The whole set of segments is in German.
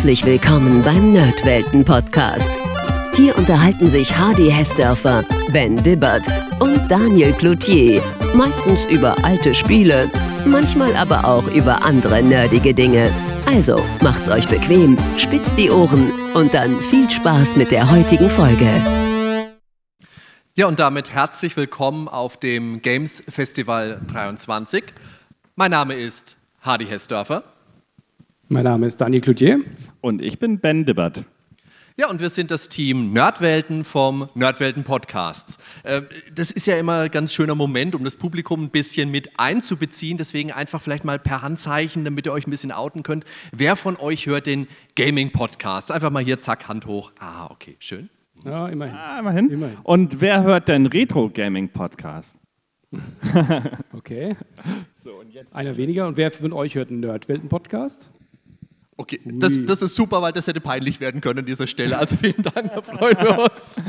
Herzlich willkommen beim Nerdwelten Podcast. Hier unterhalten sich Hardy Hessdörfer, Ben Dibbert und Daniel Cloutier. Meistens über alte Spiele, manchmal aber auch über andere nerdige Dinge. Also macht's euch bequem, spitzt die Ohren und dann viel Spaß mit der heutigen Folge. Ja, und damit herzlich willkommen auf dem Games Festival 23. Mein Name ist Hardy Hessdörfer. Mein Name ist Daniel Cloutier. Und ich bin Ben Dibbert. Ja, und wir sind das Team Nerdwelten vom Nerdwelten Podcasts. Äh, das ist ja immer ein ganz schöner Moment, um das Publikum ein bisschen mit einzubeziehen. Deswegen einfach vielleicht mal per Handzeichen, damit ihr euch ein bisschen outen könnt. Wer von euch hört den Gaming Podcast? Einfach mal hier, zack, Hand hoch. Ah, okay, schön. Ja, immerhin. Ah, immerhin. immerhin. Und wer hört den Retro Gaming Podcast? okay. So, Einer weniger. Und wer von euch hört einen Nerdwelten Podcast? Okay, das, das, ist super, weil das hätte peinlich werden können an dieser Stelle. Also vielen Dank, da freuen wir uns.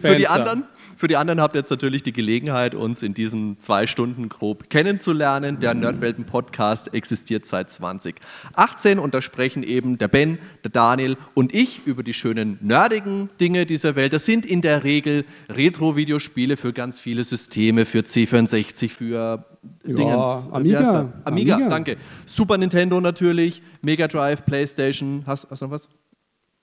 Für die, anderen, für die anderen habt ihr jetzt natürlich die Gelegenheit, uns in diesen zwei Stunden grob kennenzulernen. Der Nerdwelten-Podcast existiert seit 2018 und da sprechen eben der Ben, der Daniel und ich über die schönen nerdigen Dinge dieser Welt. Das sind in der Regel Retro-Videospiele für ganz viele Systeme, für C64, für Dingens. Amiga. Amiga. Amiga, danke. Super Nintendo natürlich, Mega Drive, PlayStation. Hast, du noch was?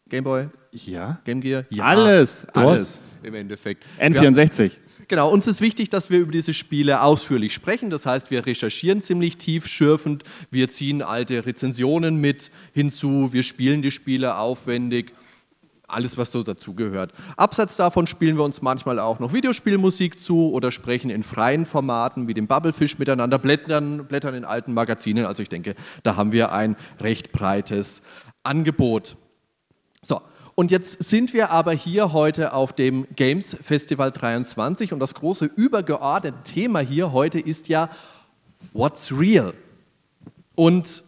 Game Boy? Ja. Game Gear? Ja. Alles, alles. Im Endeffekt. N64. Ja. Genau, uns ist wichtig, dass wir über diese Spiele ausführlich sprechen. Das heißt, wir recherchieren ziemlich tiefschürfend, wir ziehen alte Rezensionen mit hinzu, wir spielen die Spiele aufwendig alles, was so dazugehört. Abseits davon spielen wir uns manchmal auch noch Videospielmusik zu oder sprechen in freien Formaten wie dem Bubblefish miteinander, blättern, blättern in alten Magazinen. Also ich denke, da haben wir ein recht breites Angebot. So, und jetzt sind wir aber hier heute auf dem Games Festival 23 und das große übergeordnete Thema hier heute ist ja What's Real? Und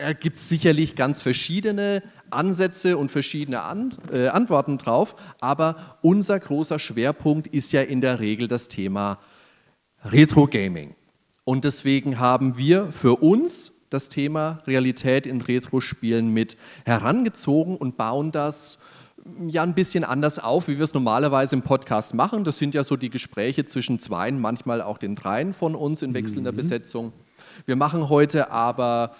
da gibt es sicherlich ganz verschiedene Ansätze und verschiedene An äh, Antworten drauf, aber unser großer Schwerpunkt ist ja in der Regel das Thema Retro Gaming. Und deswegen haben wir für uns das Thema Realität in Retro-Spielen mit herangezogen und bauen das ja ein bisschen anders auf, wie wir es normalerweise im Podcast machen. Das sind ja so die Gespräche zwischen zweien, manchmal auch den dreien von uns in wechselnder mhm. Besetzung. Wir machen heute aber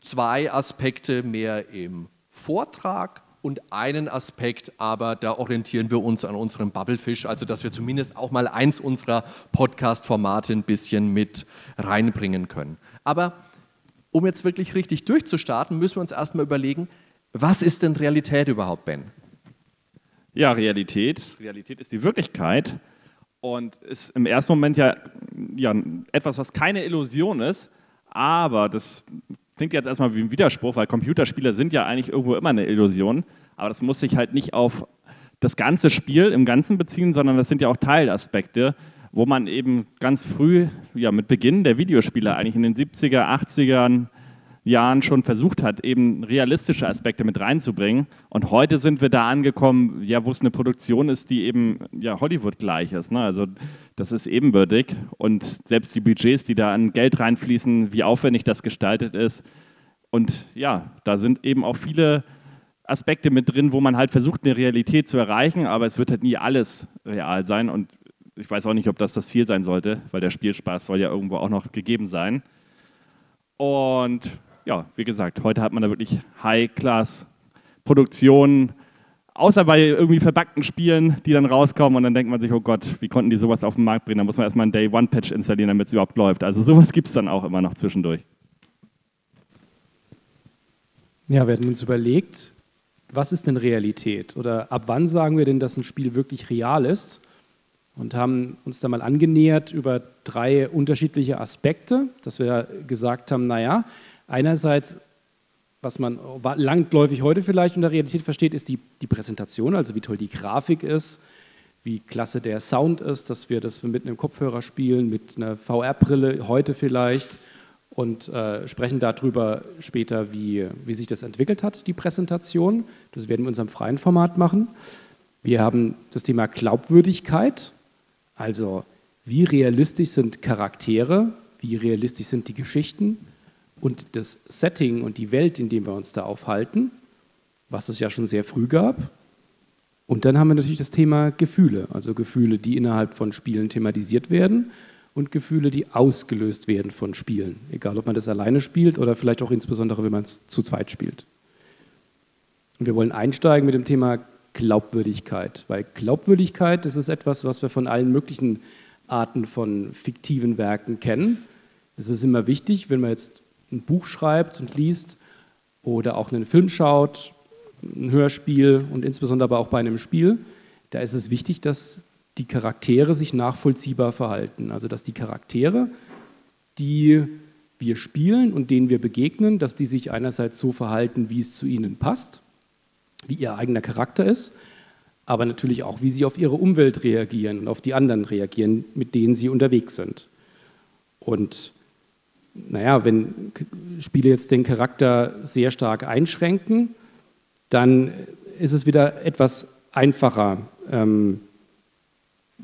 zwei Aspekte mehr im Vortrag und einen Aspekt, aber da orientieren wir uns an unserem Bubblefish, also dass wir zumindest auch mal eins unserer Podcast-Formate ein bisschen mit reinbringen können. Aber um jetzt wirklich richtig durchzustarten, müssen wir uns erstmal überlegen, was ist denn Realität überhaupt, Ben? Ja, Realität. Realität ist die Wirklichkeit und ist im ersten Moment ja, ja etwas, was keine Illusion ist, aber das klingt jetzt erstmal wie ein Widerspruch, weil Computerspiele sind ja eigentlich irgendwo immer eine Illusion, aber das muss sich halt nicht auf das ganze Spiel im Ganzen beziehen, sondern das sind ja auch Teilaspekte, wo man eben ganz früh, ja mit Beginn der Videospiele eigentlich in den 70er, 80ern, Jahren schon versucht hat, eben realistische Aspekte mit reinzubringen. Und heute sind wir da angekommen, ja, wo es eine Produktion ist, die eben ja, Hollywood gleich ist. Ne? Also das ist ebenbürtig. Und selbst die Budgets, die da an Geld reinfließen, wie aufwendig das gestaltet ist. Und ja, da sind eben auch viele Aspekte mit drin, wo man halt versucht, eine Realität zu erreichen, aber es wird halt nie alles real sein. Und ich weiß auch nicht, ob das das Ziel sein sollte, weil der Spielspaß soll ja irgendwo auch noch gegeben sein. Und ja, wie gesagt, heute hat man da wirklich High-Class-Produktionen, außer bei irgendwie verbackten Spielen, die dann rauskommen und dann denkt man sich, oh Gott, wie konnten die sowas auf den Markt bringen? Da muss man erstmal einen Day-One-Patch installieren, damit es überhaupt läuft. Also sowas gibt es dann auch immer noch zwischendurch. Ja, wir hatten uns überlegt, was ist denn Realität? Oder ab wann sagen wir denn, dass ein Spiel wirklich real ist? Und haben uns da mal angenähert über drei unterschiedliche Aspekte, dass wir gesagt haben, naja, Einerseits, was man langläufig heute vielleicht unter Realität versteht, ist die, die Präsentation, also wie toll die Grafik ist, wie klasse der Sound ist, dass wir das mit einem Kopfhörer spielen, mit einer VR-Brille heute vielleicht und äh, sprechen darüber später, wie, wie sich das entwickelt hat, die Präsentation. Das werden wir in unserem freien Format machen. Wir haben das Thema Glaubwürdigkeit, also wie realistisch sind Charaktere, wie realistisch sind die Geschichten, und das Setting und die Welt, in dem wir uns da aufhalten. was es ja schon sehr früh gab. Und dann haben wir natürlich das Thema Gefühle, also Gefühle, die innerhalb von Spielen thematisiert werden und Gefühle, die ausgelöst werden von Spielen. Egal, ob man das alleine spielt oder vielleicht auch insbesondere, wenn man es zu zweit spielt. Und wir wollen einsteigen mit dem Thema Glaubwürdigkeit, weil Glaubwürdigkeit, das ist etwas, was wir von allen möglichen Arten von fiktiven Werken kennen. Es ist immer wichtig, wenn man jetzt ein Buch schreibt und liest oder auch einen Film schaut, ein Hörspiel und insbesondere aber auch bei einem Spiel, da ist es wichtig, dass die Charaktere sich nachvollziehbar verhalten. Also dass die Charaktere, die wir spielen und denen wir begegnen, dass die sich einerseits so verhalten, wie es zu ihnen passt, wie ihr eigener Charakter ist, aber natürlich auch, wie sie auf ihre Umwelt reagieren und auf die anderen reagieren, mit denen sie unterwegs sind. Und naja, wenn Spiele jetzt den Charakter sehr stark einschränken, dann ist es wieder etwas einfacher, ähm,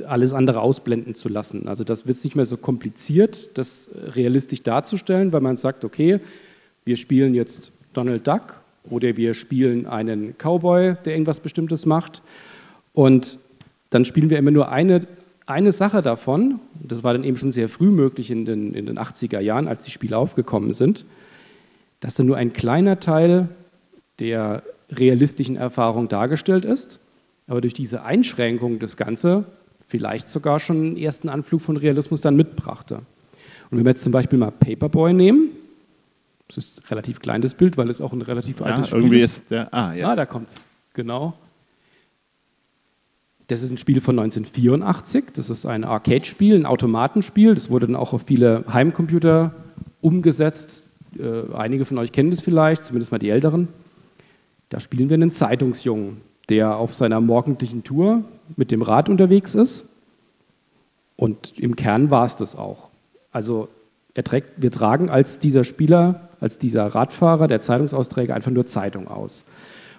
alles andere ausblenden zu lassen. Also das wird nicht mehr so kompliziert, das realistisch darzustellen, weil man sagt, okay, wir spielen jetzt Donald Duck oder wir spielen einen Cowboy, der irgendwas Bestimmtes macht und dann spielen wir immer nur eine, eine Sache davon. Das war dann eben schon sehr früh möglich in den, in den 80er Jahren, als die Spiele aufgekommen sind, dass dann nur ein kleiner Teil der realistischen Erfahrung dargestellt ist. Aber durch diese Einschränkung das Ganze vielleicht sogar schon einen ersten Anflug von Realismus dann mitbrachte. Und wenn wir jetzt zum Beispiel mal Paperboy nehmen, das ist ein relativ kleines Bild, weil es auch ein relativ altes ja, irgendwie ist. ist der, ah, jetzt. Ah, da kommt's. Genau. Das ist ein Spiel von 1984. Das ist ein Arcade-Spiel, ein Automatenspiel. Das wurde dann auch auf viele Heimcomputer umgesetzt. Äh, einige von euch kennen das vielleicht, zumindest mal die Älteren. Da spielen wir einen Zeitungsjungen, der auf seiner morgendlichen Tour mit dem Rad unterwegs ist. Und im Kern war es das auch. Also trägt, wir tragen als dieser Spieler, als dieser Radfahrer, der Zeitungsausträger einfach nur Zeitung aus.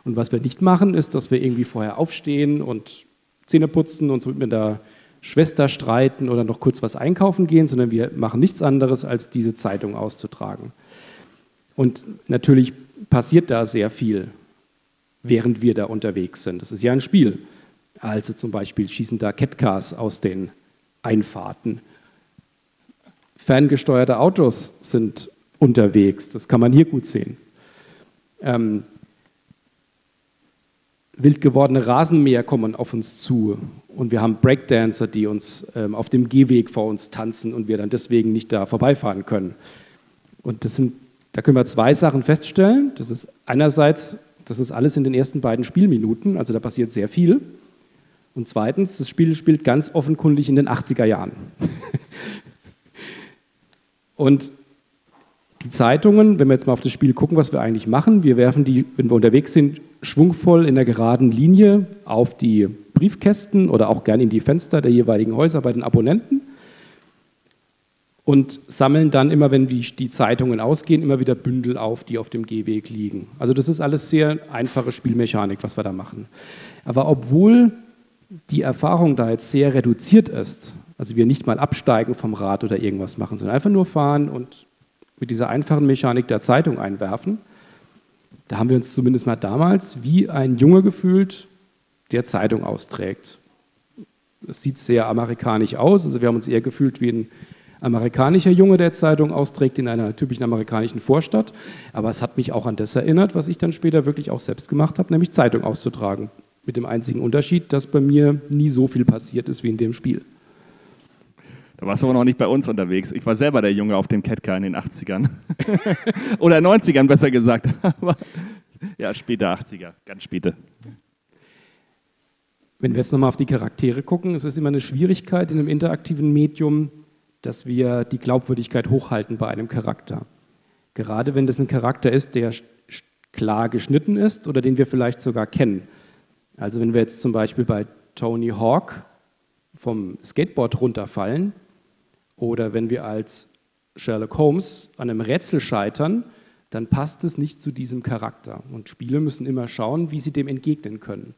Und was wir nicht machen, ist, dass wir irgendwie vorher aufstehen und Zähne putzen und mit der Schwester streiten oder noch kurz was einkaufen gehen, sondern wir machen nichts anderes, als diese Zeitung auszutragen. Und natürlich passiert da sehr viel, während wir da unterwegs sind. Das ist ja ein Spiel. Also zum Beispiel schießen da Catcars aus den Einfahrten. Ferngesteuerte Autos sind unterwegs, das kann man hier gut sehen. Ähm, wild gewordene Rasenmäher kommen auf uns zu und wir haben Breakdancer, die uns ähm, auf dem Gehweg vor uns tanzen und wir dann deswegen nicht da vorbeifahren können. Und das sind, da können wir zwei Sachen feststellen. Das ist einerseits, das ist alles in den ersten beiden Spielminuten, also da passiert sehr viel. Und zweitens, das Spiel spielt ganz offenkundig in den 80er Jahren. und die Zeitungen, wenn wir jetzt mal auf das Spiel gucken, was wir eigentlich machen, wir werfen die, wenn wir unterwegs sind, schwungvoll in der geraden Linie auf die Briefkästen oder auch gern in die Fenster der jeweiligen Häuser bei den Abonnenten und sammeln dann immer, wenn die, die Zeitungen ausgehen, immer wieder Bündel auf, die auf dem Gehweg liegen. Also das ist alles sehr einfache Spielmechanik, was wir da machen. Aber obwohl die Erfahrung da jetzt sehr reduziert ist, also wir nicht mal absteigen vom Rad oder irgendwas machen, sondern einfach nur fahren und mit dieser einfachen Mechanik der Zeitung einwerfen, da haben wir uns zumindest mal damals wie ein Junge gefühlt, der Zeitung austrägt. Es sieht sehr amerikanisch aus, also wir haben uns eher gefühlt wie ein amerikanischer Junge, der Zeitung austrägt in einer typischen amerikanischen Vorstadt. Aber es hat mich auch an das erinnert, was ich dann später wirklich auch selbst gemacht habe, nämlich Zeitung auszutragen. Mit dem einzigen Unterschied, dass bei mir nie so viel passiert ist wie in dem Spiel. Da warst du aber noch nicht bei uns unterwegs. Ich war selber der Junge auf dem Catcar in den 80ern. Oder 90ern besser gesagt. ja, später 80er, ganz später. Wenn wir jetzt nochmal auf die Charaktere gucken, es ist immer eine Schwierigkeit in einem interaktiven Medium, dass wir die Glaubwürdigkeit hochhalten bei einem Charakter. Gerade wenn das ein Charakter ist, der klar geschnitten ist oder den wir vielleicht sogar kennen. Also wenn wir jetzt zum Beispiel bei Tony Hawk vom Skateboard runterfallen, oder wenn wir als Sherlock Holmes an einem Rätsel scheitern, dann passt es nicht zu diesem Charakter. Und Spiele müssen immer schauen, wie sie dem entgegnen können.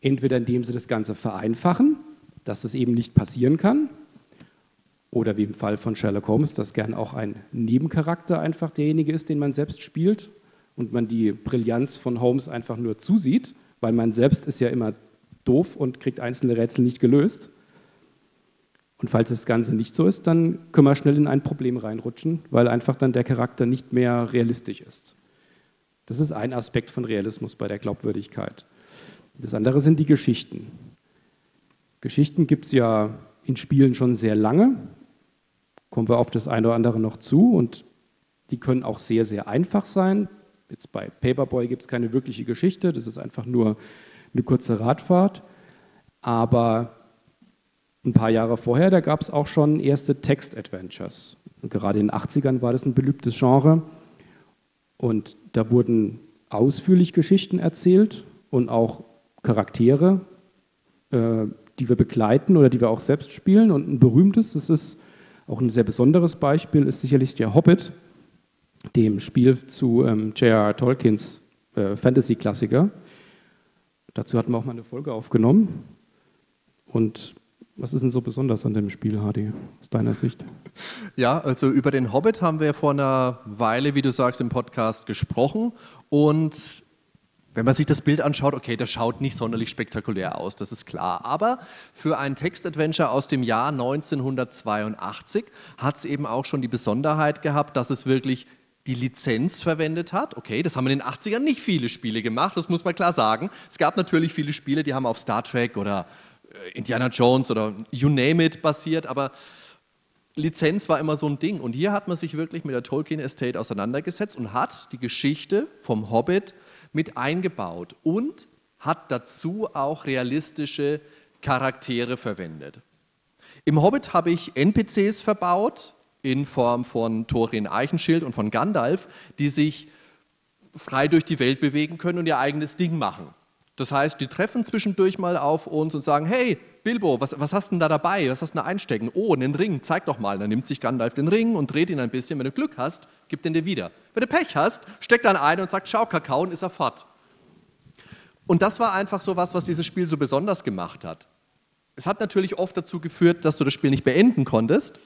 Entweder indem sie das Ganze vereinfachen, dass es eben nicht passieren kann, oder wie im Fall von Sherlock Holmes, dass gern auch ein Nebencharakter einfach derjenige ist, den man selbst spielt und man die Brillanz von Holmes einfach nur zusieht, weil man selbst ist ja immer doof und kriegt einzelne Rätsel nicht gelöst. Und falls das Ganze nicht so ist, dann können wir schnell in ein Problem reinrutschen, weil einfach dann der Charakter nicht mehr realistisch ist. Das ist ein Aspekt von Realismus bei der Glaubwürdigkeit. Das andere sind die Geschichten. Geschichten gibt es ja in Spielen schon sehr lange, kommen wir auf das eine oder andere noch zu und die können auch sehr, sehr einfach sein. Jetzt bei Paperboy gibt es keine wirkliche Geschichte, das ist einfach nur eine kurze Radfahrt. Aber ein paar Jahre vorher, da gab es auch schon erste Text-Adventures. gerade in den 80ern war das ein beliebtes Genre. Und da wurden ausführlich Geschichten erzählt und auch Charaktere, äh, die wir begleiten oder die wir auch selbst spielen. Und ein berühmtes, das ist auch ein sehr besonderes Beispiel, ist sicherlich der Hobbit, dem Spiel zu ähm, J.R.R. Tolkiens äh, Fantasy-Klassiker. Dazu hatten wir auch mal eine Folge aufgenommen. Und was ist denn so besonders an dem Spiel, Hardy, aus deiner Sicht? Ja, also über den Hobbit haben wir vor einer Weile, wie du sagst, im Podcast gesprochen. Und wenn man sich das Bild anschaut, okay, das schaut nicht sonderlich spektakulär aus, das ist klar. Aber für ein Textadventure aus dem Jahr 1982 hat es eben auch schon die Besonderheit gehabt, dass es wirklich die Lizenz verwendet hat. Okay, das haben in den 80ern nicht viele Spiele gemacht, das muss man klar sagen. Es gab natürlich viele Spiele, die haben auf Star Trek oder Indiana Jones oder you name it basiert, aber Lizenz war immer so ein Ding. Und hier hat man sich wirklich mit der Tolkien Estate auseinandergesetzt und hat die Geschichte vom Hobbit mit eingebaut und hat dazu auch realistische Charaktere verwendet. Im Hobbit habe ich NPCs verbaut in Form von Thorin Eichenschild und von Gandalf, die sich frei durch die Welt bewegen können und ihr eigenes Ding machen. Das heißt, die treffen zwischendurch mal auf uns und sagen, hey, Bilbo, was, was hast du denn da dabei? Was hast du da einstecken? Oh, einen Ring, zeig doch mal. Dann nimmt sich Gandalf den Ring und dreht ihn ein bisschen. Wenn du Glück hast, gib den dir wieder. Wenn du Pech hast, steckt dann ein und sagt, schau, Kakao, und ist er fort. Und das war einfach so was, was dieses Spiel so besonders gemacht hat. Es hat natürlich oft dazu geführt, dass du das Spiel nicht beenden konntest,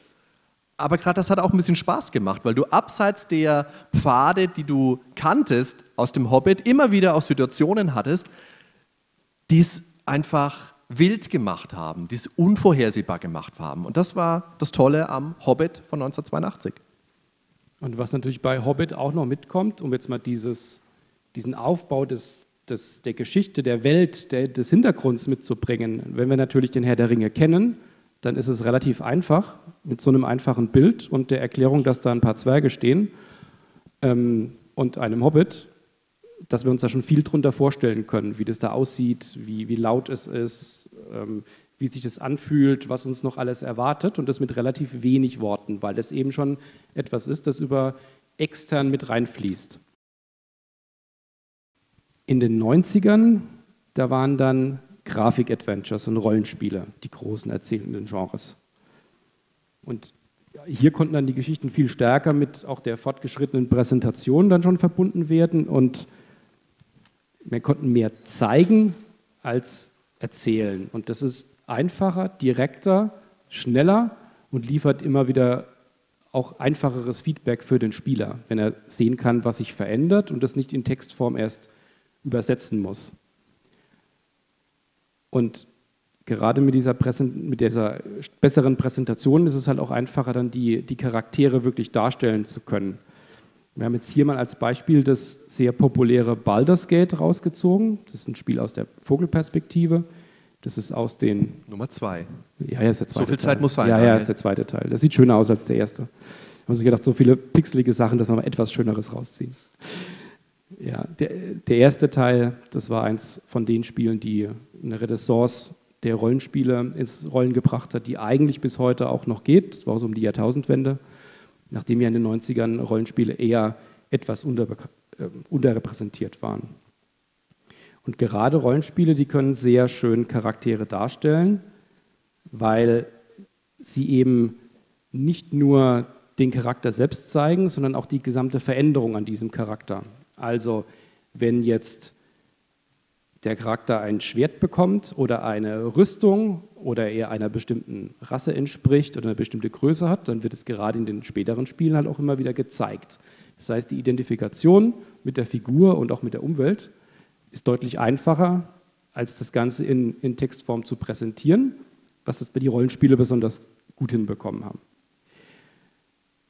aber gerade das hat auch ein bisschen Spaß gemacht, weil du abseits der Pfade, die du kanntest aus dem Hobbit, immer wieder auch Situationen hattest, die es einfach wild gemacht haben, die es unvorhersehbar gemacht haben. Und das war das Tolle am Hobbit von 1982. Und was natürlich bei Hobbit auch noch mitkommt, um jetzt mal dieses, diesen Aufbau des, des, der Geschichte, der Welt, der, des Hintergrunds mitzubringen. Wenn wir natürlich den Herr der Ringe kennen, dann ist es relativ einfach mit so einem einfachen Bild und der Erklärung, dass da ein paar Zwerge stehen ähm, und einem Hobbit, dass wir uns da schon viel drunter vorstellen können, wie das da aussieht, wie, wie laut es ist, ähm, wie sich das anfühlt, was uns noch alles erwartet und das mit relativ wenig Worten, weil das eben schon etwas ist, das über extern mit reinfließt. In den 90ern, da waren dann Grafik-Adventures und Rollenspiele die großen erzählenden Genres. Und hier konnten dann die Geschichten viel stärker mit auch der fortgeschrittenen Präsentation dann schon verbunden werden und wir konnten mehr zeigen als erzählen. Und das ist einfacher, direkter, schneller und liefert immer wieder auch einfacheres Feedback für den Spieler, wenn er sehen kann, was sich verändert und das nicht in Textform erst übersetzen muss. Und gerade mit dieser, Präsent mit dieser besseren Präsentation ist es halt auch einfacher, dann die, die Charaktere wirklich darstellen zu können. Wir haben jetzt hier mal als Beispiel das sehr populäre Baldur's Gate rausgezogen. Das ist ein Spiel aus der Vogelperspektive. Das ist aus den. Nummer zwei. Ja, ja, ist der zweite So viel Teil. Zeit muss sein. Ja, ja, ist der zweite Teil. Das sieht schöner aus als der erste. Ich habe mir gedacht, so viele pixelige Sachen, dass wir mal etwas Schöneres rausziehen. Ja, der, der erste Teil, das war eins von den Spielen, die eine Renaissance der Rollenspiele ins Rollen gebracht hat, die eigentlich bis heute auch noch geht. Das war so um die Jahrtausendwende nachdem ja in den 90ern Rollenspiele eher etwas äh, unterrepräsentiert waren. Und gerade Rollenspiele, die können sehr schön Charaktere darstellen, weil sie eben nicht nur den Charakter selbst zeigen, sondern auch die gesamte Veränderung an diesem Charakter. Also wenn jetzt der Charakter ein Schwert bekommt oder eine Rüstung oder er einer bestimmten Rasse entspricht oder eine bestimmte Größe hat, dann wird es gerade in den späteren Spielen halt auch immer wieder gezeigt, Das heißt, die Identifikation mit der Figur und auch mit der Umwelt ist deutlich einfacher, als das Ganze in, in Textform zu präsentieren, was das bei die Rollenspiele besonders gut hinbekommen haben.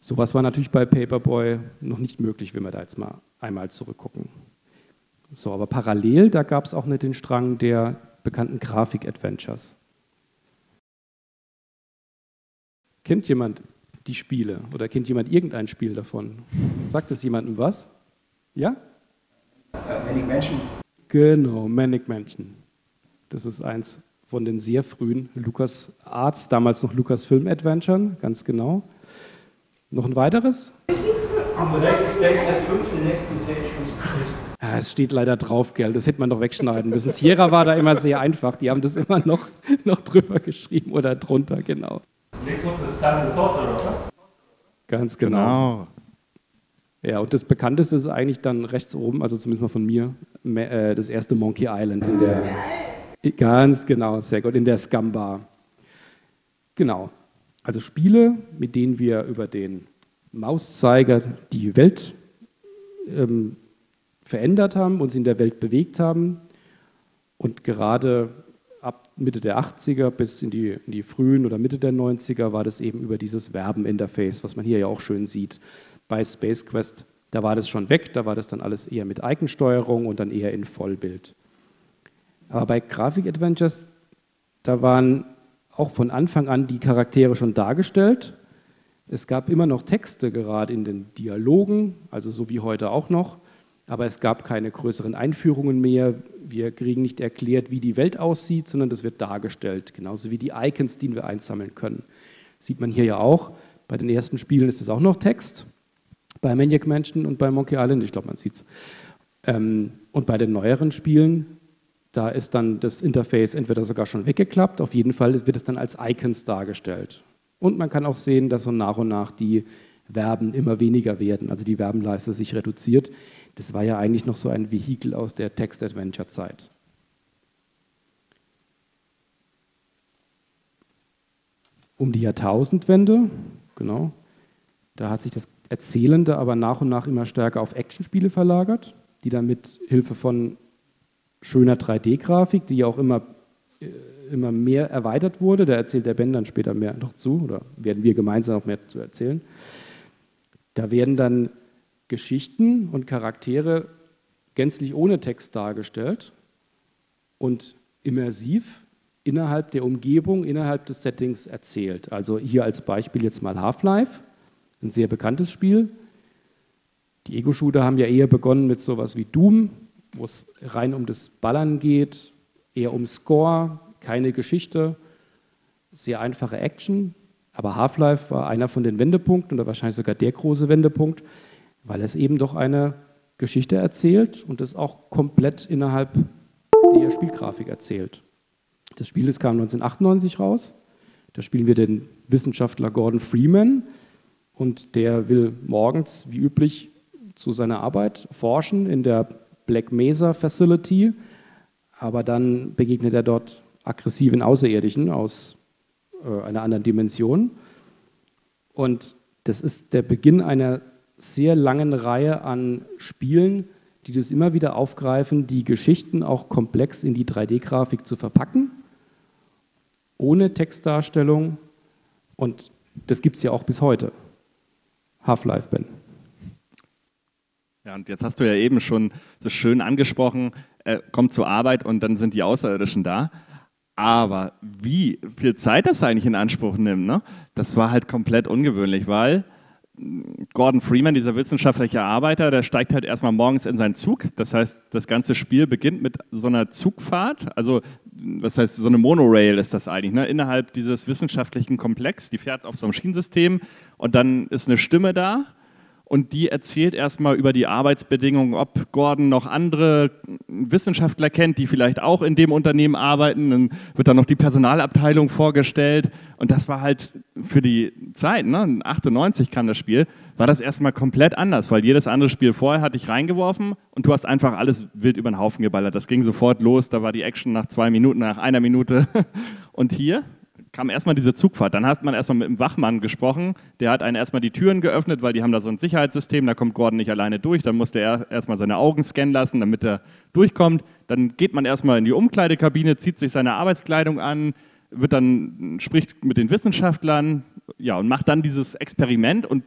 Sowas war natürlich bei Paperboy noch nicht möglich, wenn wir da jetzt mal einmal zurückgucken. So, aber parallel, da gab es auch nicht den Strang der bekannten Grafik-Adventures. Kennt jemand die Spiele oder kennt jemand irgendein Spiel davon? Sagt es jemandem was? Ja? Manic Mansion. Genau, Manic Mansion. Das ist eins von den sehr frühen Lucas Arts, damals noch Lucas Film Adventure, ganz genau. Noch ein weiteres? Ja, es steht leider drauf, gell? Das hätte man doch wegschneiden müssen. Sierra war da immer sehr einfach. Die haben das immer noch, noch drüber geschrieben oder drunter, genau. Links unten ist Sun and Sorcerer, oder? Ganz genau. genau. Ja, und das bekannteste ist eigentlich dann rechts oben, also zumindest mal von mir, äh, das erste Monkey Island in der. Ganz genau, sehr gut, in der Scum Bar. Genau. Also Spiele, mit denen wir über den Mauszeiger die Welt ähm, verändert haben, uns in der Welt bewegt haben und gerade ab Mitte der 80er bis in die, in die frühen oder Mitte der 90er war das eben über dieses Verben-Interface, was man hier ja auch schön sieht. Bei Space Quest, da war das schon weg, da war das dann alles eher mit Icon-Steuerung und dann eher in Vollbild. Aber bei Grafik-Adventures, da waren auch von Anfang an die Charaktere schon dargestellt. Es gab immer noch Texte, gerade in den Dialogen, also so wie heute auch noch aber es gab keine größeren Einführungen mehr. Wir kriegen nicht erklärt, wie die Welt aussieht, sondern das wird dargestellt, genauso wie die Icons, die wir einsammeln können. Sieht man hier ja auch. Bei den ersten Spielen ist es auch noch Text. Bei Maniac Mansion und bei Monkey Island, ich glaube, man sieht es. Ähm, und bei den neueren Spielen, da ist dann das Interface entweder sogar schon weggeklappt, auf jeden Fall wird es dann als Icons dargestellt. Und man kann auch sehen, dass so nach und nach die Verben immer weniger werden, also die Verbenleiste sich reduziert. Das war ja eigentlich noch so ein Vehikel aus der Text-Adventure-Zeit. Um die Jahrtausendwende, genau, da hat sich das Erzählende aber nach und nach immer stärker auf Actionspiele verlagert, die dann mit Hilfe von schöner 3D-Grafik, die ja auch immer, äh, immer mehr erweitert wurde, da erzählt der Ben dann später mehr noch zu, oder werden wir gemeinsam noch mehr zu erzählen, da werden dann Geschichten und Charaktere gänzlich ohne Text dargestellt und immersiv innerhalb der Umgebung, innerhalb des Settings erzählt. Also hier als Beispiel jetzt mal Half-Life, ein sehr bekanntes Spiel. Die Ego-Shooter haben ja eher begonnen mit sowas wie Doom, wo es rein um das Ballern geht, eher um Score, keine Geschichte, sehr einfache Action. Aber Half-Life war einer von den Wendepunkten oder wahrscheinlich sogar der große Wendepunkt, weil es eben doch eine Geschichte erzählt und es auch komplett innerhalb der Spielgrafik erzählt. Das Spiel das kam 1998 raus. Da spielen wir den Wissenschaftler Gordon Freeman und der will morgens, wie üblich, zu seiner Arbeit forschen in der Black Mesa Facility, aber dann begegnet er dort aggressiven Außerirdischen aus äh, einer anderen Dimension. Und das ist der Beginn einer sehr langen Reihe an Spielen, die das immer wieder aufgreifen, die Geschichten auch komplex in die 3D-Grafik zu verpacken, ohne Textdarstellung. Und das gibt es ja auch bis heute. Half-Life, Ben. Ja, und jetzt hast du ja eben schon so schön angesprochen, er kommt zur Arbeit und dann sind die Außerirdischen da. Aber wie viel Zeit das eigentlich in Anspruch nimmt, ne? das war halt komplett ungewöhnlich, weil Gordon Freeman, dieser wissenschaftliche Arbeiter, der steigt halt erstmal morgens in seinen Zug. Das heißt, das ganze Spiel beginnt mit so einer Zugfahrt. Also, was heißt, so eine Monorail ist das eigentlich, ne? innerhalb dieses wissenschaftlichen Komplex. Die fährt auf so einem Schienensystem und dann ist eine Stimme da und die erzählt erstmal über die Arbeitsbedingungen, ob Gordon noch andere Wissenschaftler kennt, die vielleicht auch in dem Unternehmen arbeiten. Dann wird dann noch die Personalabteilung vorgestellt. Und das war halt für die Zeit, ne? 98 kam das Spiel, war das erstmal komplett anders, weil jedes andere Spiel vorher hatte ich reingeworfen und du hast einfach alles wild über den Haufen geballert. Das ging sofort los, da war die Action nach zwei Minuten, nach einer Minute. Und hier kam erstmal diese Zugfahrt. Dann hat man erstmal mit dem Wachmann gesprochen. Der hat einen erstmal die Türen geöffnet, weil die haben da so ein Sicherheitssystem. Da kommt Gordon nicht alleine durch. Dann musste er erstmal seine Augen scannen lassen, damit er durchkommt. Dann geht man erstmal in die Umkleidekabine, zieht sich seine Arbeitskleidung an, wird dann, spricht mit den Wissenschaftlern ja, und macht dann dieses Experiment. Und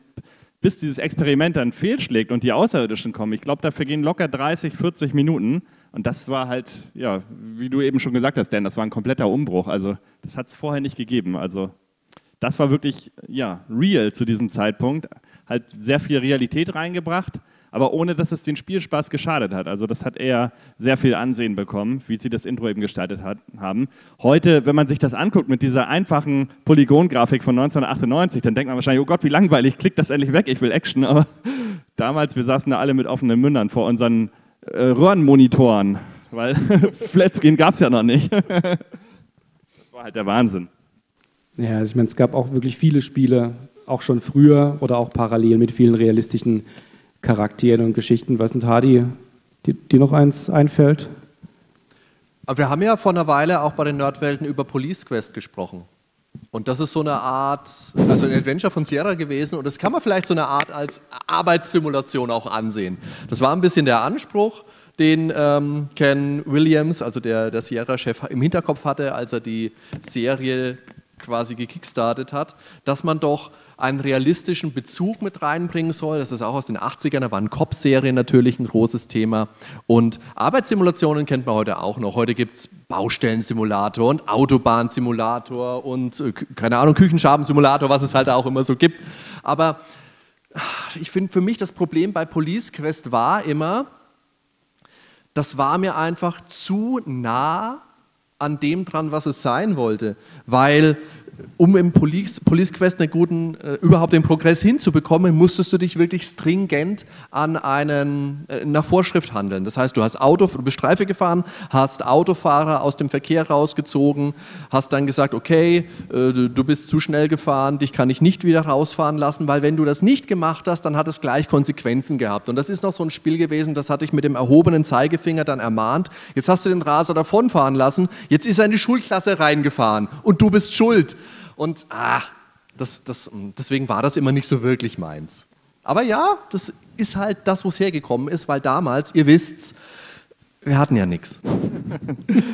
bis dieses Experiment dann fehlschlägt und die Außerirdischen kommen, ich glaube, dafür gehen locker 30, 40 Minuten. Und das war halt, ja, wie du eben schon gesagt hast, Dan, das war ein kompletter Umbruch. Also das hat es vorher nicht gegeben. Also das war wirklich, ja, real zu diesem Zeitpunkt. Halt sehr viel Realität reingebracht, aber ohne, dass es den Spielspaß geschadet hat. Also das hat eher sehr viel Ansehen bekommen, wie sie das Intro eben gestaltet hat, haben. Heute, wenn man sich das anguckt mit dieser einfachen Polygongrafik von 1998, dann denkt man wahrscheinlich, oh Gott, wie langweilig, klick das endlich weg, ich will Action. Aber damals, wir saßen da alle mit offenen Mündern vor unseren äh, Röhrenmonitoren, weil Flatscreen gab es ja noch nicht. das war halt der Wahnsinn. Ja, also ich meine, es gab auch wirklich viele Spiele, auch schon früher oder auch parallel mit vielen realistischen Charakteren und Geschichten. Was sind Hardy, die, die noch eins einfällt? Aber wir haben ja vor einer Weile auch bei den Nerdwelten über Police Quest gesprochen. Und das ist so eine Art, also ein Adventure von Sierra gewesen und das kann man vielleicht so eine Art als Arbeitssimulation auch ansehen. Das war ein bisschen der Anspruch, den ähm, Ken Williams, also der, der Sierra-Chef, im Hinterkopf hatte, als er die Serie quasi gekickstartet hat, dass man doch einen realistischen Bezug mit reinbringen soll. Das ist auch aus den 80ern, da waren Cop-Serien natürlich ein großes Thema. Und Arbeitssimulationen kennt man heute auch noch. Heute gibt es Baustellensimulator und Autobahnsimulator und, äh, keine Ahnung, Küchenschabensimulator, was es halt auch immer so gibt. Aber ich finde für mich das Problem bei Police Quest war immer, das war mir einfach zu nah an dem dran, was es sein wollte. Weil um im Police, Police Quest einen guten, äh, überhaupt den Progress hinzubekommen, musstest du dich wirklich stringent an einen, äh, nach Vorschrift handeln. Das heißt, du hast Auto, du bist Streife gefahren, hast Autofahrer aus dem Verkehr rausgezogen, hast dann gesagt, okay, äh, du bist zu schnell gefahren, dich kann ich nicht wieder rausfahren lassen, weil wenn du das nicht gemacht hast, dann hat es gleich Konsequenzen gehabt. Und das ist noch so ein Spiel gewesen, das hatte ich mit dem erhobenen Zeigefinger dann ermahnt. Jetzt hast du den Raser davonfahren lassen, jetzt ist er in die Schulklasse reingefahren und du bist schuld. Und ah, das, das, deswegen war das immer nicht so wirklich meins. Aber ja, das ist halt das, wo es hergekommen ist, weil damals, ihr wisst, wir hatten ja nichts.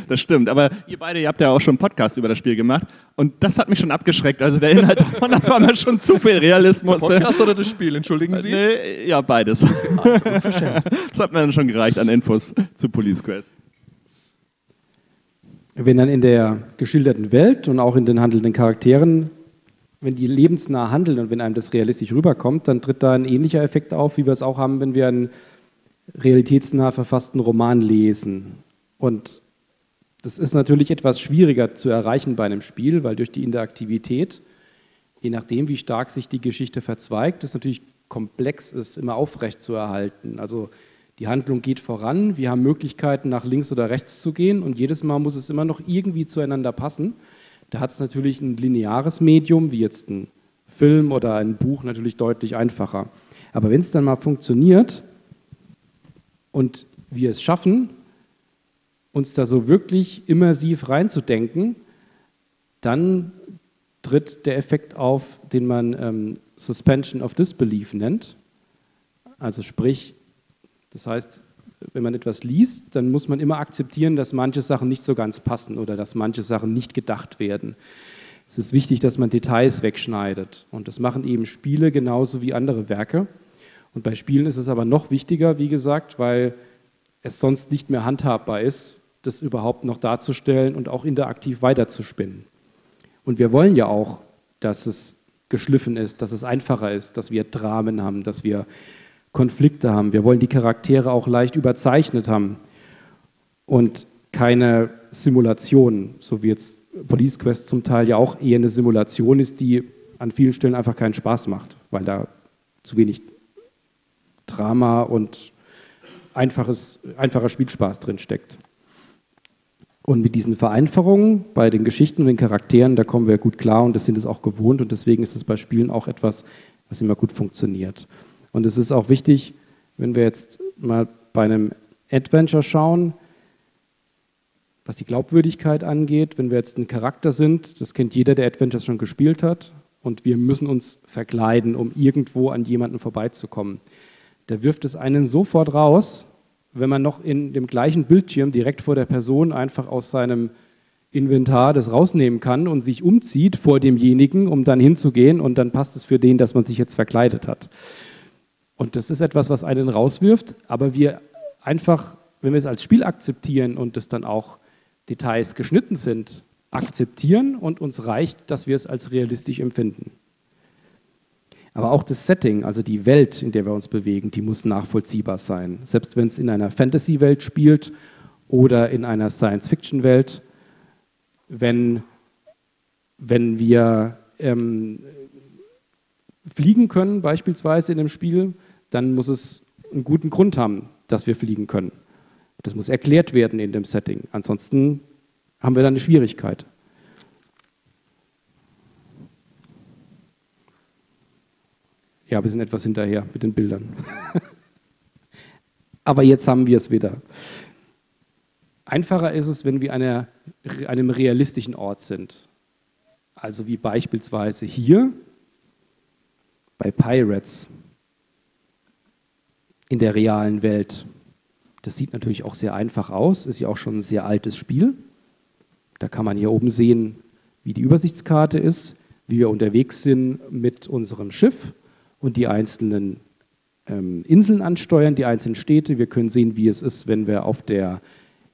Das stimmt, aber ihr beide, ihr habt ja auch schon einen Podcast über das Spiel gemacht und das hat mich schon abgeschreckt. Also der Inhalt davon, das war mir schon zu viel Realismus. Der Podcast oder das Spiel, entschuldigen Sie? Nee, ja, beides. Das hat mir dann schon gereicht an Infos zu Police Quest. Wenn dann in der geschilderten Welt und auch in den handelnden Charakteren, wenn die lebensnah handeln und wenn einem das realistisch rüberkommt, dann tritt da ein ähnlicher Effekt auf, wie wir es auch haben, wenn wir einen realitätsnah verfassten Roman lesen. Und das ist natürlich etwas schwieriger zu erreichen bei einem Spiel, weil durch die Interaktivität, je nachdem, wie stark sich die Geschichte verzweigt, es natürlich komplex ist, immer aufrecht zu erhalten. Also die Handlung geht voran, wir haben Möglichkeiten, nach links oder rechts zu gehen und jedes Mal muss es immer noch irgendwie zueinander passen. Da hat es natürlich ein lineares Medium, wie jetzt ein Film oder ein Buch, natürlich deutlich einfacher. Aber wenn es dann mal funktioniert und wir es schaffen, uns da so wirklich immersiv reinzudenken, dann tritt der Effekt auf, den man ähm, Suspension of Disbelief nennt. Also sprich, das heißt, wenn man etwas liest, dann muss man immer akzeptieren, dass manche Sachen nicht so ganz passen oder dass manche Sachen nicht gedacht werden. Es ist wichtig, dass man Details wegschneidet. Und das machen eben Spiele genauso wie andere Werke. Und bei Spielen ist es aber noch wichtiger, wie gesagt, weil es sonst nicht mehr handhabbar ist, das überhaupt noch darzustellen und auch interaktiv weiterzuspinnen. Und wir wollen ja auch, dass es geschliffen ist, dass es einfacher ist, dass wir Dramen haben, dass wir Konflikte haben. Wir wollen die Charaktere auch leicht überzeichnet haben und keine Simulation, so wie jetzt Police Quest zum Teil ja auch eher eine Simulation ist, die an vielen Stellen einfach keinen Spaß macht, weil da zu wenig Drama und einfaches, einfacher Spielspaß drin steckt. Und mit diesen Vereinfachungen bei den Geschichten und den Charakteren, da kommen wir gut klar und das sind es auch gewohnt und deswegen ist es bei Spielen auch etwas, was immer gut funktioniert. Und es ist auch wichtig, wenn wir jetzt mal bei einem Adventure schauen, was die Glaubwürdigkeit angeht, wenn wir jetzt ein Charakter sind, das kennt jeder, der Adventures schon gespielt hat, und wir müssen uns verkleiden, um irgendwo an jemanden vorbeizukommen. Da wirft es einen sofort raus, wenn man noch in dem gleichen Bildschirm direkt vor der Person einfach aus seinem Inventar das rausnehmen kann und sich umzieht vor demjenigen, um dann hinzugehen und dann passt es für den, dass man sich jetzt verkleidet hat. Und das ist etwas, was einen rauswirft, aber wir einfach, wenn wir es als Spiel akzeptieren und es dann auch Details geschnitten sind, akzeptieren und uns reicht, dass wir es als realistisch empfinden. Aber auch das Setting, also die Welt, in der wir uns bewegen, die muss nachvollziehbar sein. Selbst wenn es in einer Fantasy-Welt spielt oder in einer Science-Fiction-Welt, wenn, wenn wir ähm, fliegen können, beispielsweise in einem Spiel, dann muss es einen guten Grund haben, dass wir fliegen können. Das muss erklärt werden in dem Setting. Ansonsten haben wir da eine Schwierigkeit. Ja, wir sind etwas hinterher mit den Bildern. Aber jetzt haben wir es wieder. Einfacher ist es, wenn wir an einem realistischen Ort sind. Also wie beispielsweise hier bei Pirates in der realen Welt. Das sieht natürlich auch sehr einfach aus, ist ja auch schon ein sehr altes Spiel. Da kann man hier oben sehen, wie die Übersichtskarte ist, wie wir unterwegs sind mit unserem Schiff und die einzelnen ähm, Inseln ansteuern, die einzelnen Städte. Wir können sehen, wie es ist, wenn wir auf der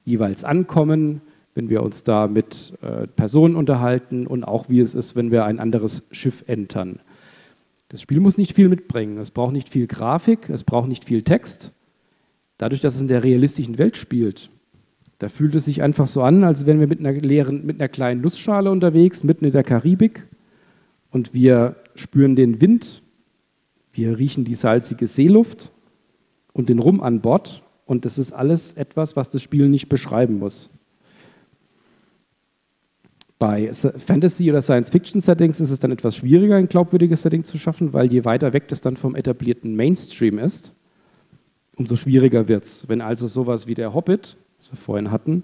jeweils ankommen, wenn wir uns da mit äh, Personen unterhalten und auch wie es ist, wenn wir ein anderes Schiff entern. Das Spiel muss nicht viel mitbringen. Es braucht nicht viel Grafik, es braucht nicht viel Text. Dadurch, dass es in der realistischen Welt spielt, da fühlt es sich einfach so an, als wären wir mit einer leeren, mit einer kleinen Nussschale unterwegs, mitten in der Karibik. Und wir spüren den Wind, wir riechen die salzige Seeluft und den Rum an Bord. Und das ist alles etwas, was das Spiel nicht beschreiben muss. Bei Fantasy- oder Science-Fiction-Settings ist es dann etwas schwieriger, ein glaubwürdiges Setting zu schaffen, weil je weiter weg das dann vom etablierten Mainstream ist, umso schwieriger wird es. Wenn also sowas wie der Hobbit wir vorhin hatten,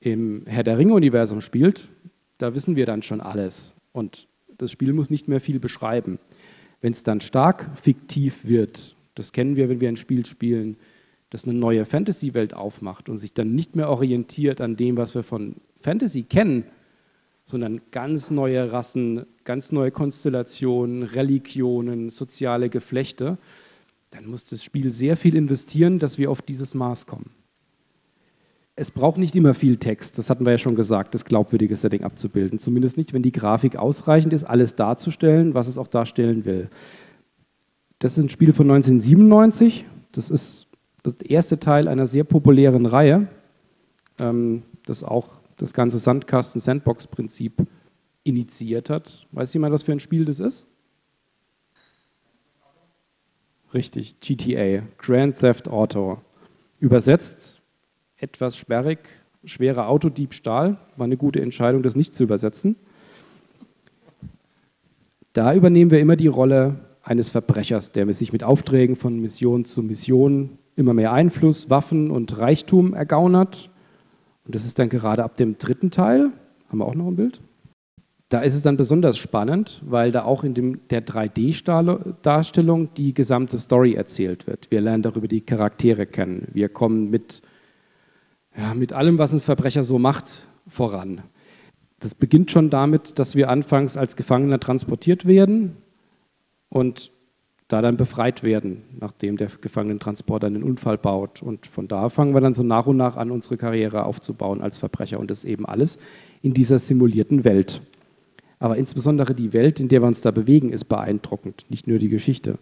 im Herr der Ringe-Universum spielt, da wissen wir dann schon alles. Und das Spiel muss nicht mehr viel beschreiben. Wenn es dann stark fiktiv wird, das kennen wir, wenn wir ein Spiel spielen, das eine neue Fantasy-Welt aufmacht und sich dann nicht mehr orientiert an dem, was wir von Fantasy kennen, sondern ganz neue Rassen, ganz neue Konstellationen, Religionen, soziale Geflechte, dann muss das Spiel sehr viel investieren, dass wir auf dieses Maß kommen es braucht nicht immer viel Text, das hatten wir ja schon gesagt, das glaubwürdige Setting abzubilden. Zumindest nicht, wenn die Grafik ausreichend ist, alles darzustellen, was es auch darstellen will. Das ist ein Spiel von 1997. Das ist das erste Teil einer sehr populären Reihe, ähm, das auch das ganze Sandkasten-Sandbox-Prinzip initiiert hat. Weiß jemand, was für ein Spiel das ist? Richtig, GTA, Grand Theft Auto. Übersetzt etwas sperrig, schwerer Autodiebstahl. War eine gute Entscheidung, das nicht zu übersetzen. Da übernehmen wir immer die Rolle eines Verbrechers, der sich mit Aufträgen von Mission zu Mission immer mehr Einfluss, Waffen und Reichtum ergaunert. Und das ist dann gerade ab dem dritten Teil. Haben wir auch noch ein Bild? Da ist es dann besonders spannend, weil da auch in dem, der 3D-Darstellung die gesamte Story erzählt wird. Wir lernen darüber die Charaktere kennen. Wir kommen mit ja, mit allem, was ein Verbrecher so macht, voran. Das beginnt schon damit, dass wir anfangs als Gefangener transportiert werden und da dann befreit werden, nachdem der Gefangenentransporter einen Unfall baut. Und von da fangen wir dann so nach und nach an, unsere Karriere aufzubauen als Verbrecher. Und das eben alles in dieser simulierten Welt. Aber insbesondere die Welt, in der wir uns da bewegen, ist beeindruckend, nicht nur die Geschichte.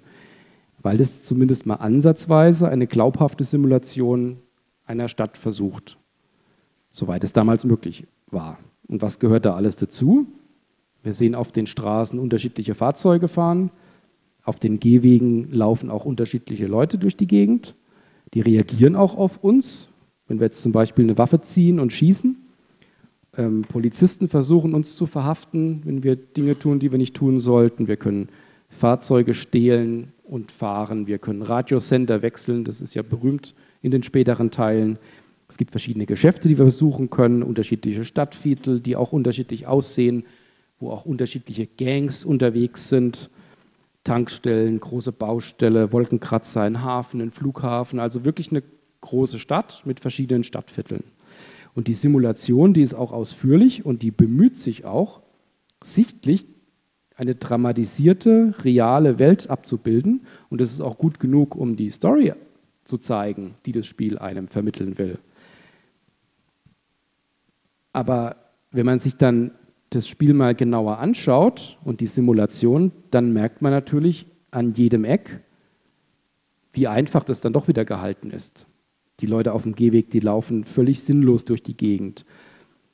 Weil es zumindest mal ansatzweise eine glaubhafte Simulation einer Stadt versucht, soweit es damals möglich war. Und was gehört da alles dazu? Wir sehen auf den Straßen unterschiedliche Fahrzeuge fahren, auf den Gehwegen laufen auch unterschiedliche Leute durch die Gegend. Die reagieren auch auf uns, wenn wir jetzt zum Beispiel eine Waffe ziehen und schießen. Ähm, Polizisten versuchen uns zu verhaften, wenn wir Dinge tun, die wir nicht tun sollten. Wir können Fahrzeuge stehlen und fahren. Wir können Radiosender wechseln, das ist ja berühmt in den späteren Teilen. Es gibt verschiedene Geschäfte, die wir besuchen können, unterschiedliche Stadtviertel, die auch unterschiedlich aussehen, wo auch unterschiedliche Gangs unterwegs sind. Tankstellen, große Baustelle, Wolkenkratzer, ein Hafen, ein Flughafen, also wirklich eine große Stadt mit verschiedenen Stadtvierteln. Und die Simulation, die ist auch ausführlich und die bemüht sich auch, sichtlich eine dramatisierte, reale Welt abzubilden. Und das ist auch gut genug, um die Story zu zeigen, die das Spiel einem vermitteln will. Aber wenn man sich dann das Spiel mal genauer anschaut und die Simulation, dann merkt man natürlich an jedem Eck, wie einfach das dann doch wieder gehalten ist. Die Leute auf dem Gehweg, die laufen völlig sinnlos durch die Gegend.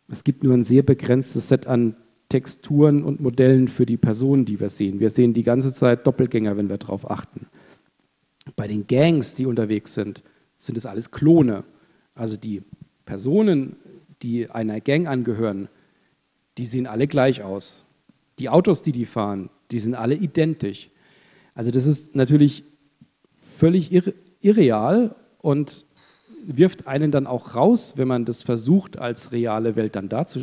Es gibt nur ein sehr begrenztes Set an Texturen und Modellen für die Personen, die wir sehen. Wir sehen die ganze Zeit Doppelgänger, wenn wir darauf achten. Bei den Gangs, die unterwegs sind, sind es alles Klone. Also die Personen, die einer Gang angehören, die sehen alle gleich aus. Die Autos, die die fahren, die sind alle identisch. Also das ist natürlich völlig irre irreal und wirft einen dann auch raus, wenn man das versucht, als reale Welt dann dazu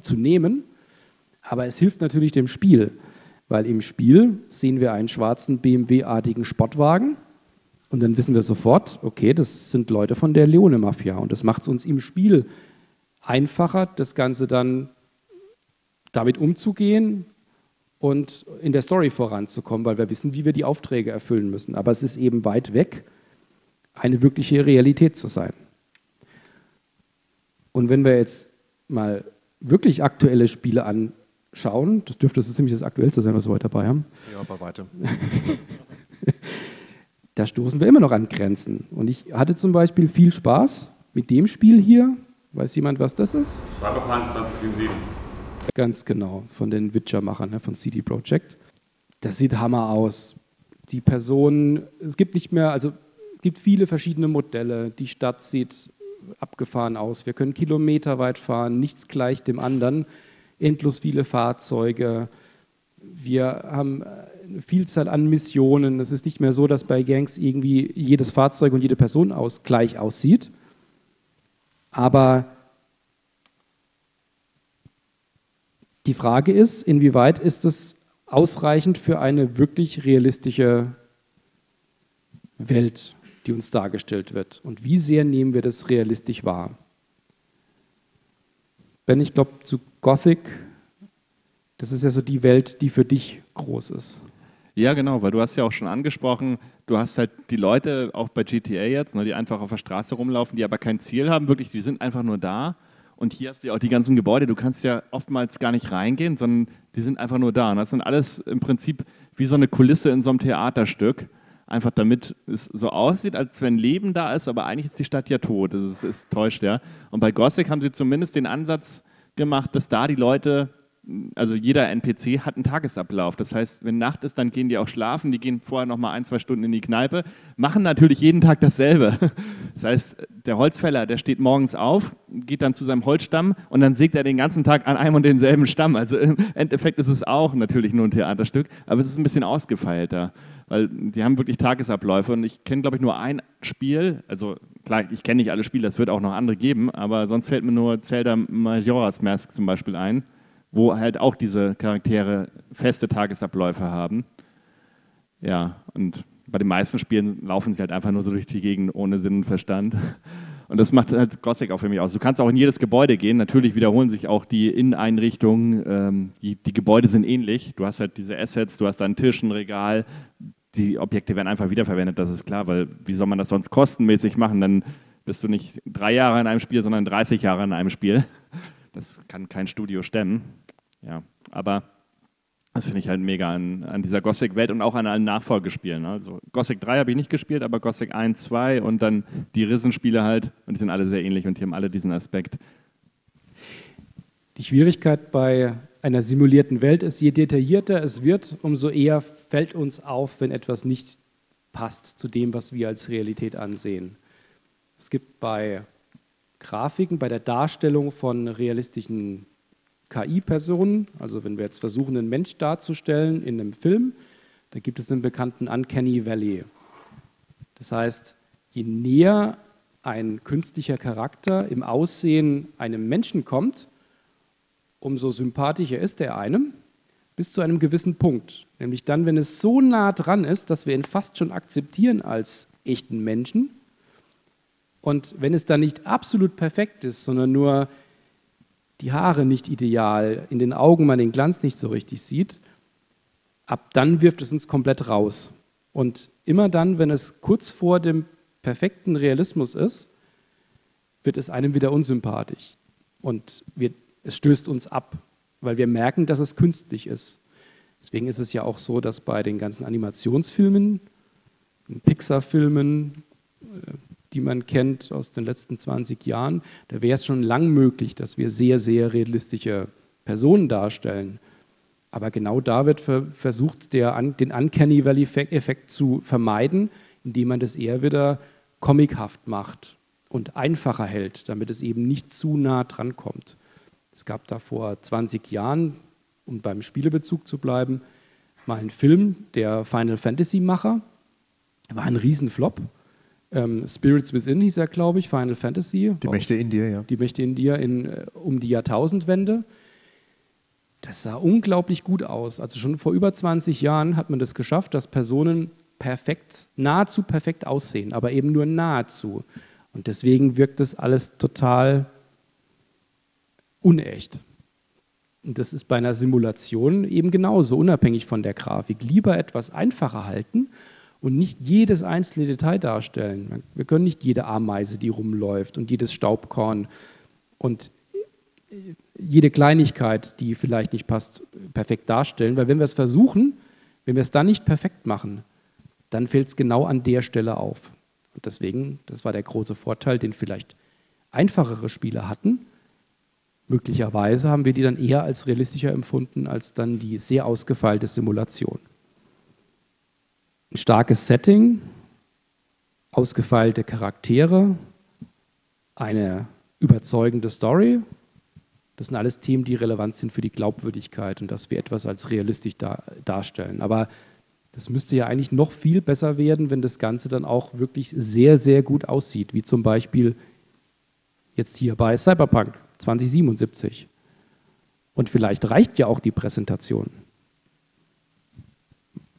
zu nehmen. Aber es hilft natürlich dem Spiel, weil im Spiel sehen wir einen schwarzen BMW-artigen Sportwagen und dann wissen wir sofort, okay, das sind Leute von der Leone-Mafia und das macht es uns im Spiel einfacher, das Ganze dann damit umzugehen und in der Story voranzukommen, weil wir wissen, wie wir die Aufträge erfüllen müssen. Aber es ist eben weit weg, eine wirkliche Realität zu sein. Und wenn wir jetzt mal wirklich aktuelle Spiele anschauen, das dürfte so ziemlich das Aktuellste sein, was wir heute dabei haben. Ja, bei weitem. da stoßen wir immer noch an Grenzen. Und ich hatte zum Beispiel viel Spaß mit dem Spiel hier. Weiß jemand, was das ist? Cyberpunk 2077. Ganz genau, von den Witcher-Machern, ne, von CD Projekt. Das sieht Hammer aus. Die Personen, es gibt nicht mehr, also es gibt viele verschiedene Modelle. Die Stadt sieht abgefahren aus. Wir können kilometerweit fahren, nichts gleich dem anderen. Endlos viele Fahrzeuge. Wir haben eine Vielzahl an Missionen. Es ist nicht mehr so, dass bei Gangs irgendwie jedes Fahrzeug und jede Person aus, gleich aussieht. Aber Die Frage ist, inwieweit ist es ausreichend für eine wirklich realistische Welt, die uns dargestellt wird? Und wie sehr nehmen wir das realistisch wahr? Ben, ich glaube, zu Gothic, das ist ja so die Welt, die für dich groß ist. Ja, genau, weil du hast ja auch schon angesprochen, du hast halt die Leute, auch bei GTA jetzt, ne, die einfach auf der Straße rumlaufen, die aber kein Ziel haben, wirklich, die sind einfach nur da und hier hast du ja auch die ganzen Gebäude. Du kannst ja oftmals gar nicht reingehen, sondern die sind einfach nur da. Und das sind alles im Prinzip wie so eine Kulisse in so einem Theaterstück. Einfach damit es so aussieht, als wenn Leben da ist, aber eigentlich ist die Stadt ja tot. Das ist, ist täuscht ja. Und bei Gothic haben sie zumindest den Ansatz gemacht, dass da die Leute also jeder NPC hat einen Tagesablauf. Das heißt, wenn Nacht ist, dann gehen die auch schlafen, die gehen vorher noch mal ein, zwei Stunden in die Kneipe, machen natürlich jeden Tag dasselbe. Das heißt, der Holzfäller, der steht morgens auf, geht dann zu seinem Holzstamm und dann sägt er den ganzen Tag an einem und denselben Stamm. Also im Endeffekt ist es auch natürlich nur ein Theaterstück, aber es ist ein bisschen ausgefeilter, weil die haben wirklich Tagesabläufe und ich kenne, glaube ich, nur ein Spiel, also klar, ich kenne nicht alle Spiele, es wird auch noch andere geben, aber sonst fällt mir nur Zelda Majora's Mask zum Beispiel ein wo halt auch diese Charaktere feste Tagesabläufe haben. Ja, und bei den meisten Spielen laufen sie halt einfach nur so durch die Gegend ohne Sinn und Verstand. Und das macht halt Gothic auch für mich aus. Du kannst auch in jedes Gebäude gehen. Natürlich wiederholen sich auch die Inneneinrichtungen. Ähm, die, die, Gebäude sind ähnlich. Du hast halt diese Assets, du hast da einen Tisch, ein Regal. Die Objekte werden einfach wiederverwendet, das ist klar, weil wie soll man das sonst kostenmäßig machen? Dann bist du nicht drei Jahre in einem Spiel, sondern 30 Jahre in einem Spiel. Das kann kein Studio stemmen. Ja, aber das finde ich halt mega an, an dieser Gothic-Welt und auch an allen Nachfolgespielen. Ne? Also Gothic 3 habe ich nicht gespielt, aber Gothic 1, 2 und dann die Risen-Spiele halt. Und die sind alle sehr ähnlich und die haben alle diesen Aspekt. Die Schwierigkeit bei einer simulierten Welt ist, je detaillierter es wird, umso eher fällt uns auf, wenn etwas nicht passt zu dem, was wir als Realität ansehen. Es gibt bei Grafiken, bei der Darstellung von realistischen KI-Personen, also wenn wir jetzt versuchen, einen Mensch darzustellen in einem Film, da gibt es den bekannten Uncanny Valley. Das heißt, je näher ein künstlicher Charakter im Aussehen einem Menschen kommt, umso sympathischer ist er einem, bis zu einem gewissen Punkt. Nämlich dann, wenn es so nah dran ist, dass wir ihn fast schon akzeptieren als echten Menschen. Und wenn es dann nicht absolut perfekt ist, sondern nur die Haare nicht ideal, in den Augen man den Glanz nicht so richtig sieht, ab dann wirft es uns komplett raus. Und immer dann, wenn es kurz vor dem perfekten Realismus ist, wird es einem wieder unsympathisch. Und wir, es stößt uns ab, weil wir merken, dass es künstlich ist. Deswegen ist es ja auch so, dass bei den ganzen Animationsfilmen, Pixar-Filmen, äh, die man kennt aus den letzten 20 Jahren, da wäre es schon lang möglich, dass wir sehr, sehr realistische Personen darstellen. Aber genau da wird versucht, der, den Uncanny Valley-Effekt zu vermeiden, indem man das eher wieder comichaft macht und einfacher hält, damit es eben nicht zu nah dran kommt. Es gab da vor 20 Jahren, um beim Spielebezug zu bleiben, mal einen Film, der Final Fantasy Macher, war ein Riesenflop. Ähm, Spirits Within hieß er, glaube ich, Final Fantasy. Die Mächte in dir, ja. Die Mächte in dir in, äh, um die Jahrtausendwende. Das sah unglaublich gut aus. Also schon vor über 20 Jahren hat man das geschafft, dass Personen perfekt, nahezu perfekt aussehen, aber eben nur nahezu. Und deswegen wirkt das alles total unecht. Und das ist bei einer Simulation eben genauso, unabhängig von der Grafik. Lieber etwas einfacher halten und nicht jedes einzelne Detail darstellen. Wir können nicht jede Ameise, die rumläuft und jedes Staubkorn und jede Kleinigkeit, die vielleicht nicht passt, perfekt darstellen, weil wenn wir es versuchen, wenn wir es dann nicht perfekt machen, dann fällt es genau an der Stelle auf. Und deswegen, das war der große Vorteil, den vielleicht einfachere Spiele hatten. Möglicherweise haben wir die dann eher als realistischer empfunden als dann die sehr ausgefeilte Simulation. Ein starkes Setting, ausgefeilte Charaktere, eine überzeugende Story das sind alles Themen, die relevant sind für die Glaubwürdigkeit und dass wir etwas als realistisch dar darstellen. Aber das müsste ja eigentlich noch viel besser werden, wenn das Ganze dann auch wirklich sehr, sehr gut aussieht, wie zum Beispiel jetzt hier bei Cyberpunk 2077. Und vielleicht reicht ja auch die Präsentation.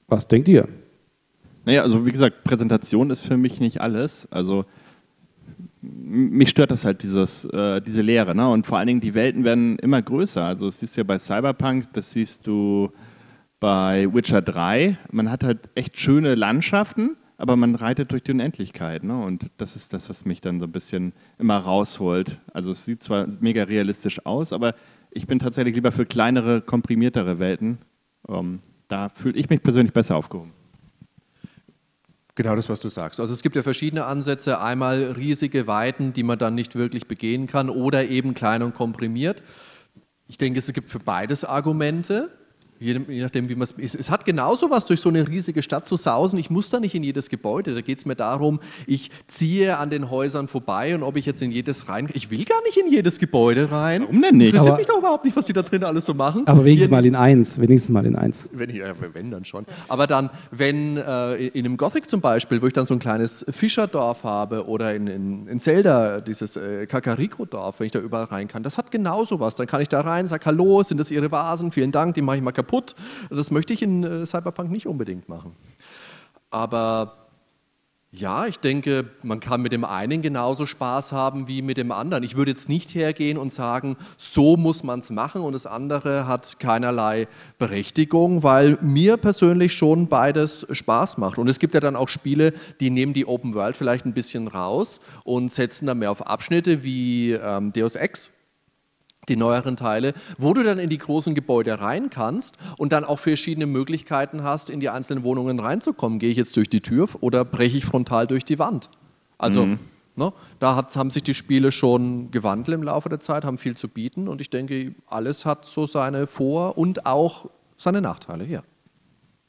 Was denkt ihr? Naja, also wie gesagt, Präsentation ist für mich nicht alles. Also mich stört das halt, dieses, äh, diese Leere. Ne? Und vor allen Dingen, die Welten werden immer größer. Also das siehst du ja bei Cyberpunk, das siehst du bei Witcher 3. Man hat halt echt schöne Landschaften, aber man reitet durch die Unendlichkeit. Ne? Und das ist das, was mich dann so ein bisschen immer rausholt. Also es sieht zwar mega realistisch aus, aber ich bin tatsächlich lieber für kleinere, komprimiertere Welten. Ähm, da fühle ich mich persönlich besser aufgehoben. Genau das, was du sagst. Also es gibt ja verschiedene Ansätze. Einmal riesige Weiten, die man dann nicht wirklich begehen kann, oder eben klein und komprimiert. Ich denke, es gibt für beides Argumente. Je, nachdem, wie man es. Es hat genauso was, durch so eine riesige Stadt zu sausen. Ich muss da nicht in jedes Gebäude. Da geht es mir darum, ich ziehe an den Häusern vorbei und ob ich jetzt in jedes rein. Ich will gar nicht in jedes Gebäude rein. Warum denn nicht? Interessiert aber, mich doch überhaupt nicht, was die da drin alles so machen. Aber wenigstens mal in eins. Wenigstens mal in eins. Wenn, ja, wenn dann schon. Aber dann, wenn äh, in einem Gothic zum Beispiel, wo ich dann so ein kleines Fischerdorf habe oder in, in, in Zelda dieses äh, Kakariko-Dorf, wenn ich da überall rein kann, das hat genauso was. Dann kann ich da rein, sage Hallo, sind das Ihre Vasen? Vielen Dank, die mache ich mal kaputt kaputt. Das möchte ich in äh, Cyberpunk nicht unbedingt machen. Aber ja, ich denke, man kann mit dem einen genauso Spaß haben wie mit dem anderen. Ich würde jetzt nicht hergehen und sagen, so muss man es machen und das andere hat keinerlei Berechtigung, weil mir persönlich schon beides Spaß macht. Und es gibt ja dann auch Spiele, die nehmen die Open World vielleicht ein bisschen raus und setzen dann mehr auf Abschnitte wie ähm, Deus Ex die neueren Teile, wo du dann in die großen Gebäude rein kannst und dann auch verschiedene Möglichkeiten hast, in die einzelnen Wohnungen reinzukommen. Gehe ich jetzt durch die Tür oder breche ich frontal durch die Wand? Also, mhm. ne, da hat, haben sich die Spiele schon gewandelt im Laufe der Zeit, haben viel zu bieten und ich denke, alles hat so seine Vor- und auch seine Nachteile, ja.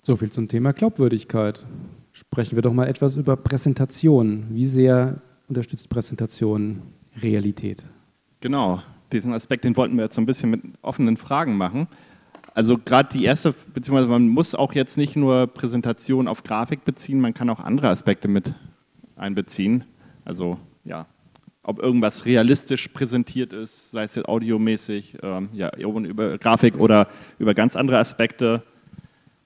So viel zum Thema Glaubwürdigkeit. Sprechen wir doch mal etwas über Präsentation. Wie sehr unterstützt Präsentation Realität? Genau diesen Aspekt, den wollten wir jetzt so ein bisschen mit offenen Fragen machen. Also gerade die erste, beziehungsweise man muss auch jetzt nicht nur Präsentation auf Grafik beziehen, man kann auch andere Aspekte mit einbeziehen. Also ja, ob irgendwas realistisch präsentiert ist, sei es jetzt audiomäßig, ähm, ja, über Grafik oder über ganz andere Aspekte.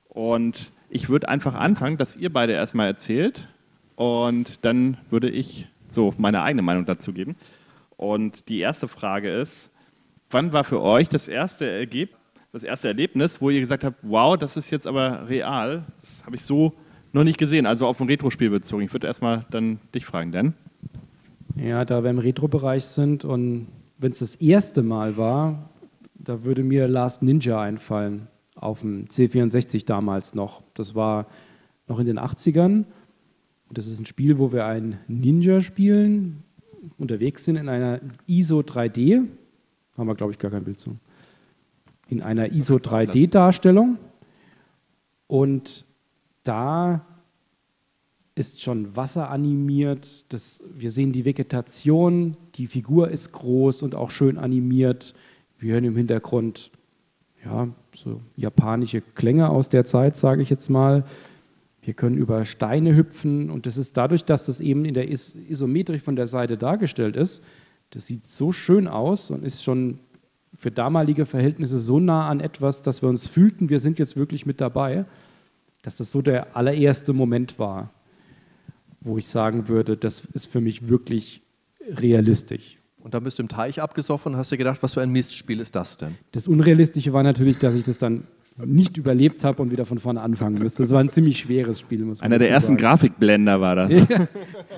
Und ich würde einfach anfangen, dass ihr beide erstmal erzählt und dann würde ich so meine eigene Meinung dazu geben. Und die erste Frage ist, wann war für euch das erste Ergebnis, das erste Erlebnis, wo ihr gesagt habt, wow, das ist jetzt aber real, das habe ich so noch nicht gesehen, also auf ein Retro-Spiel bezogen. Ich würde erstmal dann dich fragen, Dan. Ja, da wir im Retro-Bereich sind und wenn es das erste Mal war, da würde mir Last Ninja einfallen, auf dem C64 damals noch. Das war noch in den 80ern. Und das ist ein Spiel, wo wir einen Ninja spielen, unterwegs sind in einer ISO 3D. Haben wir, glaube ich, gar kein Bild zu. In einer ISO 3D-Darstellung. Und da ist schon Wasser animiert. Das, wir sehen die Vegetation, die Figur ist groß und auch schön animiert. Wir hören im Hintergrund ja, so japanische Klänge aus der Zeit, sage ich jetzt mal. Wir können über Steine hüpfen und das ist dadurch, dass das eben in der Is Isometrik von der Seite dargestellt ist, das sieht so schön aus und ist schon für damalige Verhältnisse so nah an etwas, dass wir uns fühlten, wir sind jetzt wirklich mit dabei, dass das so der allererste Moment war, wo ich sagen würde, das ist für mich wirklich realistisch. Und dann bist du im Teich abgesoffen und hast dir gedacht, was für ein Mistspiel ist das denn? Das Unrealistische war natürlich, dass ich das dann nicht überlebt habe und wieder von vorne anfangen müsste. Das war ein ziemlich schweres Spiel. Muss Einer der ersten sagen. Grafikblender war das.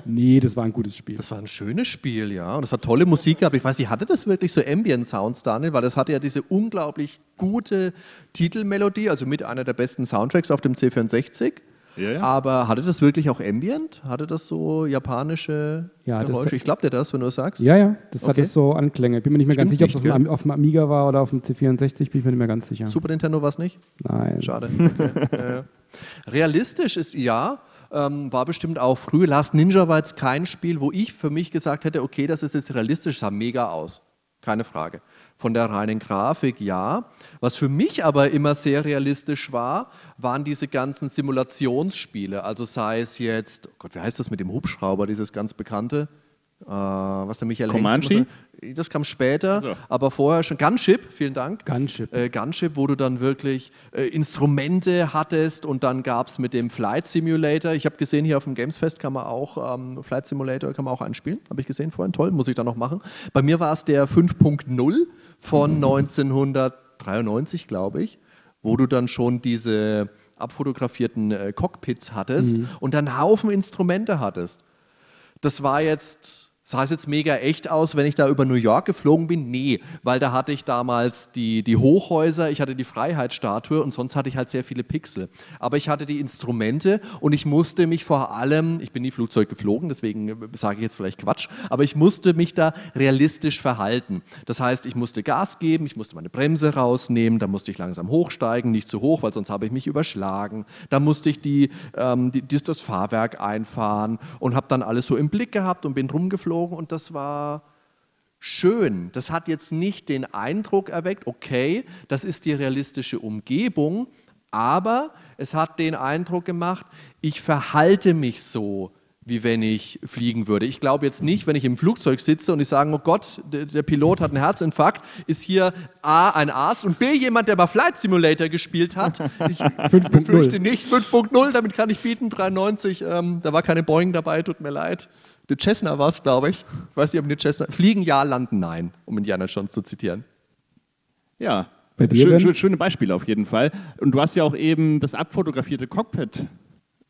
nee, das war ein gutes Spiel. Das war ein schönes Spiel, ja. Und es hat tolle Musik gehabt. Ich weiß nicht, hatte das wirklich so Ambient-Sounds, Daniel? Weil das hatte ja diese unglaublich gute Titelmelodie, also mit einer der besten Soundtracks auf dem C64. Ja, ja. Aber hatte das wirklich auch Ambient? Hatte das so japanische ja, Geräusche? ich glaube dir das, wenn du es sagst. Ja, ja, das okay. hatte so Anklänge. Bin mir nicht mehr Stimmt ganz sicher, ob es auf, auf, dem Amiga war oder auf dem C64, bin ich mir nicht mehr ganz sicher. Super Nintendo war es nicht? Nein. Schade. Okay. Realistisch ist ja, ähm, war bestimmt auch früh. Last Ninja war jetzt kein Spiel, wo ich für mich gesagt hätte, okay, das ist jetzt realistisch, sah mega aus. Keine Frage. Von der reinen Grafik ja. Was für mich aber immer sehr realistisch war, waren diese ganzen Simulationsspiele. Also sei es jetzt, oh Gott, wie heißt das mit dem Hubschrauber, dieses ganz bekannte? Äh, was der Michael Comanche? Hengst, das kam später, so. aber vorher schon Gunship, vielen Dank. Gunship. Äh, Gunship, wo du dann wirklich äh, Instrumente hattest und dann gab es mit dem Flight Simulator, ich habe gesehen, hier auf dem Gamesfest kann man auch, ähm, Flight Simulator kann man auch einspielen, habe ich gesehen vorhin, toll, muss ich dann noch machen. Bei mir war es der 5.0 von mhm. 1993, glaube ich, wo du dann schon diese abfotografierten äh, Cockpits hattest mhm. und dann Haufen Instrumente hattest. Das war jetzt Sah es jetzt mega echt aus, wenn ich da über New York geflogen bin? Nee, weil da hatte ich damals die, die Hochhäuser, ich hatte die Freiheitsstatue und sonst hatte ich halt sehr viele Pixel. Aber ich hatte die Instrumente und ich musste mich vor allem, ich bin nie Flugzeug geflogen, deswegen sage ich jetzt vielleicht Quatsch, aber ich musste mich da realistisch verhalten. Das heißt, ich musste Gas geben, ich musste meine Bremse rausnehmen, da musste ich langsam hochsteigen, nicht zu hoch, weil sonst habe ich mich überschlagen. Da musste ich die, ähm, die, das Fahrwerk einfahren und habe dann alles so im Blick gehabt und bin rumgeflogen geflogen und das war schön. Das hat jetzt nicht den Eindruck erweckt, okay, das ist die realistische Umgebung, aber es hat den Eindruck gemacht, ich verhalte mich so, wie wenn ich fliegen würde. Ich glaube jetzt nicht, wenn ich im Flugzeug sitze und ich sage, oh Gott, der, Pilot hat einen Herzinfarkt, ist hier A ein Arzt und B jemand, der bei Flight Simulator gespielt hat. Ich befürchte nicht. 5.0, damit kann ich bieten, 93, ähm, da war keine Boeing dabei, tut mir leid. Der Cessna war es, glaube ich. Ich weiß nicht, ob eine Cessna. Fliegen ja, landen nein, um Indiana Jones zu zitieren. Ja, schön, schön, schöne Beispiele auf jeden Fall. Und du hast ja auch eben das abfotografierte Cockpit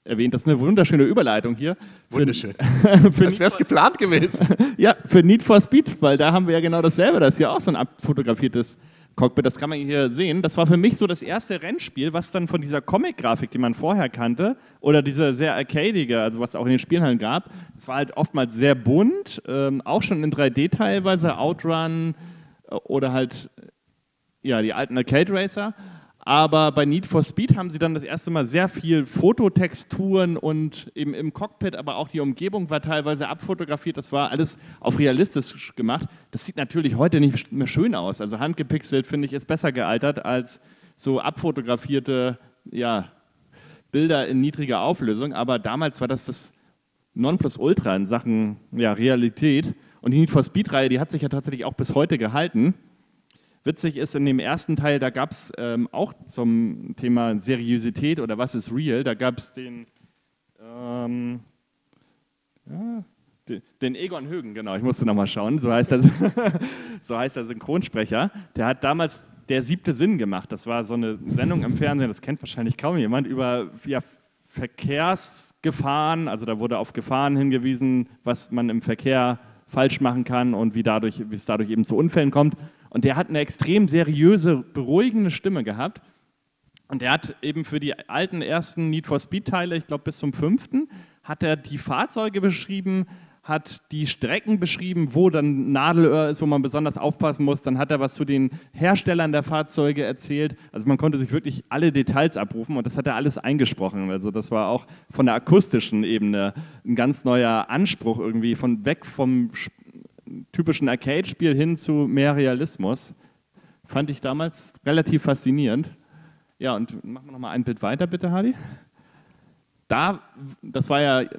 erwähnt. Das ist eine wunderschöne Überleitung hier. Wunderschön. für Als wäre es geplant gewesen. ja, für Need for Speed, weil da haben wir ja genau dasselbe. Das ist ja auch so ein abfotografiertes Cockpit, das kann man hier sehen. Das war für mich so das erste Rennspiel, was dann von dieser Comic-Grafik, die man vorher kannte, oder diese sehr arcadige, also was es auch in den Spielhallen gab, es war halt oftmals sehr bunt, ähm, auch schon in 3D teilweise, Outrun äh, oder halt ja, die alten Arcade Racer. Aber bei Need for Speed haben sie dann das erste Mal sehr viel Fototexturen und eben im Cockpit, aber auch die Umgebung war teilweise abfotografiert. Das war alles auf realistisch gemacht. Das sieht natürlich heute nicht mehr schön aus. Also handgepixelt finde ich ist besser gealtert als so abfotografierte ja, Bilder in niedriger Auflösung. Aber damals war das das Nonplusultra in Sachen ja, Realität. Und die Need for Speed-Reihe, die hat sich ja tatsächlich auch bis heute gehalten. Witzig ist, in dem ersten Teil, da gab es ähm, auch zum Thema Seriosität oder was ist real, da gab es den, ähm, ja, den Egon Högen, genau, ich musste nochmal schauen, so heißt, der, so heißt der Synchronsprecher. Der hat damals der siebte Sinn gemacht. Das war so eine Sendung im Fernsehen, das kennt wahrscheinlich kaum jemand, über ja, Verkehrsgefahren. Also da wurde auf Gefahren hingewiesen, was man im Verkehr falsch machen kann und wie, dadurch, wie es dadurch eben zu Unfällen kommt. Und der hat eine extrem seriöse, beruhigende Stimme gehabt. Und der hat eben für die alten ersten Need for Speed-Teile, ich glaube bis zum fünften, hat er die Fahrzeuge beschrieben, hat die Strecken beschrieben, wo dann Nadelöhr ist, wo man besonders aufpassen muss. Dann hat er was zu den Herstellern der Fahrzeuge erzählt. Also man konnte sich wirklich alle Details abrufen und das hat er alles eingesprochen. Also das war auch von der akustischen Ebene ein ganz neuer Anspruch irgendwie, von weg vom typischen Arcade-Spiel hin zu mehr Realismus. Fand ich damals relativ faszinierend. Ja, und machen wir noch mal ein Bild weiter, bitte, Hadi da, das war ja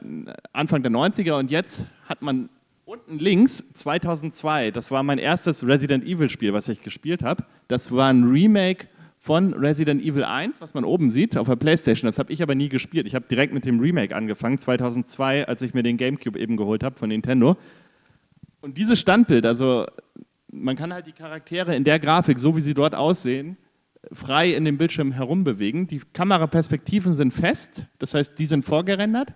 Anfang der 90er und jetzt hat man unten links 2002, das war mein erstes Resident Evil Spiel, was ich gespielt habe. Das war ein Remake von Resident Evil 1, was man oben sieht auf der Playstation. Das habe ich aber nie gespielt. Ich habe direkt mit dem Remake angefangen, 2002, als ich mir den GameCube eben geholt habe von Nintendo. Und dieses Standbild, also man kann halt die Charaktere in der Grafik, so wie sie dort aussehen, frei in dem Bildschirm herumbewegen. Die Kameraperspektiven sind fest, das heißt, die sind vorgerendert,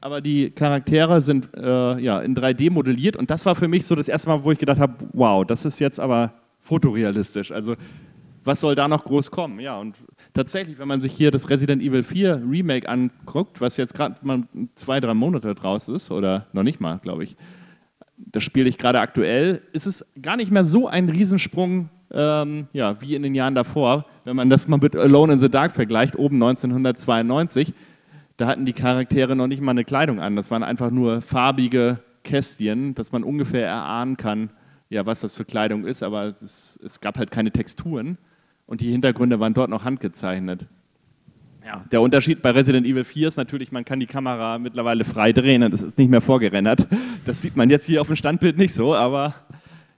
aber die Charaktere sind äh, ja, in 3D modelliert und das war für mich so das erste Mal, wo ich gedacht habe, wow, das ist jetzt aber fotorealistisch. Also was soll da noch groß kommen? Ja, und tatsächlich, wenn man sich hier das Resident Evil 4 Remake anguckt, was jetzt gerade mal zwei, drei Monate draus ist, oder noch nicht mal, glaube ich, das spiele ich gerade aktuell, ist es gar nicht mehr so ein Riesensprung ähm, ja, wie in den Jahren davor. Wenn man das mal mit Alone in the Dark vergleicht, oben 1992, da hatten die Charaktere noch nicht mal eine Kleidung an. Das waren einfach nur farbige Kästchen, dass man ungefähr erahnen kann, ja, was das für Kleidung ist, aber es, ist, es gab halt keine Texturen und die Hintergründe waren dort noch handgezeichnet. Ja, der Unterschied bei Resident Evil 4 ist natürlich, man kann die Kamera mittlerweile frei drehen und es ist nicht mehr vorgerendert. Das sieht man jetzt hier auf dem Standbild nicht so, aber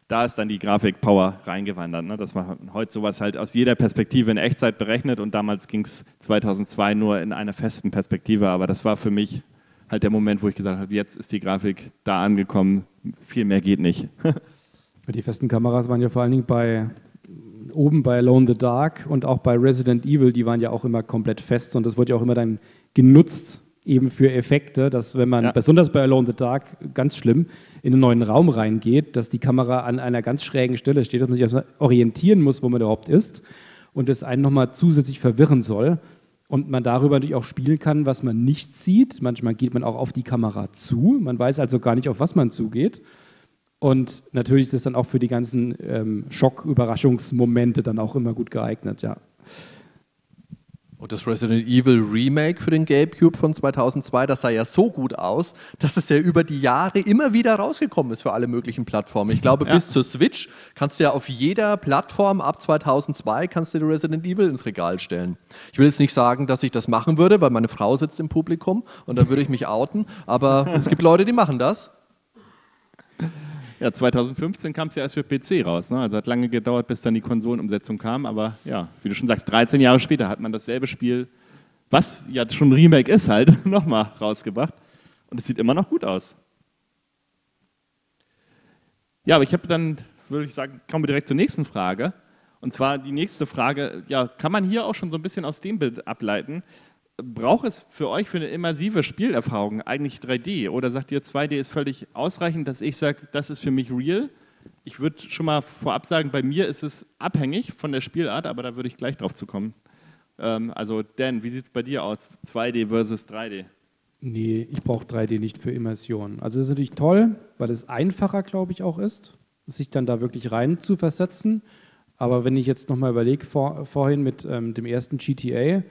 da ist dann die Grafik-Power reingewandert, ne? dass man heute sowas halt aus jeder Perspektive in Echtzeit berechnet und damals ging es 2002 nur in einer festen Perspektive, aber das war für mich halt der Moment, wo ich gesagt habe, jetzt ist die Grafik da angekommen, viel mehr geht nicht. die festen Kameras waren ja vor allen Dingen bei oben bei Alone in the Dark und auch bei Resident Evil, die waren ja auch immer komplett fest und das wurde ja auch immer dann genutzt eben für Effekte, dass wenn man, ja. besonders bei Alone in the Dark, ganz schlimm, in einen neuen Raum reingeht, dass die Kamera an einer ganz schrägen Stelle steht, dass man sich orientieren muss, wo man überhaupt ist und es einen nochmal zusätzlich verwirren soll und man darüber natürlich auch spielen kann, was man nicht sieht. Manchmal geht man auch auf die Kamera zu, man weiß also gar nicht, auf was man zugeht. Und natürlich ist es dann auch für die ganzen ähm, Schock-Überraschungsmomente dann auch immer gut geeignet, ja. Und das Resident Evil Remake für den GameCube von 2002, das sah ja so gut aus, dass es ja über die Jahre immer wieder rausgekommen ist für alle möglichen Plattformen. Ich glaube, ja. bis zur Switch kannst du ja auf jeder Plattform ab 2002 kannst du Resident Evil ins Regal stellen. Ich will jetzt nicht sagen, dass ich das machen würde, weil meine Frau sitzt im Publikum und dann würde ich mich outen, aber es gibt Leute, die machen das. Ja, 2015 kam es ja erst für PC raus. Ne? Also hat lange gedauert, bis dann die Konsolenumsetzung kam. Aber ja, wie du schon sagst, 13 Jahre später hat man dasselbe Spiel, was ja schon ein Remake ist, halt nochmal rausgebracht. Und es sieht immer noch gut aus. Ja, aber ich habe dann, würde ich sagen, kommen wir direkt zur nächsten Frage. Und zwar die nächste Frage, ja, kann man hier auch schon so ein bisschen aus dem Bild ableiten, braucht es für euch für eine immersive Spielerfahrung eigentlich 3D oder sagt ihr 2D ist völlig ausreichend, dass ich sage, das ist für mich real? Ich würde schon mal vorab sagen, bei mir ist es abhängig von der Spielart, aber da würde ich gleich drauf zu kommen. Ähm, also Dan, wie sieht es bei dir aus? 2D versus 3D? Nee, ich brauche 3D nicht für Immersion. Also das ist natürlich toll, weil es einfacher, glaube ich, auch ist, sich dann da wirklich rein zu versetzen. Aber wenn ich jetzt nochmal überlege, vor, vorhin mit ähm, dem ersten GTA,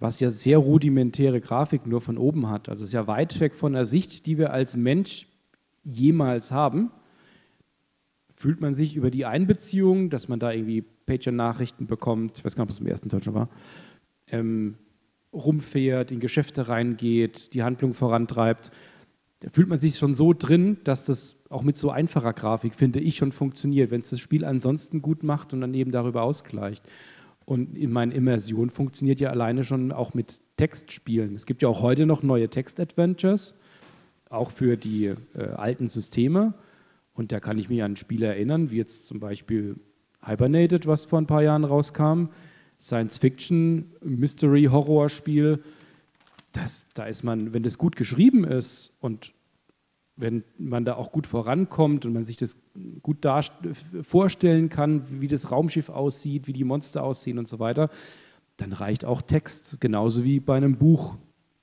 was ja sehr rudimentäre Grafik nur von oben hat. Also es ist ja weit weg von der Sicht, die wir als Mensch jemals haben. Fühlt man sich über die Einbeziehung, dass man da irgendwie Pager-Nachrichten bekommt, ich weiß gar nicht, ob es im ersten Teil schon war, ähm, rumfährt, in Geschäfte reingeht, die Handlung vorantreibt. da fühlt man sich schon so drin, dass das auch mit so einfacher Grafik, finde ich, schon funktioniert, wenn es das Spiel ansonsten gut macht und dann eben darüber ausgleicht. Und in meiner Immersion funktioniert ja alleine schon auch mit Textspielen. Es gibt ja auch heute noch neue Text-Adventures, auch für die äh, alten Systeme. Und da kann ich mich an Spiele erinnern, wie jetzt zum Beispiel Hibernated, was vor ein paar Jahren rauskam, Science-Fiction, Mystery-Horror-Spiel. da ist man, wenn das gut geschrieben ist und wenn man da auch gut vorankommt und man sich das gut vorstellen kann, wie das Raumschiff aussieht, wie die Monster aussehen und so weiter, dann reicht auch Text, genauso wie bei einem Buch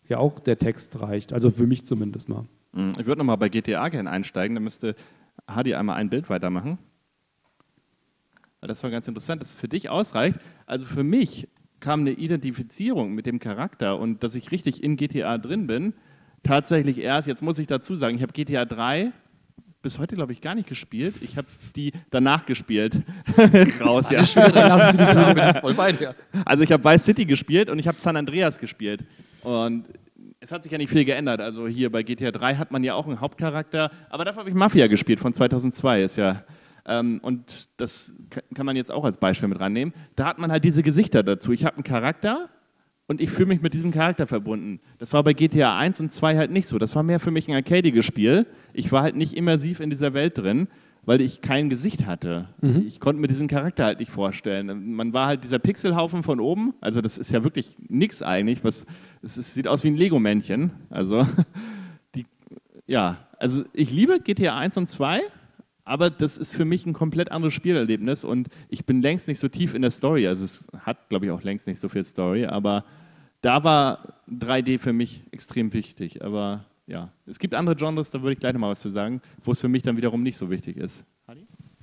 ja auch der Text reicht. Also für mich zumindest mal. Hm, ich würde nochmal bei GTA gerne einsteigen, da müsste Hadi einmal ein Bild weitermachen. Das war ganz interessant, dass es für dich ausreicht. Also für mich kam eine Identifizierung mit dem Charakter und dass ich richtig in GTA drin bin, tatsächlich erst, jetzt muss ich dazu sagen, ich habe GTA 3 bis heute, glaube ich, gar nicht gespielt. Ich habe die danach gespielt. Raus, ja. also ich habe Vice City gespielt und ich habe San Andreas gespielt. Und es hat sich ja nicht viel geändert. Also hier bei GTA 3 hat man ja auch einen Hauptcharakter, aber dafür habe ich Mafia gespielt von 2002, ist ja ähm, und das kann man jetzt auch als Beispiel mit rannehmen. Da hat man halt diese Gesichter dazu. Ich habe einen Charakter und ich fühle mich mit diesem Charakter verbunden. Das war bei GTA 1 und 2 halt nicht so. Das war mehr für mich ein arcadiges Spiel. Ich war halt nicht immersiv in dieser Welt drin, weil ich kein Gesicht hatte. Mhm. Ich konnte mir diesen Charakter halt nicht vorstellen. Man war halt dieser Pixelhaufen von oben. Also das ist ja wirklich nichts eigentlich. Was, es sieht aus wie ein Lego-Männchen. Also die, ja, also ich liebe GTA 1 und 2 aber das ist für mich ein komplett anderes Spielerlebnis und ich bin längst nicht so tief in der Story. Also es hat, glaube ich, auch längst nicht so viel Story, aber da war 3D für mich extrem wichtig. Aber ja, es gibt andere Genres, da würde ich gleich nochmal was zu sagen, wo es für mich dann wiederum nicht so wichtig ist.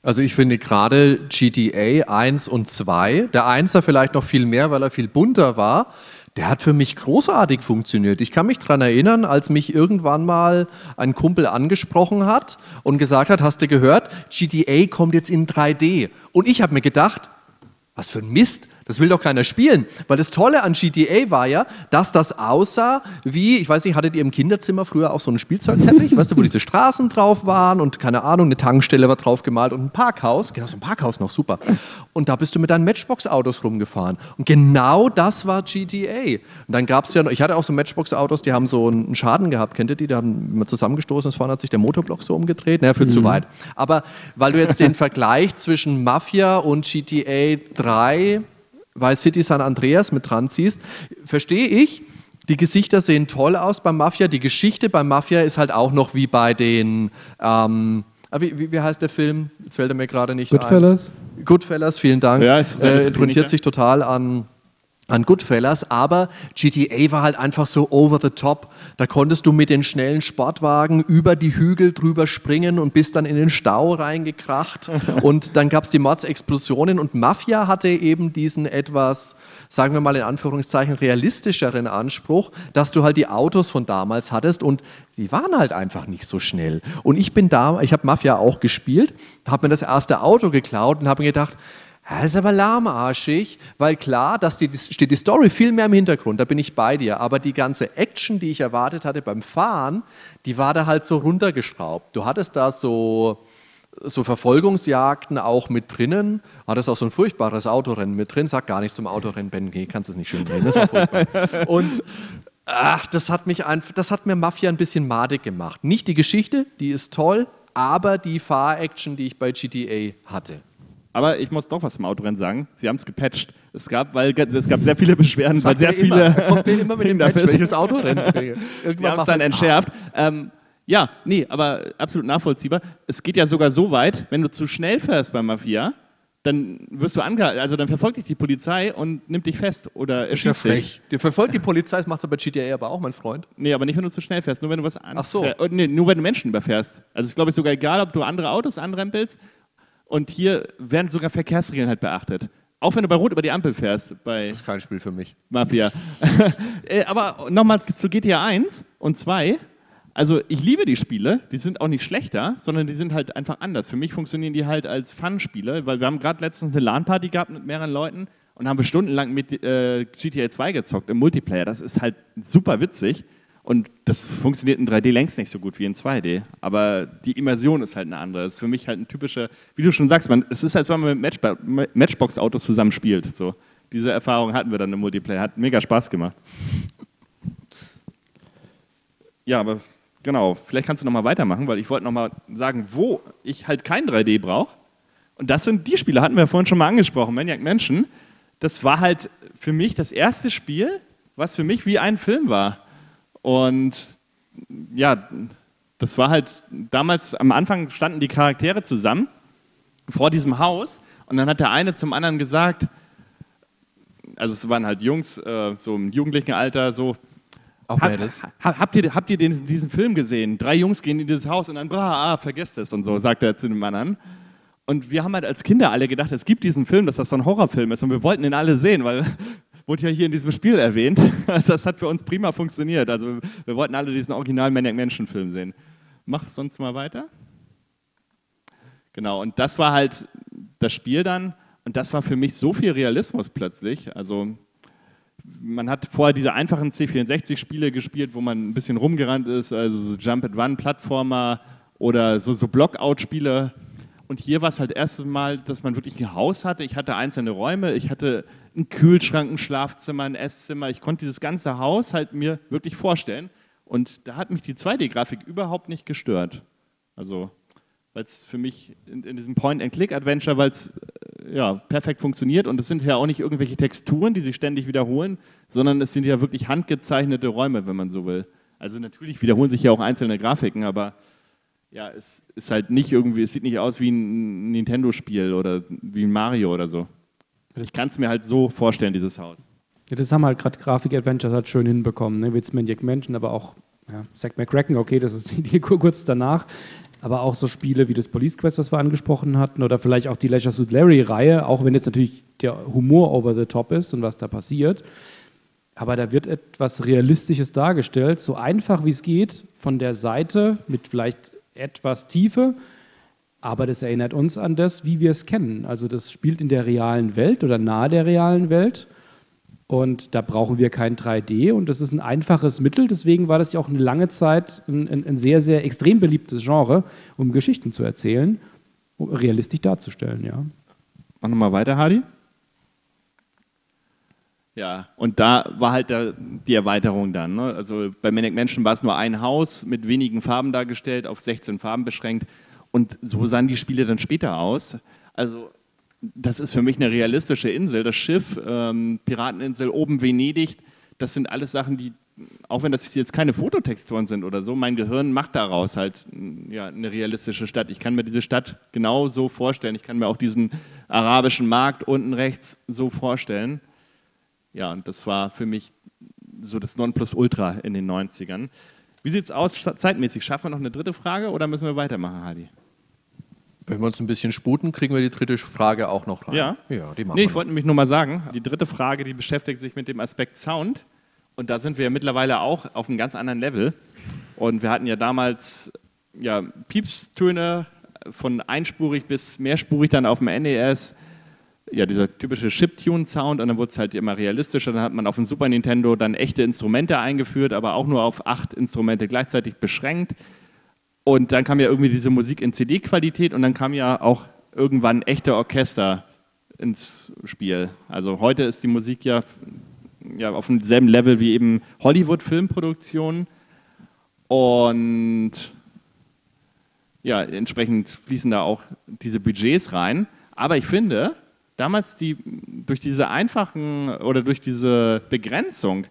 Also ich finde gerade GTA 1 und 2, der 1er vielleicht noch viel mehr, weil er viel bunter war, der hat für mich großartig funktioniert. Ich kann mich daran erinnern, als mich irgendwann mal ein Kumpel angesprochen hat und gesagt hat, hast du gehört, GTA kommt jetzt in 3D. Und ich habe mir gedacht, was für ein Mist, das will doch keiner spielen. Weil das Tolle an GTA war ja, dass das aussah wie, ich weiß nicht, hattet ihr im Kinderzimmer früher auch so einen Spielzeugteppich, weißt du, wo diese Straßen drauf waren und keine Ahnung, eine Tankstelle war drauf gemalt und ein Parkhaus. Genau, so ein Parkhaus noch, super. Und da bist du mit deinen Matchbox-Autos rumgefahren. Und genau das war GTA. Und dann gab es ja noch, ich hatte auch so Matchbox-Autos, die haben so einen Schaden gehabt, kennt ihr die? Die haben immer zusammengestoßen, und vorne hat sich der Motorblock so umgedreht. Naja, führt mhm. zu weit. Aber weil du jetzt den Vergleich zwischen Mafia und GTA 3 Vice City San Andreas mit dran ziehst, verstehe ich. Die Gesichter sehen toll aus beim Mafia. Die Geschichte beim Mafia ist halt auch noch wie bei den. Ähm, ah, wie, wie, heißt der Film? Jetzt fällt er mir gerade nicht Goodfellas? ein. Goodfellas, vielen Dank. Ja, es äh, orientiert sich total an an Goodfellas, aber GTA war halt einfach so over the top. Da konntest du mit den schnellen Sportwagen über die Hügel drüber springen und bist dann in den Stau reingekracht. und dann gab es die Mordsexplosionen und Mafia hatte eben diesen etwas, sagen wir mal in Anführungszeichen, realistischeren Anspruch, dass du halt die Autos von damals hattest und die waren halt einfach nicht so schnell. Und ich bin da, ich habe Mafia auch gespielt, habe mir das erste Auto geklaut und habe mir gedacht, das ist aber lahmarschig, weil klar, da steht die Story viel mehr im Hintergrund, da bin ich bei dir. Aber die ganze Action, die ich erwartet hatte beim Fahren, die war da halt so runtergeschraubt. Du hattest da so, so Verfolgungsjagden auch mit drinnen, hattest auch so ein furchtbares Autorennen mit drin. Sag gar nichts zum Autorennen, Ben, nee, kannst es nicht schön drehen, das war furchtbar. Und ach, das hat, mich einfach, das hat mir Mafia ein bisschen madig gemacht. Nicht die Geschichte, die ist toll, aber die Fahraction, die ich bei GTA hatte. Aber ich muss doch was zum Autorennen sagen. Sie haben es gepatcht. Es gab, weil es gab sehr viele Beschwerden, weil sehr viele. Immer. Kommt mir immer mit dem Patch, wenn ich das Autorennen kriege. Sie haben es dann entschärft. Ähm, ja, nee, aber absolut nachvollziehbar. Es geht ja sogar so weit, wenn du zu schnell fährst bei Mafia, dann wirst du angehalten, also dann verfolgt dich die Polizei und nimmt dich fest oder ist ja frech. Die verfolgt die Polizei, das machst du bei GTA aber auch, mein Freund. Nee, aber nicht, wenn du zu schnell fährst, nur wenn du was Ach so. Nee, nur wenn du Menschen überfährst. Also ist glaube ich sogar egal, ob du andere Autos anrempelst und hier werden sogar Verkehrsregeln halt beachtet. Auch wenn du bei Rot über die Ampel fährst. Bei das ist kein Spiel für mich. Mafia. Äh, aber nochmal zu GTA 1 und 2. Also ich liebe die Spiele, die sind auch nicht schlechter, sondern die sind halt einfach anders. Für mich funktionieren die halt als Fun-Spiele, weil wir haben gerade letztens eine LAN-Party gehabt mit mehreren Leuten und haben stundenlang mit äh, GTA 2 gezockt im Multiplayer. Das ist halt super witzig. Und das funktioniert in 3D längst nicht so gut wie in 2D. Aber die Immersion ist halt eine andere. Das ist für mich halt ein typischer, wie du schon sagst, man, es ist, als wenn man mit Matchbox-Autos zusammen spielt. So. Diese Erfahrung hatten wir dann im Multiplayer. Hat mega Spaß gemacht. Ja, aber genau, vielleicht kannst du nochmal weitermachen, weil ich wollte nochmal sagen, wo ich halt kein 3D brauche. Und das sind die Spiele, hatten wir vorhin schon mal angesprochen, Maniac Mansion. Das war halt für mich das erste Spiel, was für mich wie ein Film war. Und ja, das war halt damals, am Anfang standen die Charaktere zusammen vor diesem Haus und dann hat der eine zum anderen gesagt, also es waren halt Jungs, äh, so im jugendlichen Alter, so, Auch hab, beides. ha- habt ihr, habt ihr den, diesen Film gesehen? Drei Jungs gehen in dieses Haus und dann, bra, ah, vergesst es und so, sagt er zu dem anderen. Und wir haben halt als Kinder alle gedacht, es gibt diesen Film, dass das so ein Horrorfilm ist und wir wollten ihn alle sehen, weil wurde ja hier in diesem Spiel erwähnt. Also das hat für uns prima funktioniert. Also wir wollten alle diesen original Maniac Mansion Film sehen. Mach sonst mal weiter. Genau, und das war halt das Spiel dann und das war für mich so viel Realismus plötzlich. Also man hat vorher diese einfachen C64-Spiele gespielt, wo man ein bisschen rumgerannt ist, also so Jump-and-Run-Plattformer oder so, so Blockout-Spiele. Und hier war es halt erst Mal, dass man wirklich ein Haus hatte. Ich hatte einzelne Räume, ich hatte einen Kühlschrank, ein Schlafzimmer, ein Esszimmer. Ich konnte dieses ganze Haus halt mir wirklich vorstellen. Und da hat mich die 2D-Grafik überhaupt nicht gestört. Also, weil es für mich in, in diesem Point-and-Click-Adventure, weil es äh, ja, perfekt funktioniert und es sind ja auch nicht irgendwelche Texturen, die sich ständig wiederholen, sondern es sind ja wirklich handgezeichnete Räume, wenn man so will. Also natürlich wiederholen sich ja auch einzelne Grafiken, aber ja, es ist halt nicht irgendwie, es sieht nicht aus wie ein Nintendo-Spiel oder wie ein Mario oder so. Ich kann es mir halt so vorstellen, dieses Haus. Ja, das haben halt gerade Grafik-Adventures halt schön hinbekommen. Ne? Wie Maniac Mansion, aber auch ja, Zack McCracken, okay, das ist die, die kurz danach. Aber auch so Spiele wie das Police Quest, was wir angesprochen hatten, oder vielleicht auch die Leisure Suit Larry-Reihe, auch wenn jetzt natürlich der Humor over the top ist und was da passiert. Aber da wird etwas Realistisches dargestellt, so einfach wie es geht, von der Seite mit vielleicht etwas Tiefe. Aber das erinnert uns an das, wie wir es kennen. Also das spielt in der realen Welt oder nahe der realen Welt. Und da brauchen wir kein 3D und das ist ein einfaches Mittel. Deswegen war das ja auch eine lange Zeit ein, ein, ein sehr, sehr extrem beliebtes Genre, um Geschichten zu erzählen, um realistisch darzustellen. Ja. Mach nochmal weiter, Hardy. Ja, und da war halt der, die Erweiterung dann. Ne? Also bei Manic Mansion war es nur ein Haus mit wenigen Farben dargestellt, auf 16 Farben beschränkt. Und so sahen die Spiele dann später aus. Also das ist für mich eine realistische Insel. Das Schiff, ähm, Pirateninsel, oben Venedig, das sind alles Sachen, die, auch wenn das jetzt keine Fototexturen sind oder so, mein Gehirn macht daraus halt ja, eine realistische Stadt. Ich kann mir diese Stadt genau so vorstellen. Ich kann mir auch diesen arabischen Markt unten rechts so vorstellen. Ja, und das war für mich so das Nonplusultra in den 90ern. Wie sieht es aus zeitmäßig? Schaffen wir noch eine dritte Frage oder müssen wir weitermachen, Hadi? Wenn wir uns ein bisschen sputen, kriegen wir die dritte Frage auch noch rein. Ja. Ja, die machen Nee, ich wollte nämlich nur mal sagen, die dritte Frage, die beschäftigt sich mit dem Aspekt Sound. Und da sind wir ja mittlerweile auch auf einem ganz anderen Level. Und wir hatten ja damals ja, Piepstöne von einspurig bis mehrspurig dann auf dem NES. Ja, dieser typische Chiptune-Sound und dann wurde es halt immer realistischer. Dann hat man auf dem Super Nintendo dann echte Instrumente eingeführt, aber auch nur auf acht Instrumente gleichzeitig beschränkt. Und dann kam ja irgendwie diese Musik in CD-Qualität und dann kam ja auch irgendwann echte Orchester ins Spiel. Also heute ist die Musik ja, ja auf demselben Level wie eben Hollywood-Filmproduktionen und ja, entsprechend fließen da auch diese Budgets rein. Aber ich finde, damals die, durch diese einfachen oder durch diese Begrenzung äh,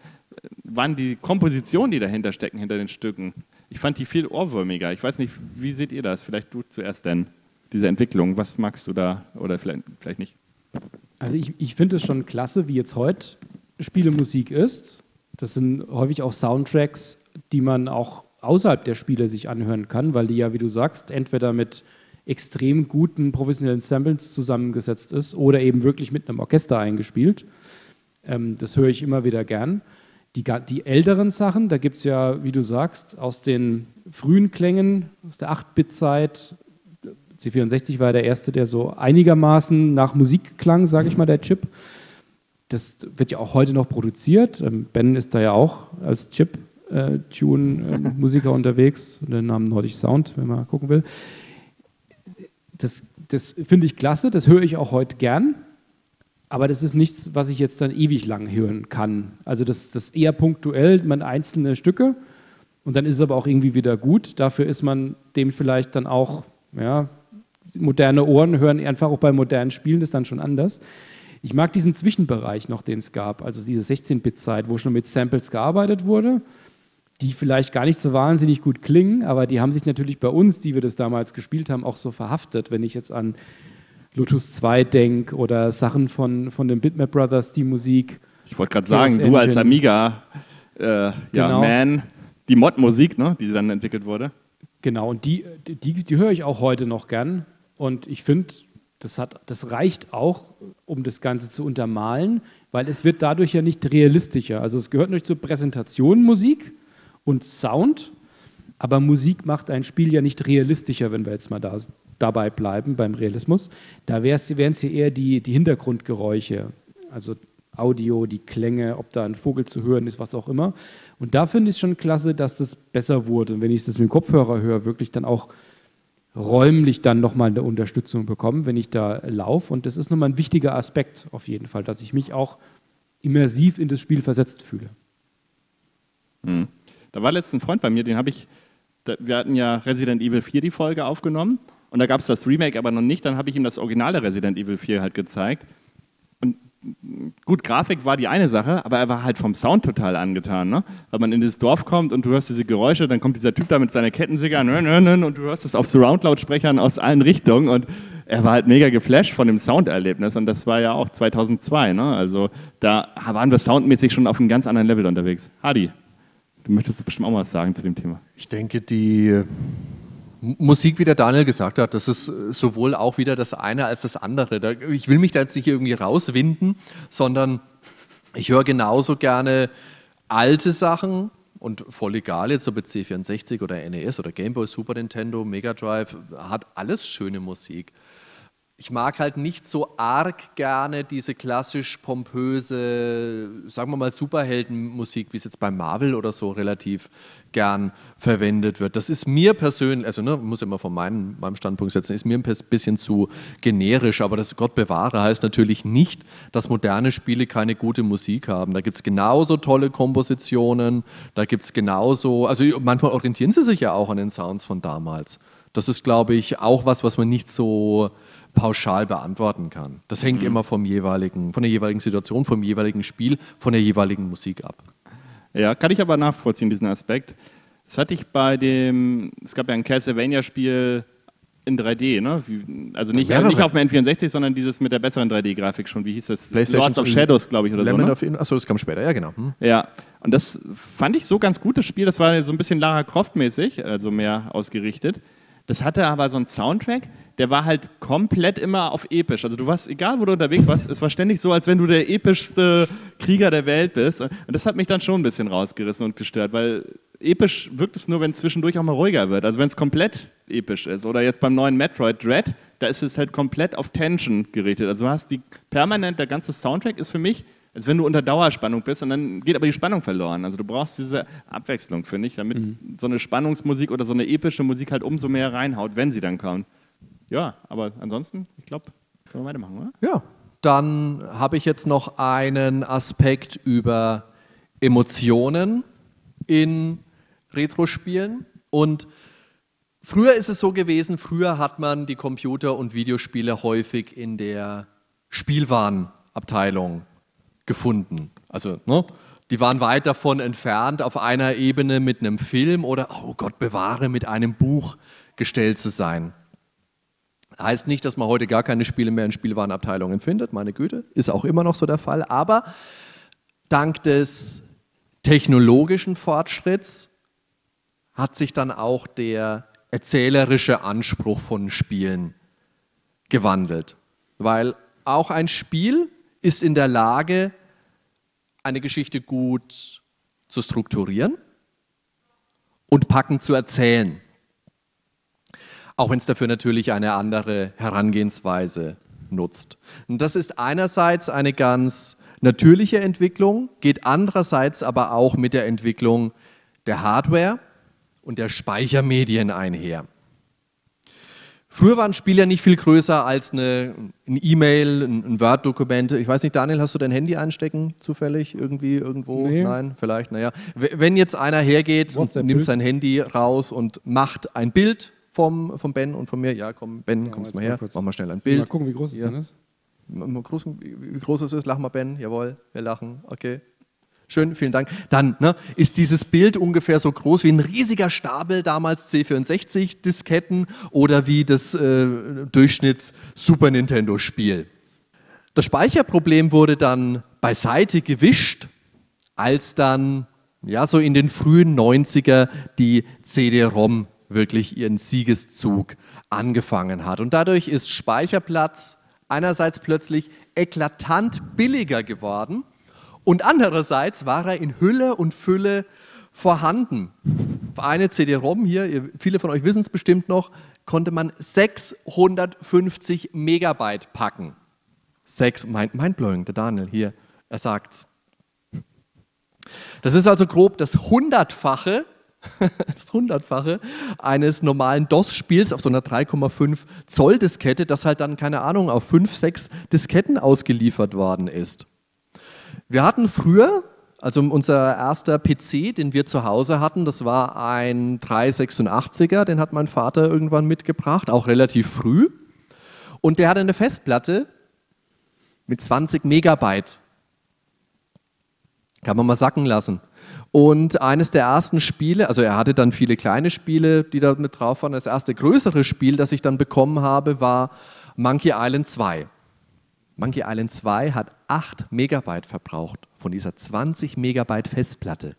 waren die Kompositionen, die dahinter stecken, hinter den Stücken, ich fand die viel ohrwürmiger. Ich weiß nicht, wie seht ihr das? Vielleicht du zuerst denn, diese Entwicklung. Was magst du da oder vielleicht, vielleicht nicht? Also ich, ich finde es schon klasse, wie jetzt heute Spielemusik ist. Das sind häufig auch Soundtracks, die man auch außerhalb der Spiele sich anhören kann, weil die ja, wie du sagst, entweder mit extrem guten professionellen Samples zusammengesetzt ist oder eben wirklich mit einem Orchester eingespielt. Ähm, das höre ich immer wieder gern. Die, die älteren Sachen, da gibt es ja, wie du sagst, aus den frühen Klängen, aus der 8-Bit-Zeit, C64 war der erste, der so einigermaßen nach Musik klang, sage ich mal, der Chip. Das wird ja auch heute noch produziert. Ähm, Ben ist da ja auch als Chip Nord-Tune-Musiker äh, unterwegs, unter dem Namen Nordic Sound, wenn man gucken will. Das, das finde ich klasse, das höre ich auch heute gern. Aber das ist nichts, was ich jetzt dann ewig lang hören kann. Also das, das eher punktuell, man einzelne Stücke und dann ist es aber auch irgendwie wieder gut. Dafür ist man dem vielleicht dann auch, ja, moderne Ohren hören einfach auch bei modernen Spielen, das ist dann schon anders. Ich mag diesen Zwischenbereich noch, den es gab, also diese 16-Bit-Zeit, wo schon mit Samples gearbeitet wurde, die vielleicht gar nicht so wahnsinnig gut klingen, aber die haben sich natürlich bei uns, die wir das damals gespielt haben, auch so verhaftet. Wenn ich jetzt an Lotus 2 denke oder Sachen von, von den Bitmap Brothers, die Musik. Ich wollte gerade sagen, du als Amiga äh, ja, genau. Man, die Mod-Musik, ne, die dann entwickelt wurde. Genau, und die, die, die höre ich auch heute noch gern. Und ich finde, das, das reicht auch, um das Ganze zu untermalen, weil es wird dadurch ja nicht realistischer. Also es gehört nicht zur Präsentation Musik und Sound, aber Musik macht ein Spiel ja nicht realistischer, wenn wir jetzt mal da dabei bleiben beim Realismus. Da wären es ja eher die, die Hintergrundgeräusche, also Audio, die Klänge, ob da ein Vogel zu hören ist, was auch immer. Und da finde ich es schon klasse, dass das besser wurde. Und wenn ich das mit dem Kopfhörer höre, wirklich dann auch räumlich dann nochmal eine Unterstützung bekommen, wenn ich da laufe. Und das ist nochmal ein wichtiger Aspekt auf jeden Fall, dass ich mich auch immersiv in das Spiel versetzt fühle. Hm. Da war letztens ein Freund bei mir, den habe ich, wir hatten ja Resident Evil 4 die Folge aufgenommen und da gab es das Remake aber noch nicht. Dann habe ich ihm das originale Resident Evil 4 halt gezeigt. Und gut, Grafik war die eine Sache, aber er war halt vom Sound total angetan. Ne? Weil man in das Dorf kommt und du hörst diese Geräusche, dann kommt dieser Typ da mit seiner Kettensäge und du hörst es auf Surround-Lautsprechern aus allen Richtungen und er war halt mega geflasht von dem Sounderlebnis und das war ja auch 2002. Ne? Also da waren wir soundmäßig schon auf einem ganz anderen Level unterwegs. Hadi, du möchtest bestimmt auch mal was sagen zu dem Thema. Ich denke, die Musik, wie der Daniel gesagt hat, das ist äh, sowohl auch wieder das eine als das andere. ich will mich da jetzt nicht irgendwie rauswinden, sondern ich höre genauso gerne alte Sachen und voll egal jetzt, ob jetzt C64 oder NES oder Game Boy, Super Nintendo, Mega Drive, hat alles schöne Musik ich mag halt nicht so arg gerne diese klassisch pompöse, sagen wir mal, Superheldenmusik, wie es jetzt bei Marvel oder so relativ gern verwendet wird. Das ist mir persönlich, also ne, muss mal von meinem, meinem Standpunkt setzen, ist mir ein bisschen zu generisch, aber das Gott bewahre heißt natürlich nicht, dass moderne Spiele keine gute Musik haben. Da gibt es genauso tolle Kompositionen, da gibt es genauso, also manchmal orientieren sie sich ja auch an den Sounds von damals. Das ist, glaube ich, auch was, was man nicht so pauschal beantworten kann. Das hängt mhm. immer vom jeweiligen, von der jeweiligen Situation, vom jeweiligen Spiel, von der jeweiligen Musik ab. Ja, kann ich aber nachvollziehen, diesen Aspekt. Das hatte ich bei dem, es gab ja ein Castlevania-Spiel in 3D, ne? Also nicht, also nicht auf dem N64, sondern dieses mit der besseren 3D-Grafik schon. Wie hieß das? Lords of Shadows, glaube ich, oder Lemon so. Ne? Achso, das kam später, ja, genau. Hm. Ja, und das fand ich so ganz gut, das Spiel. Das war so ein bisschen Lara Croft-mäßig, also mehr ausgerichtet. Das hatte aber so einen Soundtrack, der war halt komplett immer auf episch. Also du warst, egal wo du unterwegs warst, es war ständig so, als wenn du der epischste Krieger der Welt bist. Und das hat mich dann schon ein bisschen rausgerissen und gestört, weil episch wirkt es nur, wenn es zwischendurch auch mal ruhiger wird. Also wenn es komplett episch ist. Oder jetzt beim neuen Metroid Dread, da ist es halt komplett auf Tension gerichtet. Also du hast die permanent, der ganze Soundtrack ist für mich als wenn du unter Dauerspannung bist und dann geht aber die Spannung verloren. Also du brauchst diese Abwechslung, finde ich, damit mhm. so eine Spannungsmusik oder so eine epische Musik halt umso mehr reinhaut, wenn sie dann kommt. Ja, aber ansonsten, ich glaube, können wir weitermachen, oder? Ja, dann habe ich jetzt noch einen Aspekt über Emotionen in Retro-Spielen. Und früher ist es so gewesen, früher hat man die Computer- und Videospiele häufig in der Spielwarenabteilung gefunden. Also, ne? die waren weit davon entfernt, auf einer Ebene mit einem Film oder, oh Gott bewahre, mit einem Buch gestellt zu sein. Heißt nicht, dass man heute gar keine Spiele mehr in Spielwarenabteilungen findet, meine Güte, ist auch immer noch so der Fall. Aber dank des technologischen Fortschritts hat sich dann auch der erzählerische Anspruch von Spielen gewandelt. Weil auch ein Spiel ist in der Lage, eine Geschichte gut zu strukturieren und packend zu erzählen. Auch wenn es dafür natürlich eine andere Herangehensweise nutzt. Und das ist einerseits eine ganz natürliche Entwicklung, geht andererseits aber auch mit der Entwicklung der Hardware und der Speichermedien einher. Früher war ein Spiel ja nicht viel größer als eine E-Mail, ein, ein Word-Dokument. Ich weiß nicht, Daniel, hast du dein Handy einstecken zufällig irgendwie irgendwo? Nee. Nein, vielleicht. Naja, wenn jetzt einer hergeht und nimmt sein Handy raus und macht ein Bild vom, vom Ben und von mir, ja, komm, Ben, kommst jetzt mal mal her, mach mal schnell ein Mal Bild. gucken, wie groß es Hier. denn ist. Mal groß, wie groß es ist, lach mal Ben, jawohl, wir lachen, okay. Schön, vielen Dank. Dann ne, ist dieses Bild ungefähr so groß wie ein riesiger Stapel damals C64-Disketten oder wie das äh, Durchschnitts-Super Nintendo-Spiel. Das Speicherproblem wurde dann beiseite gewischt, als dann ja so in den frühen 90er die CD-ROM wirklich ihren Siegeszug angefangen hat. Und dadurch ist Speicherplatz einerseits plötzlich eklatant billiger geworden und andererseits war er in Hülle und Fülle vorhanden. Auf eine CD-ROM hier, viele von euch wissen es bestimmt noch, konnte man 650 Megabyte packen. Sechs, mind, mindblowing, der Daniel hier, er sagt's. Das ist also grob das Hundertfache, das Hundertfache eines normalen DOS-Spiels auf so einer 3,5 Zoll Diskette, das halt dann, keine Ahnung, auf 5, 6 Disketten ausgeliefert worden ist. Wir hatten früher, also unser erster PC, den wir zu Hause hatten, das war ein 386er, den hat mein Vater irgendwann mitgebracht, auch relativ früh. Und der hatte eine Festplatte mit 20 Megabyte. Kann man mal sacken lassen. Und eines der ersten Spiele, also er hatte dann viele kleine Spiele, die da mit drauf waren. Das erste größere Spiel, das ich dann bekommen habe, war Monkey Island 2. Monkey Island 2 hat 8 Megabyte verbraucht von dieser 20 Megabyte Festplatte.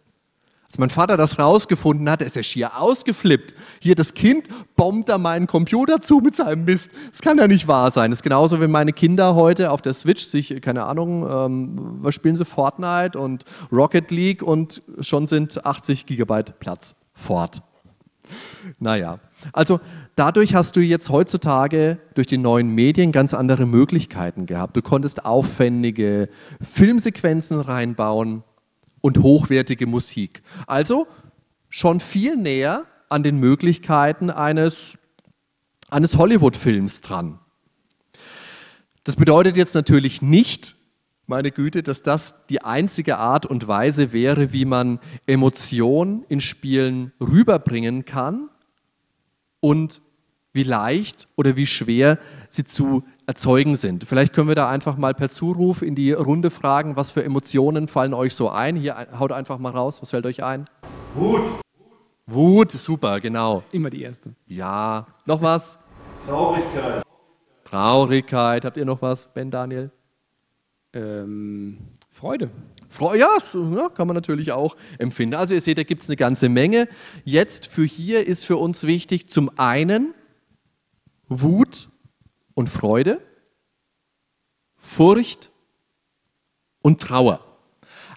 Als mein Vater das rausgefunden hat, ist er schier ausgeflippt. Hier, das Kind bombt da meinen Computer zu mit seinem Mist. Das kann ja nicht wahr sein. Das ist genauso, wenn meine Kinder heute auf der Switch sich, keine Ahnung, ähm, was spielen sie? Fortnite und Rocket League und schon sind 80 Gigabyte Platz fort. Naja, also dadurch hast du jetzt heutzutage durch die neuen Medien ganz andere Möglichkeiten gehabt. Du konntest aufwendige Filmsequenzen reinbauen und hochwertige Musik. Also schon viel näher an den Möglichkeiten eines, eines Hollywood-Films dran. Das bedeutet jetzt natürlich nicht, meine Güte, dass das die einzige Art und Weise wäre, wie man Emotionen in Spielen rüberbringen kann und wie leicht oder wie schwer sie zu erzeugen sind. Vielleicht können wir da einfach mal per Zuruf in die Runde fragen, was für Emotionen fallen euch so ein? Hier, ein- haut einfach mal raus, was fällt euch ein? Wut. Wut, super, genau. Immer die erste. Ja, noch was? Traurigkeit. Traurigkeit, habt ihr noch was, Ben, Daniel? Ähm, Freude. Ja, kann man natürlich auch empfinden. Also ihr seht, da gibt es eine ganze Menge. Jetzt für hier ist für uns wichtig zum einen Wut und Freude, Furcht und Trauer.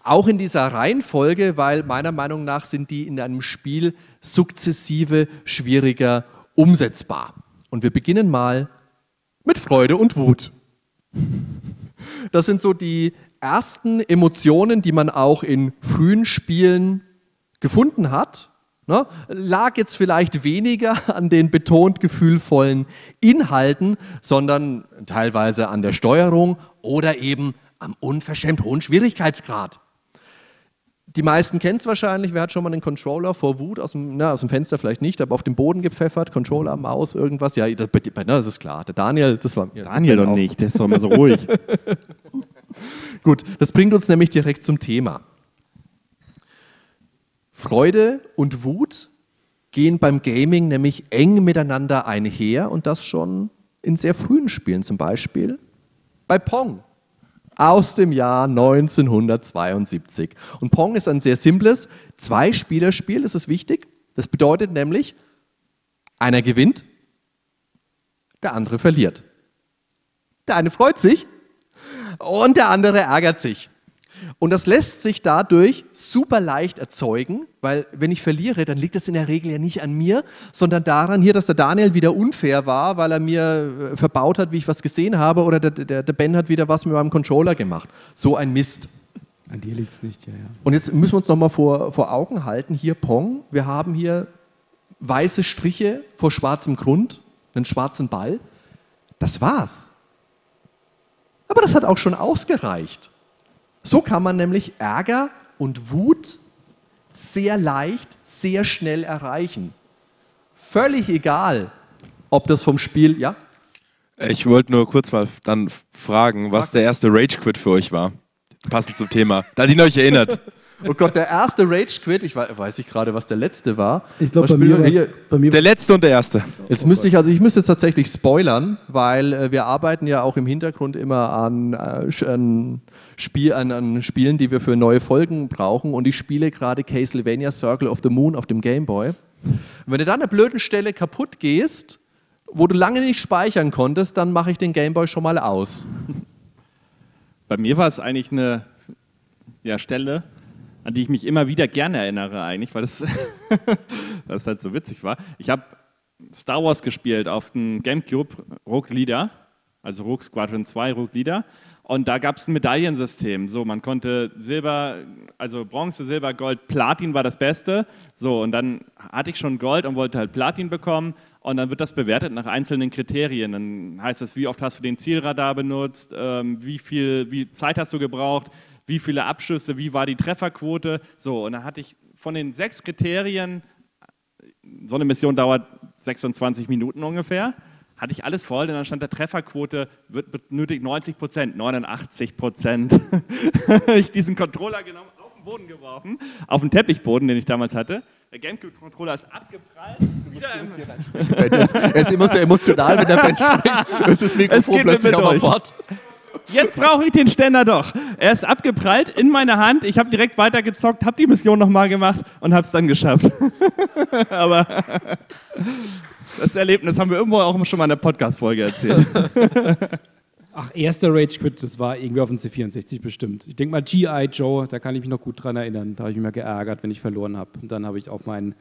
Auch in dieser Reihenfolge, weil meiner Meinung nach sind die in einem Spiel sukzessive schwieriger umsetzbar. Und wir beginnen mal mit Freude und Wut. Das sind so die ersten Emotionen, die man auch in frühen Spielen gefunden hat. Ne? Lag jetzt vielleicht weniger an den betont gefühlvollen Inhalten, sondern teilweise an der Steuerung oder eben am unverschämt hohen Schwierigkeitsgrad. Die meisten kennen es wahrscheinlich. Wer hat schon mal einen Controller vor Wut aus dem, na, aus dem Fenster vielleicht nicht, aber auf den Boden gepfeffert? Controller, Maus, irgendwas? Ja, das, na, das ist klar. Der Daniel, das war. Daniel doch nicht, der ist doch immer so ruhig. Gut, das bringt uns nämlich direkt zum Thema. Freude und Wut gehen beim Gaming nämlich eng miteinander einher und das schon in sehr frühen Spielen, zum Beispiel bei Pong aus dem Jahr 1972. Und Pong ist ein sehr simples Zwei-Spieler-Spiel, das ist wichtig. Das bedeutet nämlich, einer gewinnt, der andere verliert. Der eine freut sich und der andere ärgert sich. Und das lässt sich dadurch super leicht erzeugen, weil wenn ich verliere, dann liegt das in der Regel ja nicht an mir, sondern daran hier, dass der Daniel wieder unfair war, weil er mir äh, verbaut hat, wie ich was gesehen habe, oder der, der, der Ben hat wieder was mit meinem Controller gemacht. So ein Mist. An dir liegt es nicht, ja, ja. Und jetzt müssen wir uns nochmal vor, vor Augen halten, hier Pong, wir haben hier weiße Striche vor schwarzem Grund, einen schwarzen Ball. Das war's. Aber das hat auch schon ausgereicht. So kann man nämlich Ärger und Wut sehr leicht, sehr schnell erreichen. Völlig egal, ob das vom Spiel, ja? Ich wollte nur kurz mal dann fragen, was der erste Rage-Quit für euch war. Passend zum Thema. Da ihr euch erinnert. Oh Gott, der erste Rage-Quit, ich weiß, weiß ich gerade, was der letzte war. Ich glaube, bei, mir hier? bei mir Der letzte und der erste. Jetzt müsste ich, also ich müsste jetzt tatsächlich spoilern, weil äh, wir arbeiten ja auch im Hintergrund immer an, äh, an, Spiel, an, an Spielen, die wir für neue Folgen brauchen und ich spiele gerade Castlevania Circle of the Moon auf dem Game Boy. Und wenn du da an einer blöden Stelle kaputt gehst, wo du lange nicht speichern konntest, dann mache ich den Game Boy schon mal aus. Bei mir war es eigentlich eine ja, Stelle, an die ich mich immer wieder gerne erinnere, eigentlich, weil das, das halt so witzig war. Ich habe Star Wars gespielt auf dem Gamecube, Rogue Leader, also Rogue Squadron 2, Rogue Leader. Und da gab es ein Medaillensystem. So, man konnte Silber, also Bronze, Silber, Gold, Platin war das Beste. So, und dann hatte ich schon Gold und wollte halt Platin bekommen. Und dann wird das bewertet nach einzelnen Kriterien. Dann heißt es, wie oft hast du den Zielradar benutzt, ähm, wie viel wie Zeit hast du gebraucht, wie viele Abschüsse, wie war die Trefferquote. So, und dann hatte ich von den sechs Kriterien, so eine Mission dauert 26 Minuten ungefähr, hatte ich alles voll, denn dann stand der Trefferquote, wird benötigt 90 Prozent, 89 Prozent. ich diesen Controller genommen, auf den Boden geworfen, auf den Teppichboden, den ich damals hatte. Der Gamecube-Controller ist abgeprallt. Wieder im Er ist immer so emotional, wenn der Band springt. Das ist das Mikrofon plötzlich auch mal fort. Jetzt brauche ich den Ständer doch. Er ist abgeprallt in meine Hand. Ich habe direkt weitergezockt, habe die Mission nochmal gemacht und habe es dann geschafft. Aber das Erlebnis haben wir irgendwo auch schon mal in der Podcast-Folge erzählt. Ach, erster Rage Quit, das war irgendwie auf dem C64 bestimmt. Ich denke mal G.I. Joe, da kann ich mich noch gut dran erinnern. Da habe ich mich mal geärgert, wenn ich verloren habe. Und dann habe ich auch meinen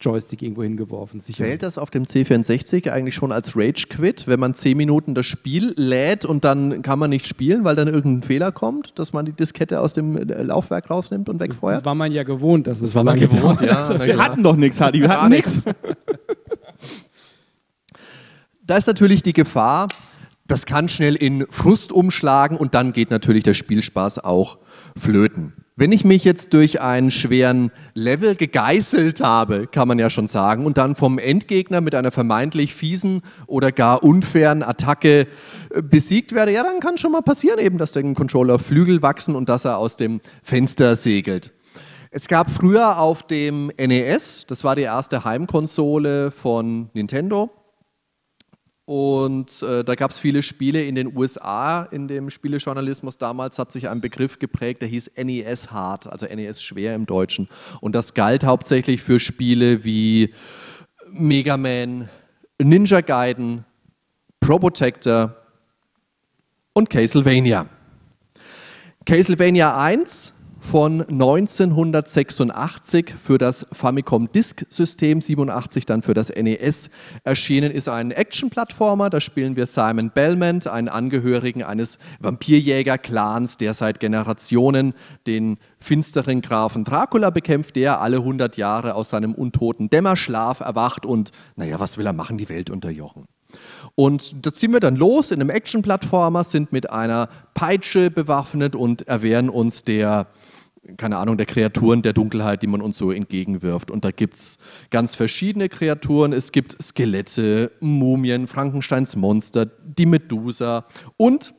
Joystick irgendwo hingeworfen. Sicher. Zählt das auf dem C64 eigentlich schon als Rage Quit, wenn man 10 Minuten das Spiel lädt und dann kann man nicht spielen, weil dann irgendein Fehler kommt, dass man die Diskette aus dem äh, Laufwerk rausnimmt und Das wegfeuert? war man ja gewohnt. Dass es war man gewohnt, ja. na Wir hatten doch nichts, Hadi. Wir hatten nichts. Da ist natürlich die Gefahr, das kann schnell in Frust umschlagen und dann geht natürlich der Spielspaß auch flöten. Wenn ich mich jetzt durch einen schweren Level gegeißelt habe, kann man ja schon sagen, und dann vom Endgegner mit einer vermeintlich fiesen oder gar unfairen Attacke äh, besiegt werde, ja, dann kann schon mal passieren eben, dass der Controller Flügel wachsen und dass er aus dem Fenster segelt. Es gab früher auf dem NES, das war die erste Heimkonsole von Nintendo, und äh, da gab es viele Spiele in den USA. In dem Spielejournalismus damals hat sich ein Begriff geprägt, der hieß NES Hard, also NES schwer im Deutschen. Und das galt hauptsächlich für Spiele wie Mega Man, Ninja Gaiden, Probotector und Castlevania. Castlevania 1 von 1986 für das Famicom Disk System, 87 dann für das NES erschienen, ist ein Action-Plattformer. Da spielen wir Simon Belmont, einen Angehörigen eines Vampirjäger-Clans, der seit Generationen den finsteren Grafen Dracula bekämpft, der alle 100 Jahre aus seinem untoten Dämmerschlaf erwacht und, naja, was will er machen, die Welt unterjochen. Und da ziehen wir dann los in einem Action-Plattformer, sind mit einer Peitsche bewaffnet und erwehren uns der, keine Ahnung, der Kreaturen der Dunkelheit, die man uns so entgegenwirft. Und da gibt es ganz verschiedene Kreaturen. Es gibt Skelette, Mumien, Frankensteins Monster, die Medusa und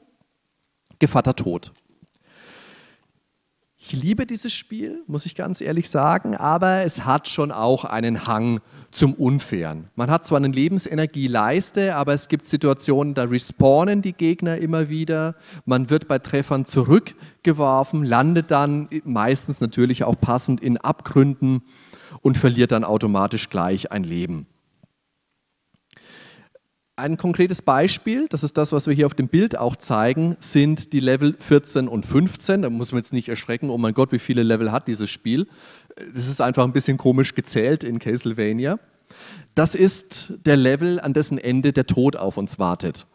Gevatter Tod. Ich liebe dieses Spiel, muss ich ganz ehrlich sagen, aber es hat schon auch einen Hang zum Unfairen. Man hat zwar eine Lebensenergieleiste, aber es gibt Situationen, da respawnen die Gegner immer wieder. Man wird bei Treffern zurückgeworfen, landet dann meistens natürlich auch passend in Abgründen und verliert dann automatisch gleich ein Leben. Ein konkretes Beispiel, das ist das, was wir hier auf dem Bild auch zeigen, sind die Level 14 und 15. Da muss man jetzt nicht erschrecken, oh mein Gott, wie viele Level hat dieses Spiel. Das ist einfach ein bisschen komisch gezählt in Castlevania. Das ist der Level, an dessen Ende der Tod auf uns wartet.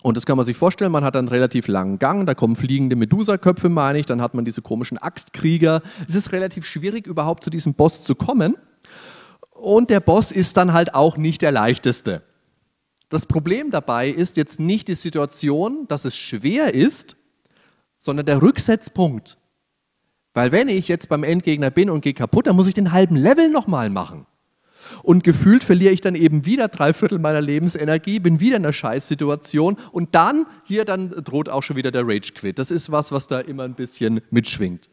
Und das kann man sich vorstellen, man hat einen relativ langen Gang, da kommen fliegende Medusa-Köpfe, meine ich, dann hat man diese komischen Axtkrieger. Es ist relativ schwierig, überhaupt zu diesem Boss zu kommen. Und der Boss ist dann halt auch nicht der leichteste. Das Problem dabei ist jetzt nicht die Situation, dass es schwer ist, sondern der Rücksetzpunkt. Weil wenn ich jetzt beim Endgegner bin und gehe kaputt, dann muss ich den halben Level nochmal machen. Und gefühlt verliere ich dann eben wieder drei Viertel meiner Lebensenergie, bin wieder in einer Scheißsituation und dann, hier dann droht auch schon wieder der Rage-Quit. Das ist was, was da immer ein bisschen mitschwingt.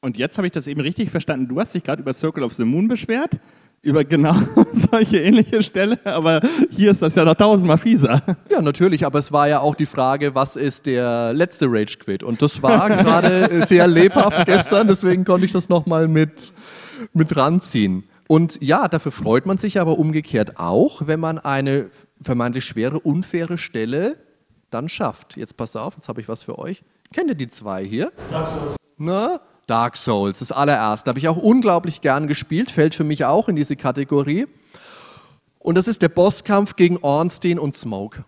Und jetzt habe ich das eben richtig verstanden. Du hast dich gerade über Circle of the Moon beschwert, über genau solche ähnliche Stelle, aber hier ist das ja noch tausendmal fieser. Ja, natürlich, aber es war ja auch die Frage, was ist der letzte Rage-Quit? Und das war gerade sehr lebhaft gestern, deswegen konnte ich das nochmal mit, mit ranziehen. Und ja, dafür freut man sich aber umgekehrt auch, wenn man eine vermeintlich schwere, unfaire Stelle dann schafft. Jetzt pass auf, jetzt habe ich was für euch. Kennt ihr die zwei hier? Na? Dark Souls, das allererste. Habe ich auch unglaublich gern gespielt, fällt für mich auch in diese Kategorie. Und das ist der Bosskampf gegen Ornstein und Smoke.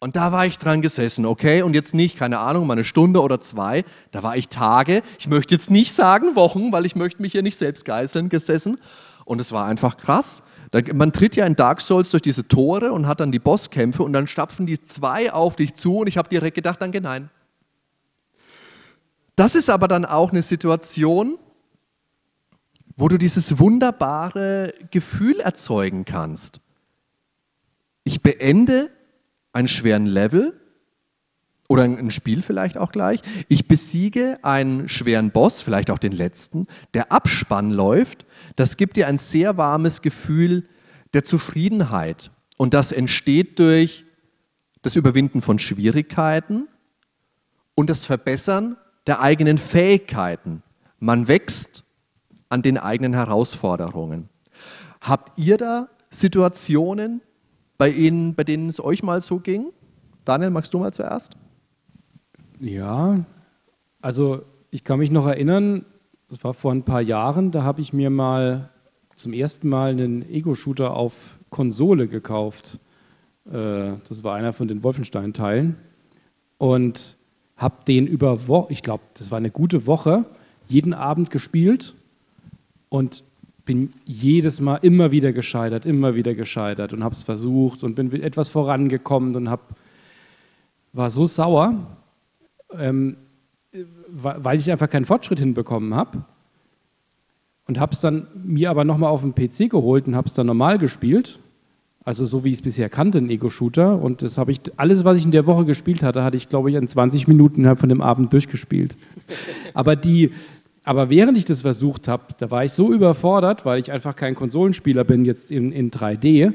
Und da war ich dran gesessen, okay? Und jetzt nicht, keine Ahnung, mal eine Stunde oder zwei. Da war ich Tage. Ich möchte jetzt nicht sagen Wochen, weil ich möchte mich hier nicht selbst geißeln, gesessen. Und es war einfach krass. Man tritt ja in Dark Souls durch diese Tore und hat dann die Bosskämpfe und dann stapfen die zwei auf dich zu und ich habe direkt gedacht, danke, nein. Das ist aber dann auch eine Situation, wo du dieses wunderbare Gefühl erzeugen kannst. Ich beende einen schweren Level oder ein Spiel vielleicht auch gleich. Ich besiege einen schweren Boss, vielleicht auch den letzten. Der Abspann läuft. Das gibt dir ein sehr warmes Gefühl der Zufriedenheit. Und das entsteht durch das Überwinden von Schwierigkeiten und das Verbessern der eigenen Fähigkeiten. Man wächst an den eigenen Herausforderungen. Habt ihr da Situationen, bei, Ihnen, bei denen es euch mal so ging? Daniel, magst du mal zuerst? Ja, also ich kann mich noch erinnern, das war vor ein paar Jahren, da habe ich mir mal zum ersten Mal einen Ego-Shooter auf Konsole gekauft. Äh, das war einer von den Wolfenstein-Teilen. Und habe den über Woche, ich glaube, das war eine gute Woche, jeden Abend gespielt. Und bin jedes Mal immer wieder gescheitert, immer wieder gescheitert und habe es versucht und bin etwas vorangekommen und hab, war so sauer, ähm, weil ich einfach keinen Fortschritt hinbekommen habe. Und habe es dann mir aber nochmal auf den PC geholt und habe es dann normal gespielt. Also so wie ich es bisher kannte, ein Ego-Shooter. Und das habe ich, alles, was ich in der Woche gespielt hatte, hatte ich, glaube ich, in 20 Minuten innerhalb von dem Abend durchgespielt. Aber die, aber während ich das versucht habe, da war ich so überfordert, weil ich einfach kein Konsolenspieler bin jetzt in, in 3D,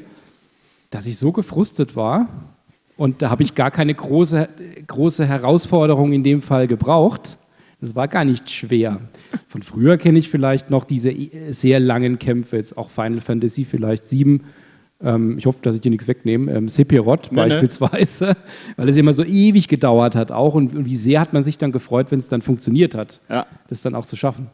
dass ich so gefrustet war. Und da habe ich gar keine große, große Herausforderung in dem Fall gebraucht. Das war gar nicht schwer. Von früher kenne ich vielleicht noch diese sehr langen Kämpfe, jetzt auch Final Fantasy vielleicht 7 ähm, ich hoffe, dass ich dir nichts wegnehme, ähm, Sephiroth nee, beispielsweise, nee. weil es immer so ewig gedauert hat auch und, und wie sehr hat man sich dann gefreut, wenn es dann funktioniert hat, ja. das dann auch zu schaffen.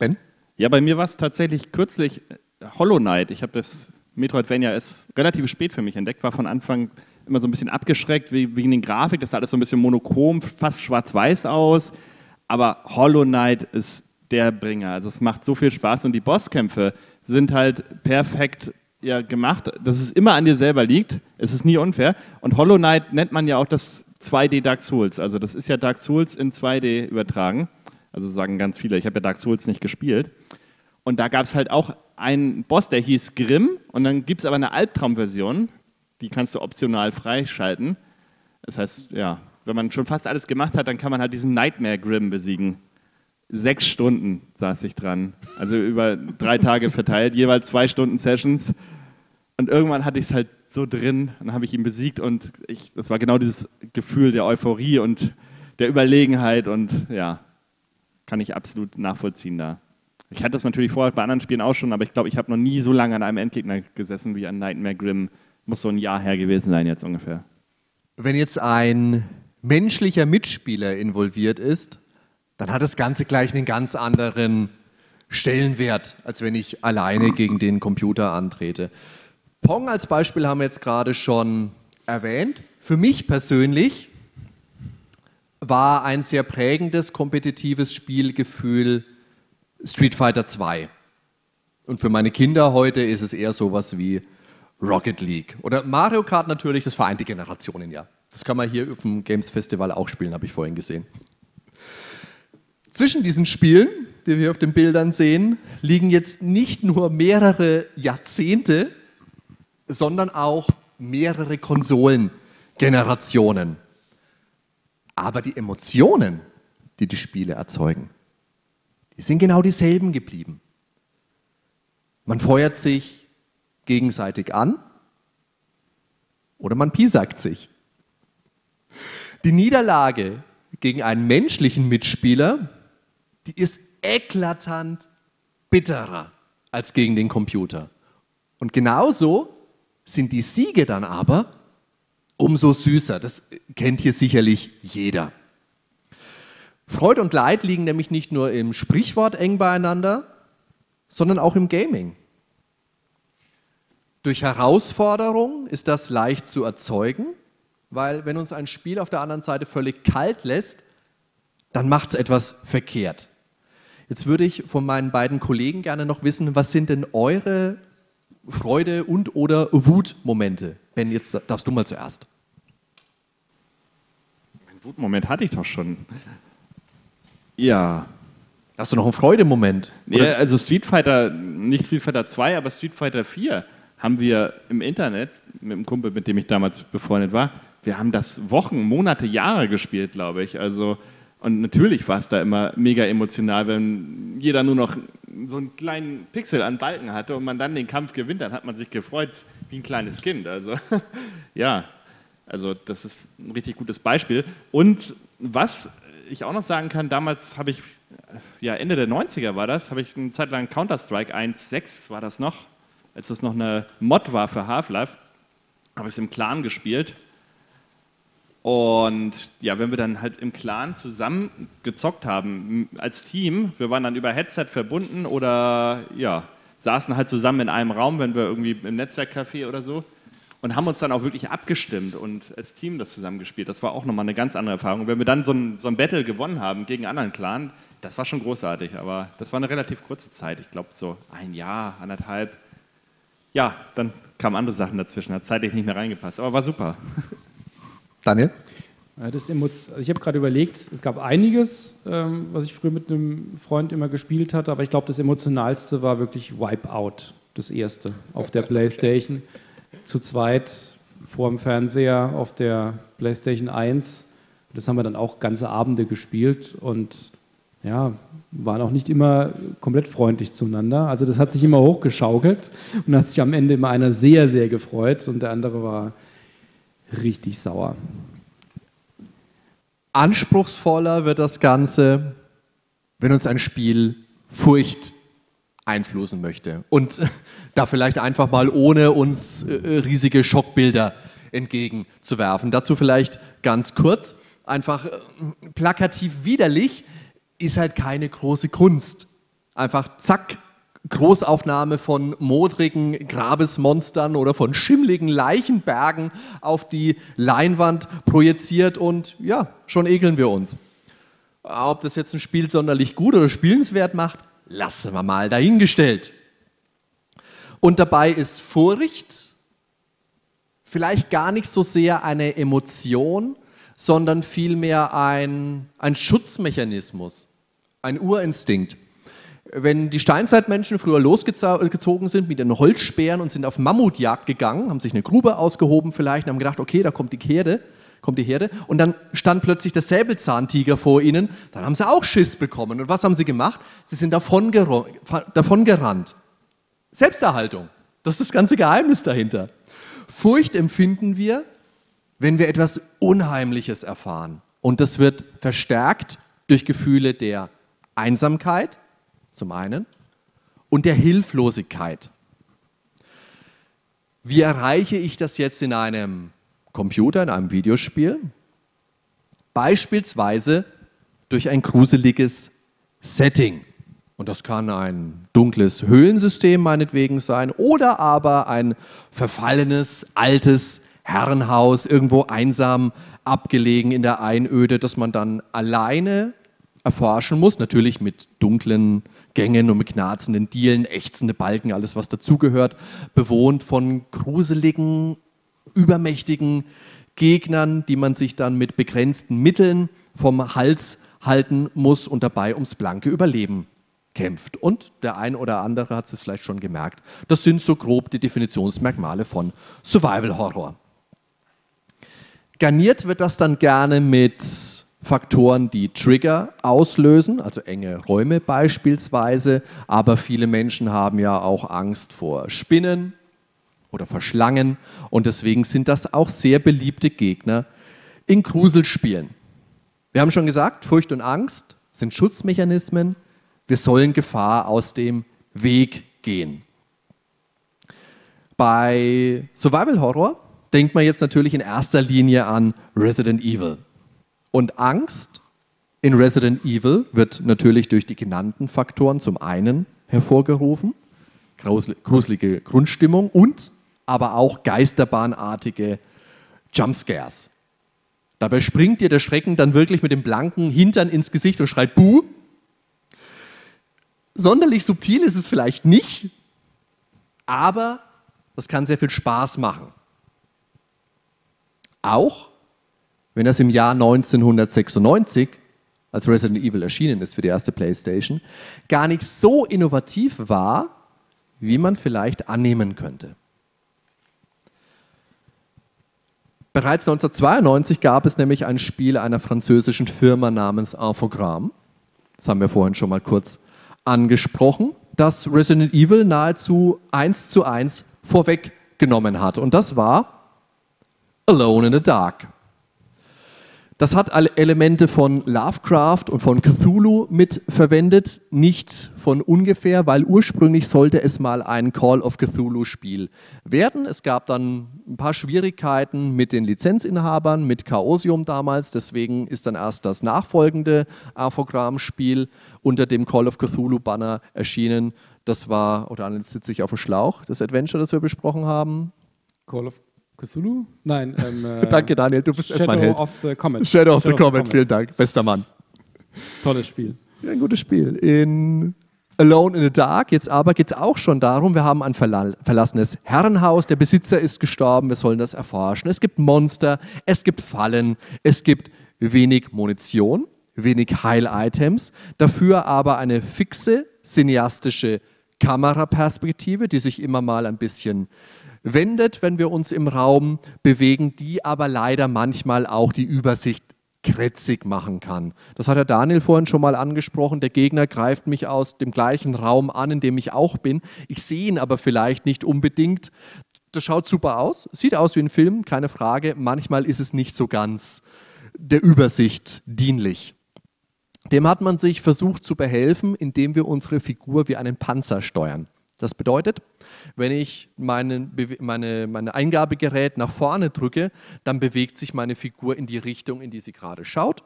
Ben? Ja, bei mir war es tatsächlich kürzlich äh, Hollow Knight. Ich habe das Metroidvania ist relativ spät für mich entdeckt, war von Anfang immer so ein bisschen abgeschreckt wegen den Grafik, das sah alles so ein bisschen monochrom, fast schwarz-weiß aus, aber Hollow Knight ist der Bringer. Also es macht so viel Spaß und die Bosskämpfe, sind halt perfekt ja, gemacht, dass es immer an dir selber liegt. Es ist nie unfair. Und Hollow Knight nennt man ja auch das 2D Dark Souls. Also das ist ja Dark Souls in 2D übertragen. Also sagen ganz viele, ich habe ja Dark Souls nicht gespielt. Und da gab es halt auch einen Boss, der hieß Grimm. Und dann gibt es aber eine Albtraumversion, die kannst du optional freischalten. Das heißt, ja, wenn man schon fast alles gemacht hat, dann kann man halt diesen Nightmare Grimm besiegen sechs Stunden saß ich dran. Also über drei Tage verteilt, jeweils zwei Stunden Sessions. Und irgendwann hatte ich es halt so drin, dann habe ich ihn besiegt und ich, das war genau dieses Gefühl der Euphorie und der Überlegenheit und ja, kann ich absolut nachvollziehen da. Ich hatte das natürlich vorher bei anderen Spielen auch schon, aber ich glaube, ich habe noch nie so lange an einem Endgegner gesessen wie an Nightmare Grimm. Muss so ein Jahr her gewesen sein jetzt ungefähr. Wenn jetzt ein menschlicher Mitspieler involviert ist, dann hat das Ganze gleich einen ganz anderen Stellenwert, als wenn ich alleine gegen den Computer antrete. Pong als Beispiel haben wir jetzt gerade schon erwähnt. Für mich persönlich war ein sehr prägendes kompetitives Spielgefühl Street Fighter 2. Und für meine Kinder heute ist es eher sowas wie Rocket League. Oder Mario Kart natürlich, das vereint die Generationen ja. Das kann man hier auf dem Games Festival auch spielen, habe ich vorhin gesehen. Zwischen diesen Spielen, die wir auf den Bildern sehen, liegen jetzt nicht nur mehrere Jahrzehnte, sondern auch mehrere Konsolengenerationen. Aber die Emotionen, die die Spiele erzeugen, die sind genau dieselben geblieben. Man feuert sich gegenseitig an oder man piesackt sich. Die Niederlage gegen einen menschlichen Mitspieler, die ist eklatant bitterer als gegen den Computer. Und genauso sind die Siege dann aber umso süßer. Das kennt hier sicherlich jeder. Freude und Leid liegen nämlich nicht nur im Sprichwort eng beieinander, sondern auch im Gaming. Durch Herausforderung ist das leicht zu erzeugen, weil wenn uns ein Spiel auf der anderen Seite völlig kalt lässt, dann macht es etwas verkehrt. Jetzt würde ich von meinen beiden Kollegen gerne noch wissen, was sind denn eure Freude und oder Wutmomente? Ben, jetzt darfst du mal zuerst. Mein Wutmoment hatte ich doch schon. Ja. Hast du noch einen Freudemoment? Ja, also Street Fighter, nicht Street Fighter 2, aber Street Fighter 4 haben wir im Internet mit einem Kumpel, mit dem ich damals befreundet war, wir haben das Wochen, Monate, Jahre gespielt, glaube ich. Also und natürlich war es da immer mega emotional, wenn jeder nur noch so einen kleinen Pixel an Balken hatte und man dann den Kampf gewinnt, dann hat man sich gefreut wie ein kleines Kind. Also ja, also das ist ein richtig gutes Beispiel. Und was ich auch noch sagen kann, damals habe ich, ja Ende der 90er war das, habe ich eine Zeit lang Counter-Strike 1.6 war das noch, als das noch eine Mod war für Half-Life, habe ich es im Clan gespielt und ja, wenn wir dann halt im Clan zusammen gezockt haben, als Team, wir waren dann über Headset verbunden oder ja, saßen halt zusammen in einem Raum, wenn wir irgendwie im Netzwerkcafé oder so und haben uns dann auch wirklich abgestimmt und als Team das zusammengespielt. Das war auch nochmal eine ganz andere Erfahrung. Wenn wir dann so ein, so ein Battle gewonnen haben gegen einen anderen Clan, das war schon großartig, aber das war eine relativ kurze Zeit. Ich glaube so ein Jahr, anderthalb. Ja, dann kamen andere Sachen dazwischen, hat zeitlich nicht mehr reingepasst, aber war super. Daniel? Das also ich habe gerade überlegt, es gab einiges, ähm, was ich früher mit einem Freund immer gespielt hatte, aber ich glaube, das emotionalste war wirklich Wipeout, das erste auf der Playstation. Zu zweit vor dem Fernseher auf der Playstation 1. Das haben wir dann auch ganze Abende gespielt und ja, waren auch nicht immer komplett freundlich zueinander. Also das hat sich immer hochgeschaukelt und hat sich am Ende immer einer sehr, sehr gefreut und der andere war richtig sauer. Anspruchsvoller wird das Ganze, wenn uns ein Spiel Furcht einflößen möchte. Und da vielleicht einfach mal ohne uns äh, riesige Schockbilder entgegenzuwerfen. Dazu vielleicht ganz kurz, einfach äh, plakativ widerlich ist halt keine große Kunst. Einfach zack, Großaufnahme von modrigen Grabesmonstern oder von schimmligen Leichenbergen auf die Leinwand projiziert und ja, schon ekeln wir uns. Ob das jetzt ein Spiel sonderlich gut oder spielenswert macht, lassen wir mal dahingestellt. Und dabei ist Furcht vielleicht gar nicht so sehr eine Emotion, sondern vielmehr ein, ein Schutzmechanismus, ein Urinstinkt wenn die Steinzeitmenschen früher losgezogen sind mit ihren Holzsperren und sind auf Mammutjagd gegangen, haben sich eine Grube ausgehoben vielleicht und haben gedacht, okay, da kommt die Herde, kommt die Herde und dann stand plötzlich der Säbelzahntiger vor ihnen, dann haben sie auch Schiss bekommen. Und was haben sie gemacht? Sie sind davon gerannt. Selbsterhaltung, das ist das ganze Geheimnis dahinter. Furcht empfinden wir, wenn wir etwas Unheimliches erfahren. Und das wird verstärkt durch Gefühle der Einsamkeit, zum einen und der Hilflosigkeit. Wie erreiche ich das jetzt in einem Computer, in einem Videospiel? Beispielsweise durch ein gruseliges Setting. Und das kann ein dunkles Höhlensystem meinetwegen sein oder aber ein verfallenes, altes Herrenhaus, irgendwo einsam abgelegen in der Einöde, das man dann alleine erforschen muss, natürlich mit dunklen Gängen und mit knarzenden Dielen, ächzende Balken, alles was dazugehört, bewohnt von gruseligen, übermächtigen Gegnern, die man sich dann mit begrenzten Mitteln vom Hals halten muss und dabei ums blanke Überleben kämpft. Und der ein oder andere hat es vielleicht schon gemerkt. Das sind so grob die Definitionsmerkmale von Survival Horror. Garniert wird das dann gerne mit Faktoren, die Trigger auslösen, also enge Räume beispielsweise. Aber viele Menschen haben ja auch Angst vor Spinnen oder vor Schlangen. Und deswegen sind das auch sehr beliebte Gegner in Gruselspielen. Wir haben schon gesagt, Furcht und Angst sind Schutzmechanismen. Wir sollen Gefahr aus dem Weg gehen. Bei Survival Horror denkt man jetzt natürlich in erster Linie an Resident Evil. Und Angst in Resident Evil wird natürlich durch die genannten Faktoren zum einen hervorgerufen, gruselige Grundstimmung und aber auch geisterbahnartige Jumpscares. Dabei springt dir der Schrecken dann wirklich mit dem blanken Hintern ins Gesicht und schreit Buh. Sonderlich subtil ist es vielleicht nicht, aber das kann sehr viel Spaß machen. Auch wenn das im Jahr 1996, als Resident Evil erschienen ist für die erste PlayStation, gar nicht so innovativ war, wie man vielleicht annehmen könnte. Bereits 1992 gab es nämlich ein Spiel einer französischen Firma namens Infogrames. Das haben wir vorhin schon mal kurz angesprochen, das Resident Evil nahezu eins zu eins vorweggenommen hat. Und das war Alone in the Dark. Das hat Elemente von Lovecraft und von Cthulhu mitverwendet, nicht von ungefähr, weil ursprünglich sollte es mal ein Call of Cthulhu-Spiel werden. Es gab dann ein paar Schwierigkeiten mit den Lizenzinhabern, mit Chaosium damals, deswegen ist dann erst das nachfolgende Aphogramm-Spiel unter dem Call of Cthulhu-Banner erschienen. Das war, oder jetzt sitze ich auf dem Schlauch, das Adventure, das wir besprochen haben. Call of Cthulhu? Nein. Ähm, äh, Danke, Daniel, du bist erstmal Held. Shadow of the Comet. Shadow of the Comet, vielen Dank. Bester Mann. Tolles Spiel. Ja, ein gutes Spiel. In Alone in the Dark, jetzt aber geht es auch schon darum, wir haben ein verlassenes Herrenhaus, der Besitzer ist gestorben, wir sollen das erforschen. Es gibt Monster, es gibt Fallen, es gibt wenig Munition, wenig Heil-Items, dafür aber eine fixe, cineastische Kameraperspektive, die sich immer mal ein bisschen wendet, wenn wir uns im Raum bewegen, die aber leider manchmal auch die Übersicht krätzig machen kann. Das hat der Daniel vorhin schon mal angesprochen. Der Gegner greift mich aus dem gleichen Raum an, in dem ich auch bin. Ich sehe ihn aber vielleicht nicht unbedingt. Das schaut super aus, sieht aus wie ein Film, keine Frage. Manchmal ist es nicht so ganz der Übersicht dienlich. Dem hat man sich versucht zu behelfen, indem wir unsere Figur wie einen Panzer steuern. Das bedeutet, wenn ich meine, meine, meine Eingabegerät nach vorne drücke, dann bewegt sich meine Figur in die Richtung, in die sie gerade schaut.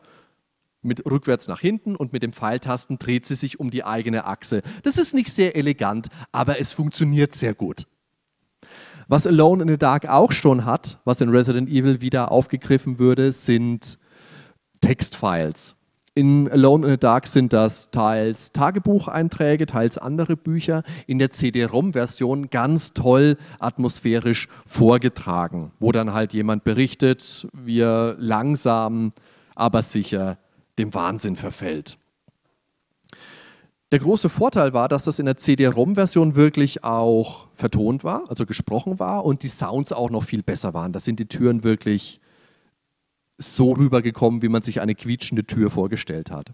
Mit rückwärts nach hinten und mit dem Pfeiltasten dreht sie sich um die eigene Achse. Das ist nicht sehr elegant, aber es funktioniert sehr gut. Was Alone in the Dark auch schon hat, was in Resident Evil wieder aufgegriffen würde, sind Textfiles. In Alone in the Dark sind das teils Tagebucheinträge, teils andere Bücher. In der CD-ROM-Version ganz toll atmosphärisch vorgetragen, wo dann halt jemand berichtet, wie er langsam, aber sicher dem Wahnsinn verfällt. Der große Vorteil war, dass das in der CD-ROM-Version wirklich auch vertont war, also gesprochen war und die Sounds auch noch viel besser waren. Da sind die Türen wirklich so rübergekommen, wie man sich eine quietschende Tür vorgestellt hat.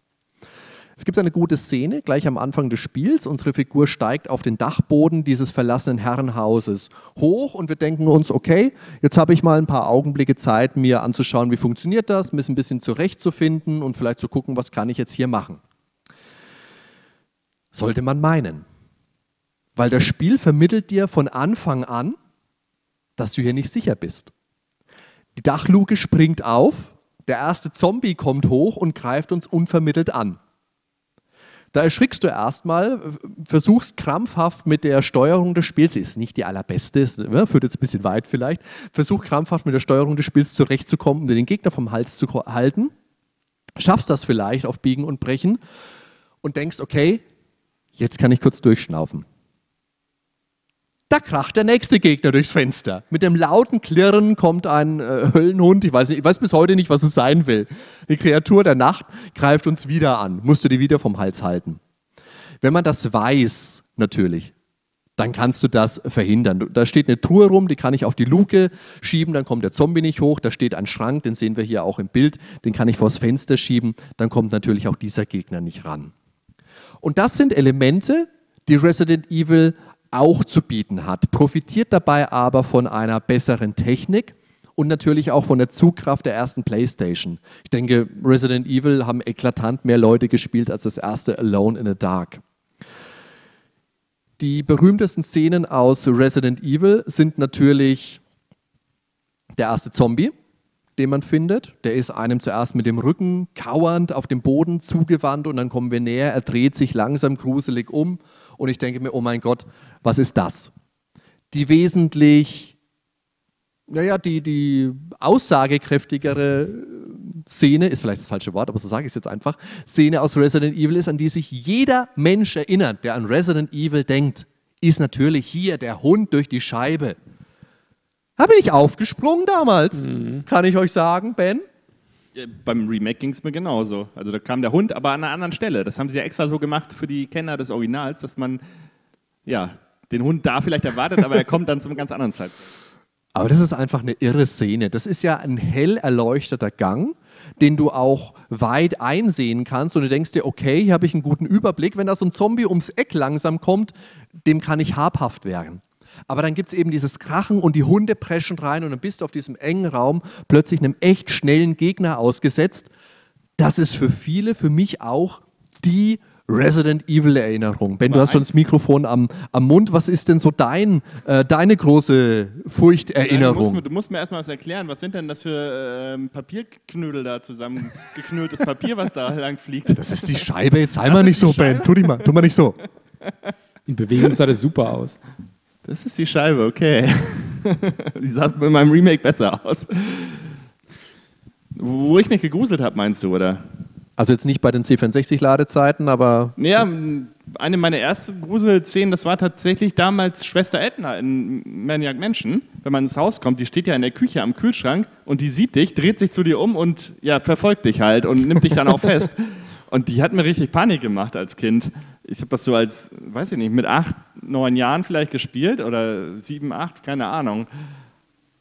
Es gibt eine gute Szene gleich am Anfang des Spiels. Unsere Figur steigt auf den Dachboden dieses verlassenen Herrenhauses hoch und wir denken uns, okay, jetzt habe ich mal ein paar Augenblicke Zeit, mir anzuschauen, wie funktioniert das, mir ein bisschen zurechtzufinden und vielleicht zu gucken, was kann ich jetzt hier machen. Sollte man meinen. Weil das Spiel vermittelt dir von Anfang an, dass du hier nicht sicher bist. Die Dachluke springt auf, der erste Zombie kommt hoch und greift uns unvermittelt an. Da erschrickst du erstmal, versuchst krampfhaft mit der Steuerung des Spiels, ist nicht die allerbeste, ne, führt jetzt ein bisschen weit vielleicht, versuch krampfhaft mit der Steuerung des Spiels zurechtzukommen, um den Gegner vom Hals zu halten, schaffst das vielleicht auf Biegen und Brechen und denkst, okay, jetzt kann ich kurz durchschnaufen. Da kracht der nächste Gegner durchs Fenster. Mit dem lauten Klirren kommt ein äh, Höllenhund, ich weiß, nicht, ich weiß bis heute nicht, was es sein will. Die Kreatur der Nacht greift uns wieder an, musst du die wieder vom Hals halten. Wenn man das weiß, natürlich, dann kannst du das verhindern. Da steht eine Truhe rum, die kann ich auf die Luke schieben, dann kommt der Zombie nicht hoch. Da steht ein Schrank, den sehen wir hier auch im Bild, den kann ich vors Fenster schieben, dann kommt natürlich auch dieser Gegner nicht ran. Und das sind Elemente, die Resident Evil auch zu bieten hat, profitiert dabei aber von einer besseren Technik und natürlich auch von der Zugkraft der ersten PlayStation. Ich denke, Resident Evil haben eklatant mehr Leute gespielt als das erste Alone in the Dark. Die berühmtesten Szenen aus Resident Evil sind natürlich der erste Zombie, den man findet. Der ist einem zuerst mit dem Rücken kauernd auf dem Boden zugewandt und dann kommen wir näher. Er dreht sich langsam gruselig um und ich denke mir, oh mein Gott, was ist das? Die wesentlich, naja, die, die aussagekräftigere Szene, ist vielleicht das falsche Wort, aber so sage ich es jetzt einfach, Szene aus Resident Evil ist, an die sich jeder Mensch erinnert, der an Resident Evil denkt, ist natürlich hier der Hund durch die Scheibe. Da bin ich aufgesprungen damals, mhm. kann ich euch sagen, Ben. Beim Remake ging es mir genauso. Also da kam der Hund, aber an einer anderen Stelle. Das haben sie ja extra so gemacht für die Kenner des Originals, dass man ja, den Hund da vielleicht erwartet, aber er kommt dann zum ganz anderen Zeitpunkt. Aber das ist einfach eine irre Szene. Das ist ja ein hell erleuchteter Gang, den du auch weit einsehen kannst und du denkst dir, okay, hier habe ich einen guten Überblick. Wenn da so ein Zombie ums Eck langsam kommt, dem kann ich habhaft werden. Aber dann gibt es eben dieses Krachen und die Hunde preschen rein und dann bist du auf diesem engen Raum plötzlich einem echt schnellen Gegner ausgesetzt. Das ist für viele, für mich auch die Resident Evil Erinnerung. Ben, du hast schon das Mikrofon am, am Mund. Was ist denn so dein, äh, deine große Furchterinnerung? Du musst, du musst mir erstmal was erklären. Was sind denn das für ähm, Papierknödel da zusammengeknülltes Papier, was da lang fliegt? Das ist die Scheibe. Jetzt sei mal nicht so, Ben. Tu, die mal, tu mal nicht so. In Bewegung sah das super aus. Das ist die Scheibe, okay. die sah bei meinem Remake besser aus. Wo ich mich gegruselt habe, meinst du, oder? Also jetzt nicht bei den C64-Ladezeiten, aber. Ja, eine meiner ersten Gruselszenen, das war tatsächlich damals Schwester Edna in Maniac Menschen. Wenn man ins Haus kommt, die steht ja in der Küche am Kühlschrank und die sieht dich, dreht sich zu dir um und ja, verfolgt dich halt und nimmt dich dann auch fest. Und die hat mir richtig Panik gemacht als Kind ich habe das so als, weiß ich nicht, mit acht, neun Jahren vielleicht gespielt oder sieben, acht, keine Ahnung.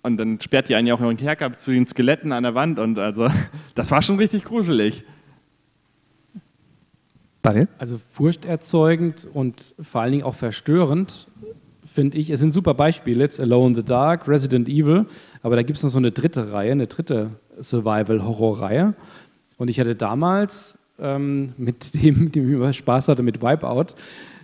Und dann sperrt die einen ja auch in Kerker zu den Skeletten an der Wand und also, das war schon richtig gruselig. Daniel? Also furchterzeugend und vor allen Dingen auch verstörend, finde ich. Es sind super Beispiele, jetzt Alone in the Dark, Resident Evil, aber da gibt es noch so eine dritte Reihe, eine dritte Survival-Horror-Reihe. Und ich hatte damals ähm, mit dem, dem ich immer Spaß hatte, mit Wipeout,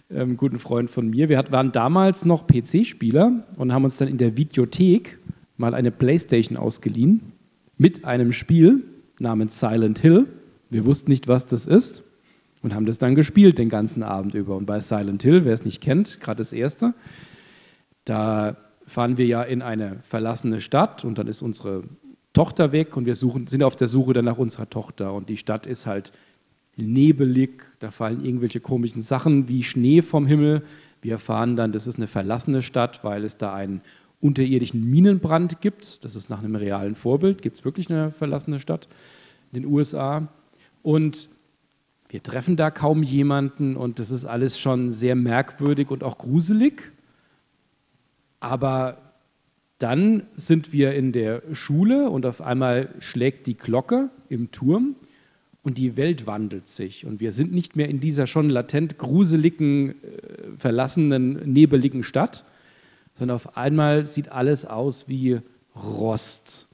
ähm, guten Freund von mir. Wir hat, waren damals noch PC-Spieler und haben uns dann in der Videothek mal eine Playstation ausgeliehen mit einem Spiel namens Silent Hill. Wir wussten nicht, was das ist und haben das dann gespielt den ganzen Abend über. Und bei Silent Hill, wer es nicht kennt, gerade das erste, da fahren wir ja in eine verlassene Stadt und dann ist unsere Tochter weg und wir suchen, sind auf der Suche dann nach unserer Tochter. Und die Stadt ist halt nebelig, da fallen irgendwelche komischen Sachen wie Schnee vom Himmel. Wir erfahren dann, das ist eine verlassene Stadt, weil es da einen unterirdischen Minenbrand gibt. Das ist nach einem realen Vorbild, gibt es wirklich eine verlassene Stadt in den USA. Und wir treffen da kaum jemanden und das ist alles schon sehr merkwürdig und auch gruselig. Aber dann sind wir in der Schule und auf einmal schlägt die Glocke im Turm und die Welt wandelt sich. Und wir sind nicht mehr in dieser schon latent gruseligen, äh, verlassenen, nebeligen Stadt, sondern auf einmal sieht alles aus wie Rost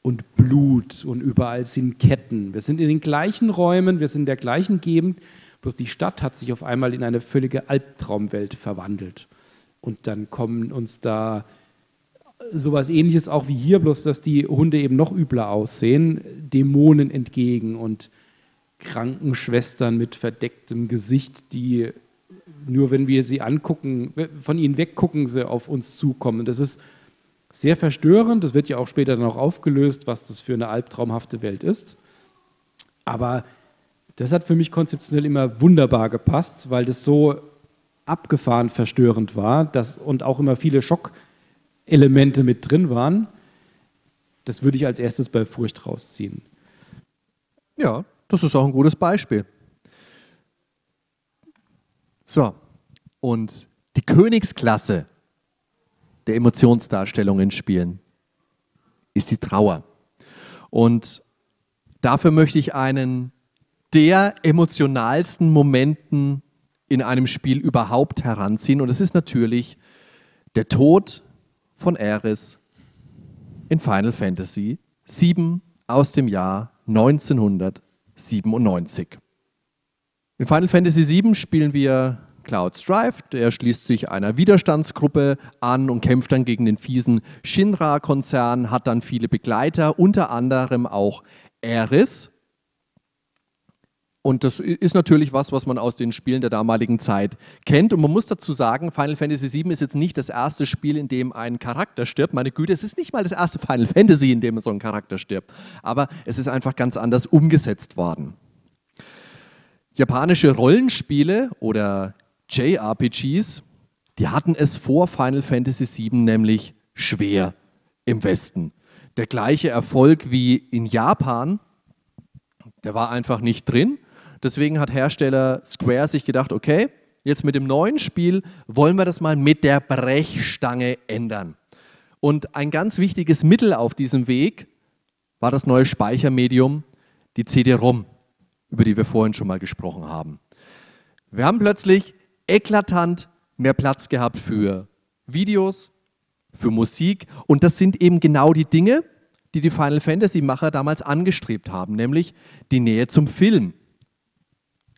und Blut und überall sind Ketten. Wir sind in den gleichen Räumen, wir sind in der gleichen Gegend, bloß die Stadt hat sich auf einmal in eine völlige Albtraumwelt verwandelt. Und dann kommen uns da sowas ähnliches auch wie hier, bloß dass die Hunde eben noch übler aussehen, Dämonen entgegen und Krankenschwestern mit verdecktem Gesicht, die nur wenn wir sie angucken, von ihnen weggucken, sie auf uns zukommen. Das ist sehr verstörend. Das wird ja auch später auch aufgelöst, was das für eine albtraumhafte Welt ist. Aber das hat für mich konzeptionell immer wunderbar gepasst, weil das so abgefahren verstörend war dass, und auch immer viele Schockelemente mit drin waren. Das würde ich als erstes bei Furcht rausziehen. Ja, das ist auch ein gutes Beispiel. So, und die Königsklasse der Emotionsdarstellung in Spielen ist die Trauer. Und dafür möchte ich einen der emotionalsten Momenten in einem Spiel überhaupt heranziehen. Und es ist natürlich der Tod von Ares in Final Fantasy VII aus dem Jahr 1997. In Final Fantasy VII spielen wir Cloud Strife, der schließt sich einer Widerstandsgruppe an und kämpft dann gegen den fiesen Shinra-Konzern, hat dann viele Begleiter, unter anderem auch Eris. Und das ist natürlich was, was man aus den Spielen der damaligen Zeit kennt. Und man muss dazu sagen, Final Fantasy VII ist jetzt nicht das erste Spiel, in dem ein Charakter stirbt. Meine Güte, es ist nicht mal das erste Final Fantasy, in dem so ein Charakter stirbt. Aber es ist einfach ganz anders umgesetzt worden. Japanische Rollenspiele oder JRPGs, die hatten es vor Final Fantasy VII nämlich schwer im Westen. Der gleiche Erfolg wie in Japan, der war einfach nicht drin. Deswegen hat Hersteller Square sich gedacht, okay, jetzt mit dem neuen Spiel wollen wir das mal mit der Brechstange ändern. Und ein ganz wichtiges Mittel auf diesem Weg war das neue Speichermedium, die CD-ROM, über die wir vorhin schon mal gesprochen haben. Wir haben plötzlich eklatant mehr Platz gehabt für Videos, für Musik. Und das sind eben genau die Dinge, die die Final Fantasy-Macher damals angestrebt haben, nämlich die Nähe zum Film.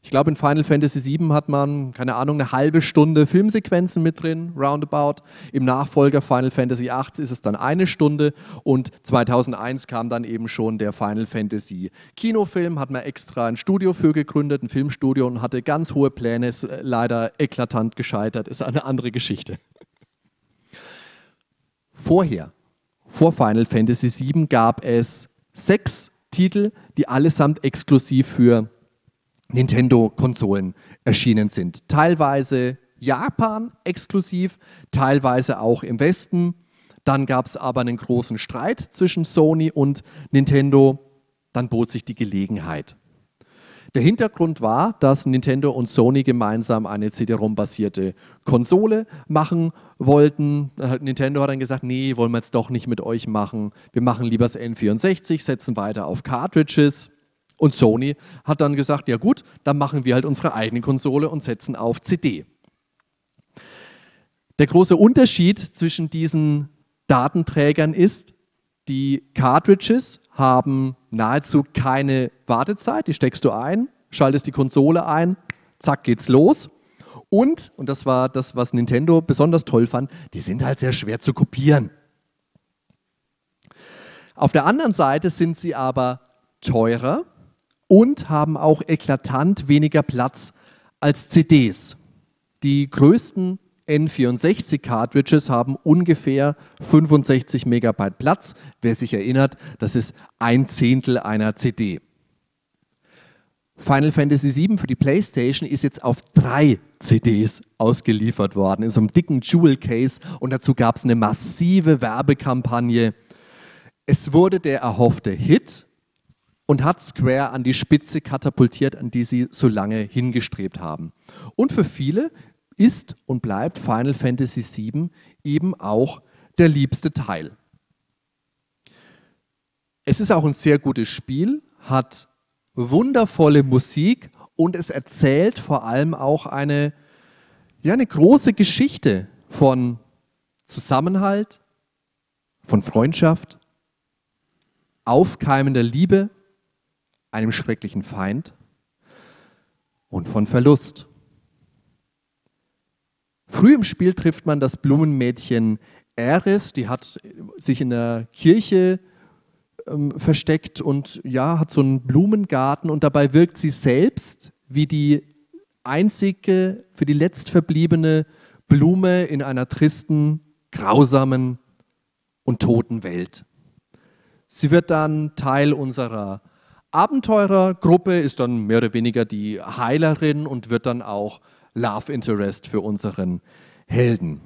Ich glaube, in Final Fantasy VII hat man, keine Ahnung, eine halbe Stunde Filmsequenzen mit drin, roundabout. Im Nachfolger Final Fantasy VIII ist es dann eine Stunde und 2001 kam dann eben schon der Final Fantasy Kinofilm, hat man extra ein Studio für gegründet, ein Filmstudio und hatte ganz hohe Pläne, ist äh, leider eklatant gescheitert, ist eine andere Geschichte. Vorher, vor Final Fantasy VII gab es sechs Titel, die allesamt exklusiv für Nintendo-Konsolen erschienen sind. Teilweise Japan exklusiv, teilweise auch im Westen. Dann gab es aber einen großen Streit zwischen Sony und Nintendo. Dann bot sich die Gelegenheit. Der Hintergrund war, dass Nintendo und Sony gemeinsam eine CD-ROM-basierte Konsole machen wollten. Nintendo hat dann gesagt, nee, wollen wir jetzt doch nicht mit euch machen. Wir machen lieber das N64, setzen weiter auf Cartridges. Und Sony hat dann gesagt, ja gut, dann machen wir halt unsere eigene Konsole und setzen auf CD. Der große Unterschied zwischen diesen Datenträgern ist, die Cartridges haben nahezu keine Wartezeit. Die steckst du ein, schaltest die Konsole ein, zack geht's los. Und, und das war das, was Nintendo besonders toll fand, die sind halt sehr schwer zu kopieren. Auf der anderen Seite sind sie aber teurer und haben auch eklatant weniger Platz als CDs. Die größten N64-Cartridges haben ungefähr 65 Megabyte Platz. Wer sich erinnert, das ist ein Zehntel einer CD. Final Fantasy VII für die PlayStation ist jetzt auf drei CDs ausgeliefert worden, in so einem dicken Jewel Case und dazu gab es eine massive Werbekampagne. Es wurde der erhoffte Hit und hat Square an die Spitze katapultiert, an die sie so lange hingestrebt haben. Und für viele ist und bleibt Final Fantasy VII eben auch der liebste Teil. Es ist auch ein sehr gutes Spiel, hat wundervolle Musik und es erzählt vor allem auch eine, ja, eine große Geschichte von Zusammenhalt, von Freundschaft, aufkeimender Liebe einem schrecklichen Feind und von Verlust. Früh im Spiel trifft man das Blumenmädchen Eris, die hat sich in der Kirche ähm, versteckt und ja, hat so einen Blumengarten und dabei wirkt sie selbst wie die einzige, für die letztverbliebene Blume in einer tristen, grausamen und toten Welt. Sie wird dann Teil unserer Abenteurergruppe, ist dann mehr oder weniger die Heilerin und wird dann auch Love Interest für unseren Helden.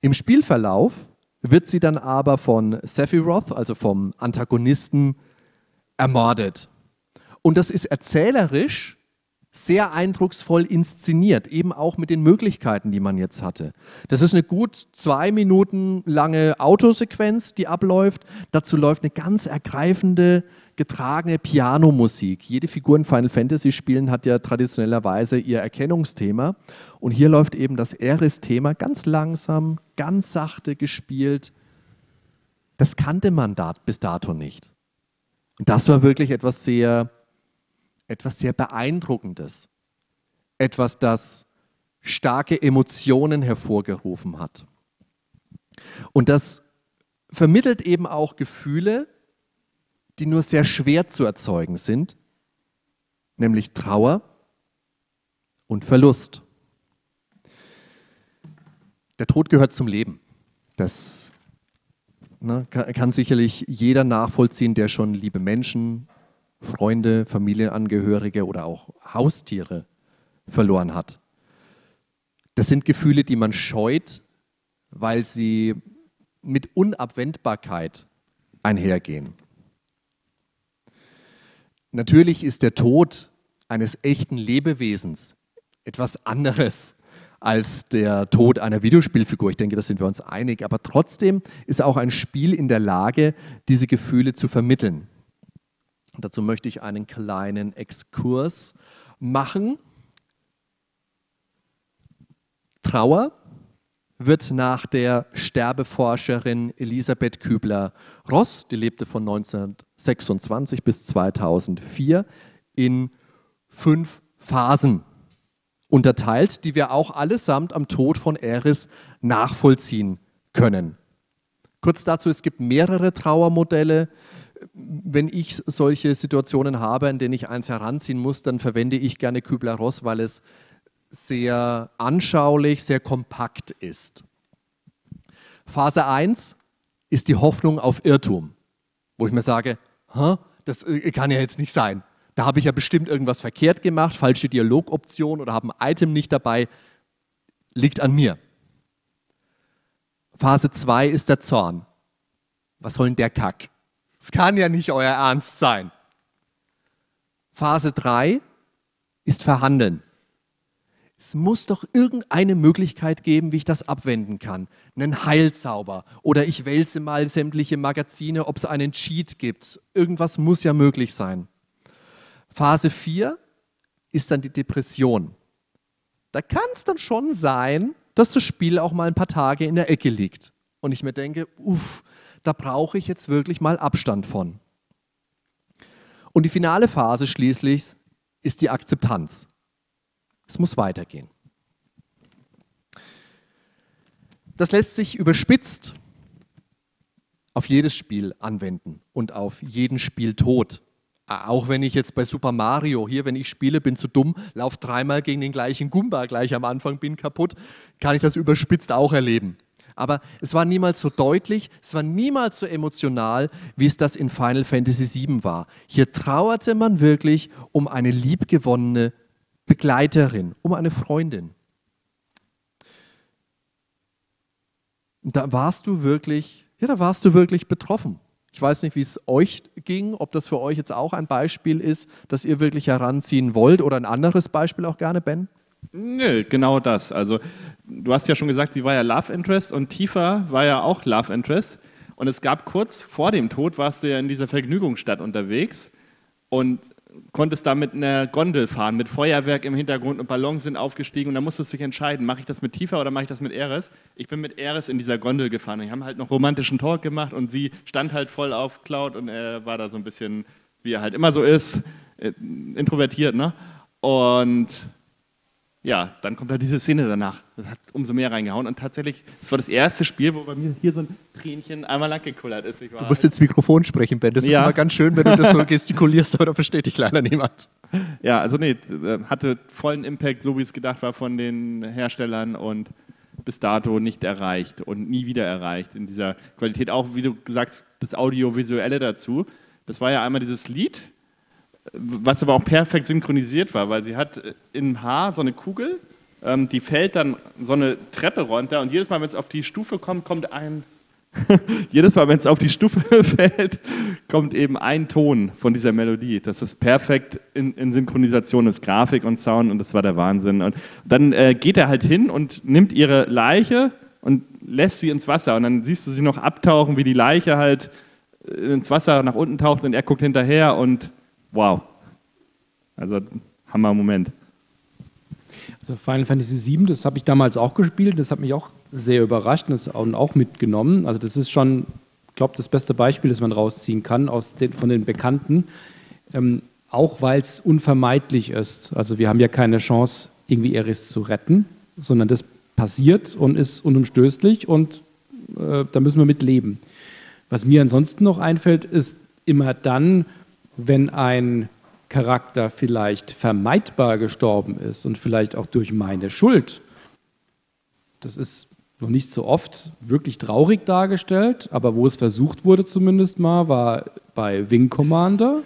Im Spielverlauf wird sie dann aber von Sephiroth, also vom Antagonisten, ermordet. Und das ist erzählerisch sehr eindrucksvoll inszeniert, eben auch mit den Möglichkeiten, die man jetzt hatte. Das ist eine gut zwei Minuten lange Autosequenz, die abläuft. Dazu läuft eine ganz ergreifende, getragene Pianomusik. Jede Figur in Final Fantasy Spielen hat ja traditionellerweise ihr Erkennungsthema. Und hier läuft eben das Eris-Thema ganz langsam, ganz sachte gespielt. Das kannte man da, bis dato nicht. Und das war wirklich etwas sehr etwas sehr Beeindruckendes, etwas, das starke Emotionen hervorgerufen hat. Und das vermittelt eben auch Gefühle, die nur sehr schwer zu erzeugen sind, nämlich Trauer und Verlust. Der Tod gehört zum Leben. Das ne, kann, kann sicherlich jeder nachvollziehen, der schon liebe Menschen, Freunde, Familienangehörige oder auch Haustiere verloren hat. Das sind Gefühle, die man scheut, weil sie mit Unabwendbarkeit einhergehen. Natürlich ist der Tod eines echten Lebewesens etwas anderes als der Tod einer Videospielfigur. Ich denke, da sind wir uns einig. Aber trotzdem ist auch ein Spiel in der Lage, diese Gefühle zu vermitteln. Dazu möchte ich einen kleinen Exkurs machen. Trauer wird nach der Sterbeforscherin Elisabeth Kübler-Ross, die lebte von 1926 bis 2004, in fünf Phasen unterteilt, die wir auch allesamt am Tod von Eris nachvollziehen können. Kurz dazu, es gibt mehrere Trauermodelle wenn ich solche Situationen habe, in denen ich eins heranziehen muss, dann verwende ich gerne Kübler-Ross, weil es sehr anschaulich, sehr kompakt ist. Phase 1 ist die Hoffnung auf Irrtum, wo ich mir sage, das äh, kann ja jetzt nicht sein. Da habe ich ja bestimmt irgendwas verkehrt gemacht, falsche Dialogoption oder habe ein Item nicht dabei, liegt an mir. Phase 2 ist der Zorn. Was soll denn der Kack? Es kann ja nicht euer Ernst sein. Phase 3 ist Verhandeln. Es muss doch irgendeine Möglichkeit geben, wie ich das abwenden kann. Einen Heilzauber oder ich wälze mal sämtliche Magazine, ob es einen Cheat gibt. Irgendwas muss ja möglich sein. Phase 4 ist dann die Depression. Da kann es dann schon sein, dass das Spiel auch mal ein paar Tage in der Ecke liegt. Und ich mir denke, uff, da brauche ich jetzt wirklich mal Abstand von. Und die finale Phase schließlich ist die Akzeptanz. Es muss weitergehen. Das lässt sich überspitzt auf jedes Spiel anwenden und auf jeden Spieltod. Auch wenn ich jetzt bei Super Mario hier, wenn ich spiele, bin zu dumm, laufe dreimal gegen den gleichen Goomba gleich am Anfang, bin kaputt, kann ich das überspitzt auch erleben aber es war niemals so deutlich, es war niemals so emotional, wie es das in Final Fantasy VII war. Hier trauerte man wirklich um eine liebgewonnene Begleiterin, um eine Freundin. Und da warst du wirklich, ja, da warst du wirklich betroffen. Ich weiß nicht, wie es euch ging, ob das für euch jetzt auch ein Beispiel ist, das ihr wirklich heranziehen wollt oder ein anderes Beispiel auch gerne, Ben? Nö, genau das. Also du hast ja schon gesagt, sie war ja Love Interest und Tifa war ja auch Love Interest. Und es gab kurz vor dem Tod, warst du ja in dieser Vergnügungsstadt unterwegs und konntest da mit einer Gondel fahren, mit Feuerwerk im Hintergrund und Ballons sind aufgestiegen und da musstest du dich entscheiden, mache ich das mit Tifa oder mache ich das mit Eris? Ich bin mit Eris in dieser Gondel gefahren. Wir haben halt noch romantischen Talk gemacht und sie stand halt voll auf Cloud und er war da so ein bisschen, wie er halt immer so ist, äh, introvertiert, ne? Und ja, dann kommt halt diese Szene danach. Das hat umso mehr reingehauen. Und tatsächlich, das war das erste Spiel, wo bei mir hier so ein Tränchen einmal lang gekullert ist. Ich war Du musst ins Mikrofon sprechen, Ben. Das Ja. ist immer ganz schön, wenn du das so gestikulierst, aber da versteht dich leider niemand. Ja, also nee, äh, hatte vollen Impact, so wie es gedacht war von den Herstellern und bis dato nicht erreicht und nie wieder erreicht in dieser Qualität. Auch, wie du gesagt hast, das Audiovisuelle dazu. Das war ja einmal dieses Lied, was aber auch perfekt synchronisiert war, weil sie hat im Haar so eine Kugel, ähm, die fällt dann so eine Treppe runter und jedes Mal, wenn es auf die Stufe kommt, kommt ein jedes Mal, wenn es auf die Stufe fällt, kommt eben ein Ton von dieser Melodie. Das ist perfekt in, in Synchronisation ist, Grafik und Sound und das war der Wahnsinn. Und dann äh, geht er halt hin und nimmt ihre Leiche und lässt sie ins Wasser und dann siehst du sie noch abtauchen, wie die Leiche halt äh, ins Wasser nach unten taucht und er guckt hinterher und wow. Also Hammer Moment. Also Final Fantasy VII, das habe ich damals auch gespielt, das hat mich auch sehr überrascht und auch- mitgenommen. Also das ist schon, glaube, das beste Beispiel, das man rausziehen kann aus den, von den Bekannten, ähm, auch weil es unvermeidlich ist. Also wir haben ja keine Chance, irgendwie Eris zu retten, sondern das passiert und ist unumstößlich und äh, da müssen wir mit leben. Was mir ansonsten noch einfällt, ist immer dann, wenn ein Charakter vielleicht vermeidbar gestorben ist und vielleicht auch durch meine Schuld. Das ist noch nicht so oft wirklich traurig dargestellt, aber wo es versucht wurde zumindest mal, war bei Wing Commander.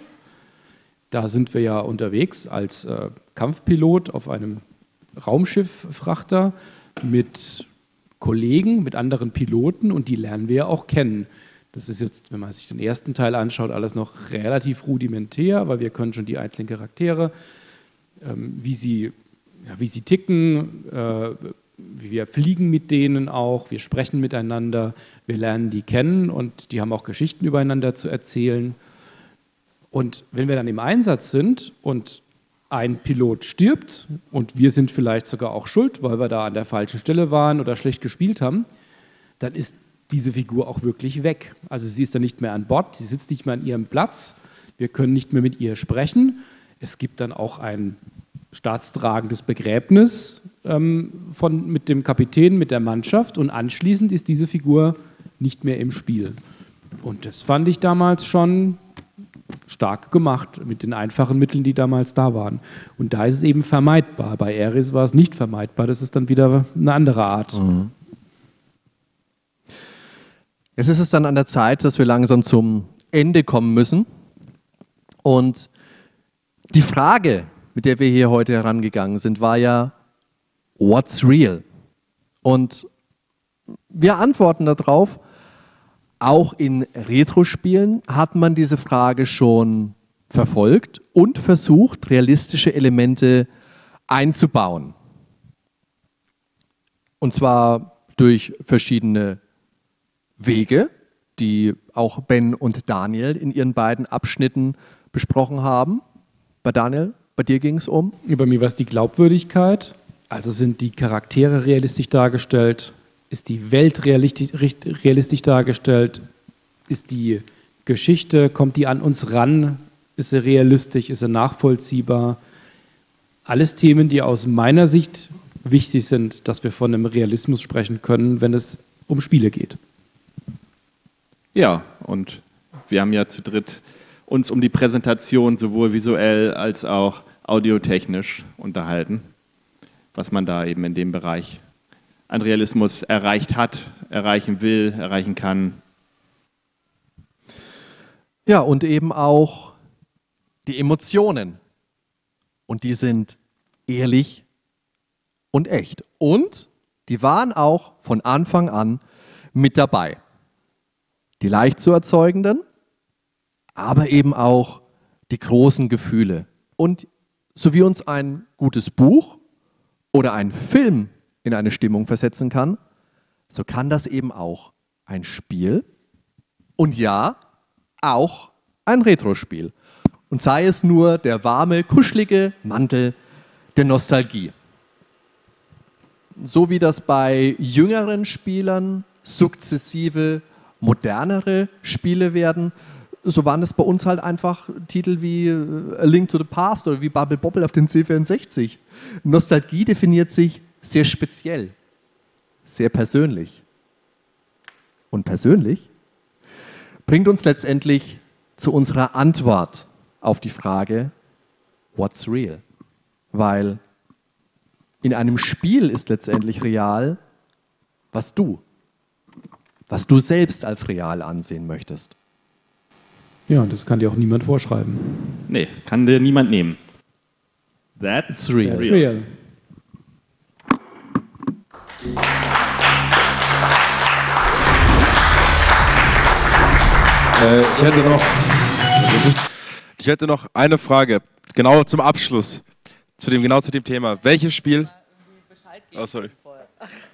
Da sind wir ja unterwegs als äh, Kampfpilot auf einem Raumschifffrachter mit Kollegen, mit anderen Piloten und die lernen wir ja auch kennen. Das ist jetzt, wenn man sich den ersten Teil anschaut, alles noch relativ rudimentär, weil wir können schon die einzelnen Charaktere, ähm, wie, sie, ja, wie sie ticken, äh, wie wir fliegen mit denen auch, wir sprechen miteinander, wir lernen die kennen und die haben auch Geschichten übereinander zu erzählen. Und wenn wir dann im Einsatz sind und ein Pilot stirbt und wir sind vielleicht sogar auch schuld, weil wir da an der falschen Stelle waren oder schlecht gespielt haben, dann ist diese Figur auch wirklich weg. Also sie ist dann nicht mehr an Bord, sie sitzt nicht mehr an ihrem Platz, wir können nicht mehr mit ihr sprechen. Es gibt dann auch ein staatstragendes Begräbnis ähm, von, mit dem Kapitän, mit der Mannschaft und anschließend ist diese Figur nicht mehr im Spiel. Und das fand ich damals schon stark gemacht mit den einfachen Mitteln, die damals da waren. Und da ist es eben vermeidbar. Bei Eris war es nicht vermeidbar. Das ist dann wieder eine andere Art. Jetzt ist es dann an der Zeit, dass wir langsam zum Ende kommen müssen. Und die Frage, mit der wir hier heute herangegangen sind, war ja, what's real? Und wir antworten darauf, auch in Retro-Spielen hat man diese Frage schon verfolgt und versucht, realistische Elemente einzubauen. Und zwar durch verschiedene Wege, die auch Ben und Daniel in ihren beiden Abschnitten besprochen haben. Bei Daniel, bei dir ging es um. Über mir war es die Glaubwürdigkeit. Also sind die Charaktere realistisch dargestellt? Ist die Welt realistisch, dargestellt? Ist die Geschichte, kommt die an uns ran? Ist sie realistisch? Ist sie nachvollziehbar? Alles Themen, die aus meiner Sicht wichtig sind, dass wir von einem Realismus sprechen können, wenn es um Spiele geht. Ja, und wir haben ja zu dritt uns um die Präsentation sowohl visuell als auch audiotechnisch unterhalten, was man da eben in dem Bereich an Realismus erreicht hat, erreichen will, erreichen kann. Ja, und eben auch die Emotionen. Und die sind ehrlich und echt. Und die waren auch von Anfang an mit dabei. Die leicht zu erzeugenden, aber eben auch die großen Gefühle. Und so wie uns ein gutes Buch oder ein Film in eine Stimmung versetzen kann, so kann das eben auch ein Spiel und ja, auch ein Retro-Spiel. Und sei es nur der warme, kuschelige Mantel der Nostalgie. So wie das bei jüngeren Spielern sukzessive modernere Spiele werden, so waren es bei uns halt einfach Titel wie äh, A Link to the Past oder wie Bubble Bobble auf den C64. Nostalgie definiert sich sehr speziell, sehr persönlich. Und persönlich bringt uns letztendlich zu unserer Antwort auf die Frage, what's real? Weil in einem Spiel ist letztendlich real, was du, was du selbst als real ansehen möchtest. Ja, und das kann dir auch niemand vorschreiben. Nee, kann dir niemand nehmen. That's real. That's real. Äh, ich hätte noch. Ich hätte noch eine Frage, genau zum Abschluss, zu dem, genau zu dem Thema. Welches Spiel? Oh, sorry.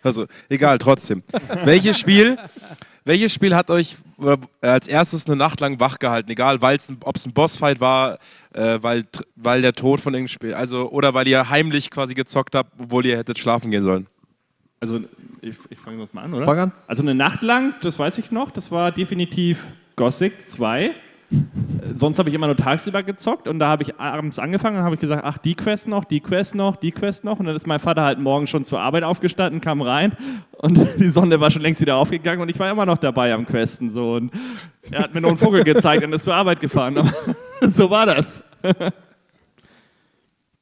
Also, egal, trotzdem. welches Spiel, welches Spiel hat euch äh, als erstes eine Nacht lang wach gehalten? Egal, ob es ein Bossfight war, äh, weil, weil der Tod von irgendeinem Spiel, also, oder weil ihr heimlich quasi gezockt habt, obwohl ihr hättet schlafen gehen sollen. Also, ich, ich fange das mal an, oder? Fang an. Also, eine Nacht lang, das weiß ich noch, das war definitiv Gothic 2. Sonst habe ich immer nur tagsüber gezockt und da habe ich abends angefangen und habe ich gesagt, ach, die Quest noch, die Quest noch, die Quest noch. Und dann ist mein Vater halt morgen schon zur Arbeit aufgestanden, kam rein und die Sonne war schon längst wieder aufgegangen und ich war immer noch dabei am Questen. So. Und er hat mir nur einen Vogel gezeigt und ist zur Arbeit gefahren. so war das.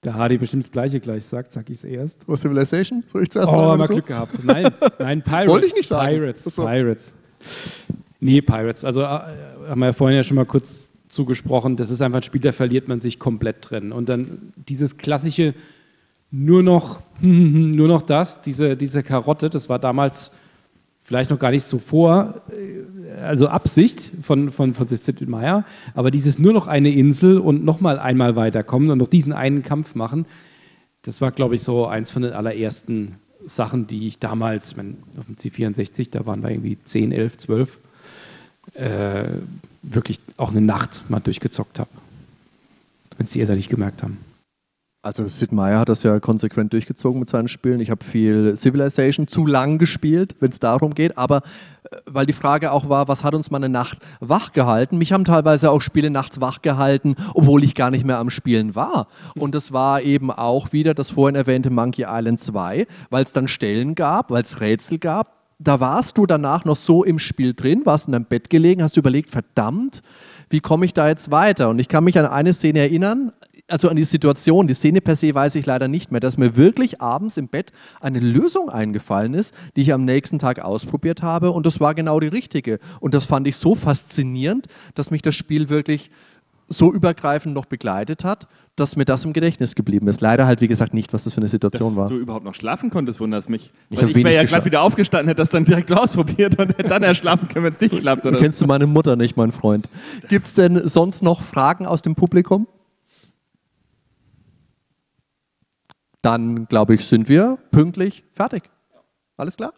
Da Hardy bestimmt das Gleiche gleich sagt, sag ich es erst. Was Civilization? Soll ich zuerst Oh, sagen? mal oder so? Glück gehabt. Nein, nein, Pirates. Wollte ich nicht sagen. Pirates, so. Pirates. Nee, Pirates. Also äh, haben wir ja vorhin ja schon mal kurz zugesprochen. Das ist einfach ein Spiel, da verliert man sich komplett drin. Und dann dieses klassische nur noch, nur noch das, diese, diese Karotte, das war damals vielleicht noch gar nicht so vor, äh, also Absicht von, von, Sid Meier, aber dieses nur noch eine Insel und nochmal einmal weiterkommen und noch diesen einen Kampf machen, das war, glaube ich, so eins von den allerersten Sachen, die ich damals, ich mein, auf dem C64, da waren wir irgendwie 10, 11, 12, äh, wirklich auch eine Nacht mal durchgezockt habe. Wenn es die Eltern nicht gemerkt haben. Also Sid Meier hat das ja konsequent durchgezogen mit seinen Spielen. Ich habe viel Civilization zu lang gespielt, wenn es darum geht. Aber äh, weil die Frage auch war, was hat uns mal eine Nacht wach gehalten? Mich haben teilweise auch Spiele nachts wach gehalten, obwohl ich gar nicht mehr am Spielen war. Und das war eben auch wieder das vorhin erwähnte Monkey Island 2, weil es dann Stellen gab, weil es Rätsel gab. Da warst du danach noch so im Spiel drin, warst in deinem Bett gelegen, hast du überlegt, verdammt, wie komme ich da jetzt weiter? Und ich kann mich an eine Szene erinnern, also an die Situation, die Szene per se weiß ich leider nicht mehr, dass mir wirklich abends im Bett eine Lösung eingefallen ist, die ich am nächsten Tag ausprobiert habe und das war genau die richtige. Und das fand ich so faszinierend, dass mich das Spiel wirklich so übergreifend noch begleitet hat, dass mir das im Gedächtnis geblieben ist. Leider halt, wie gesagt, nicht, was das für eine Situation Dass war. du überhaupt noch schlafen konntest, wundert mich. Ich ich wäre ja glatt wieder aufgestanden, hätte das dann direkt ausprobiert und hätte dann erst schlafen können, wenn es nicht klappt. Oder? Kennst du meine Mutter nicht, mein Freund? Gibt es denn sonst noch Fragen aus dem Publikum? Dann, glaube ich, sind wir pünktlich fertig. Alles klar?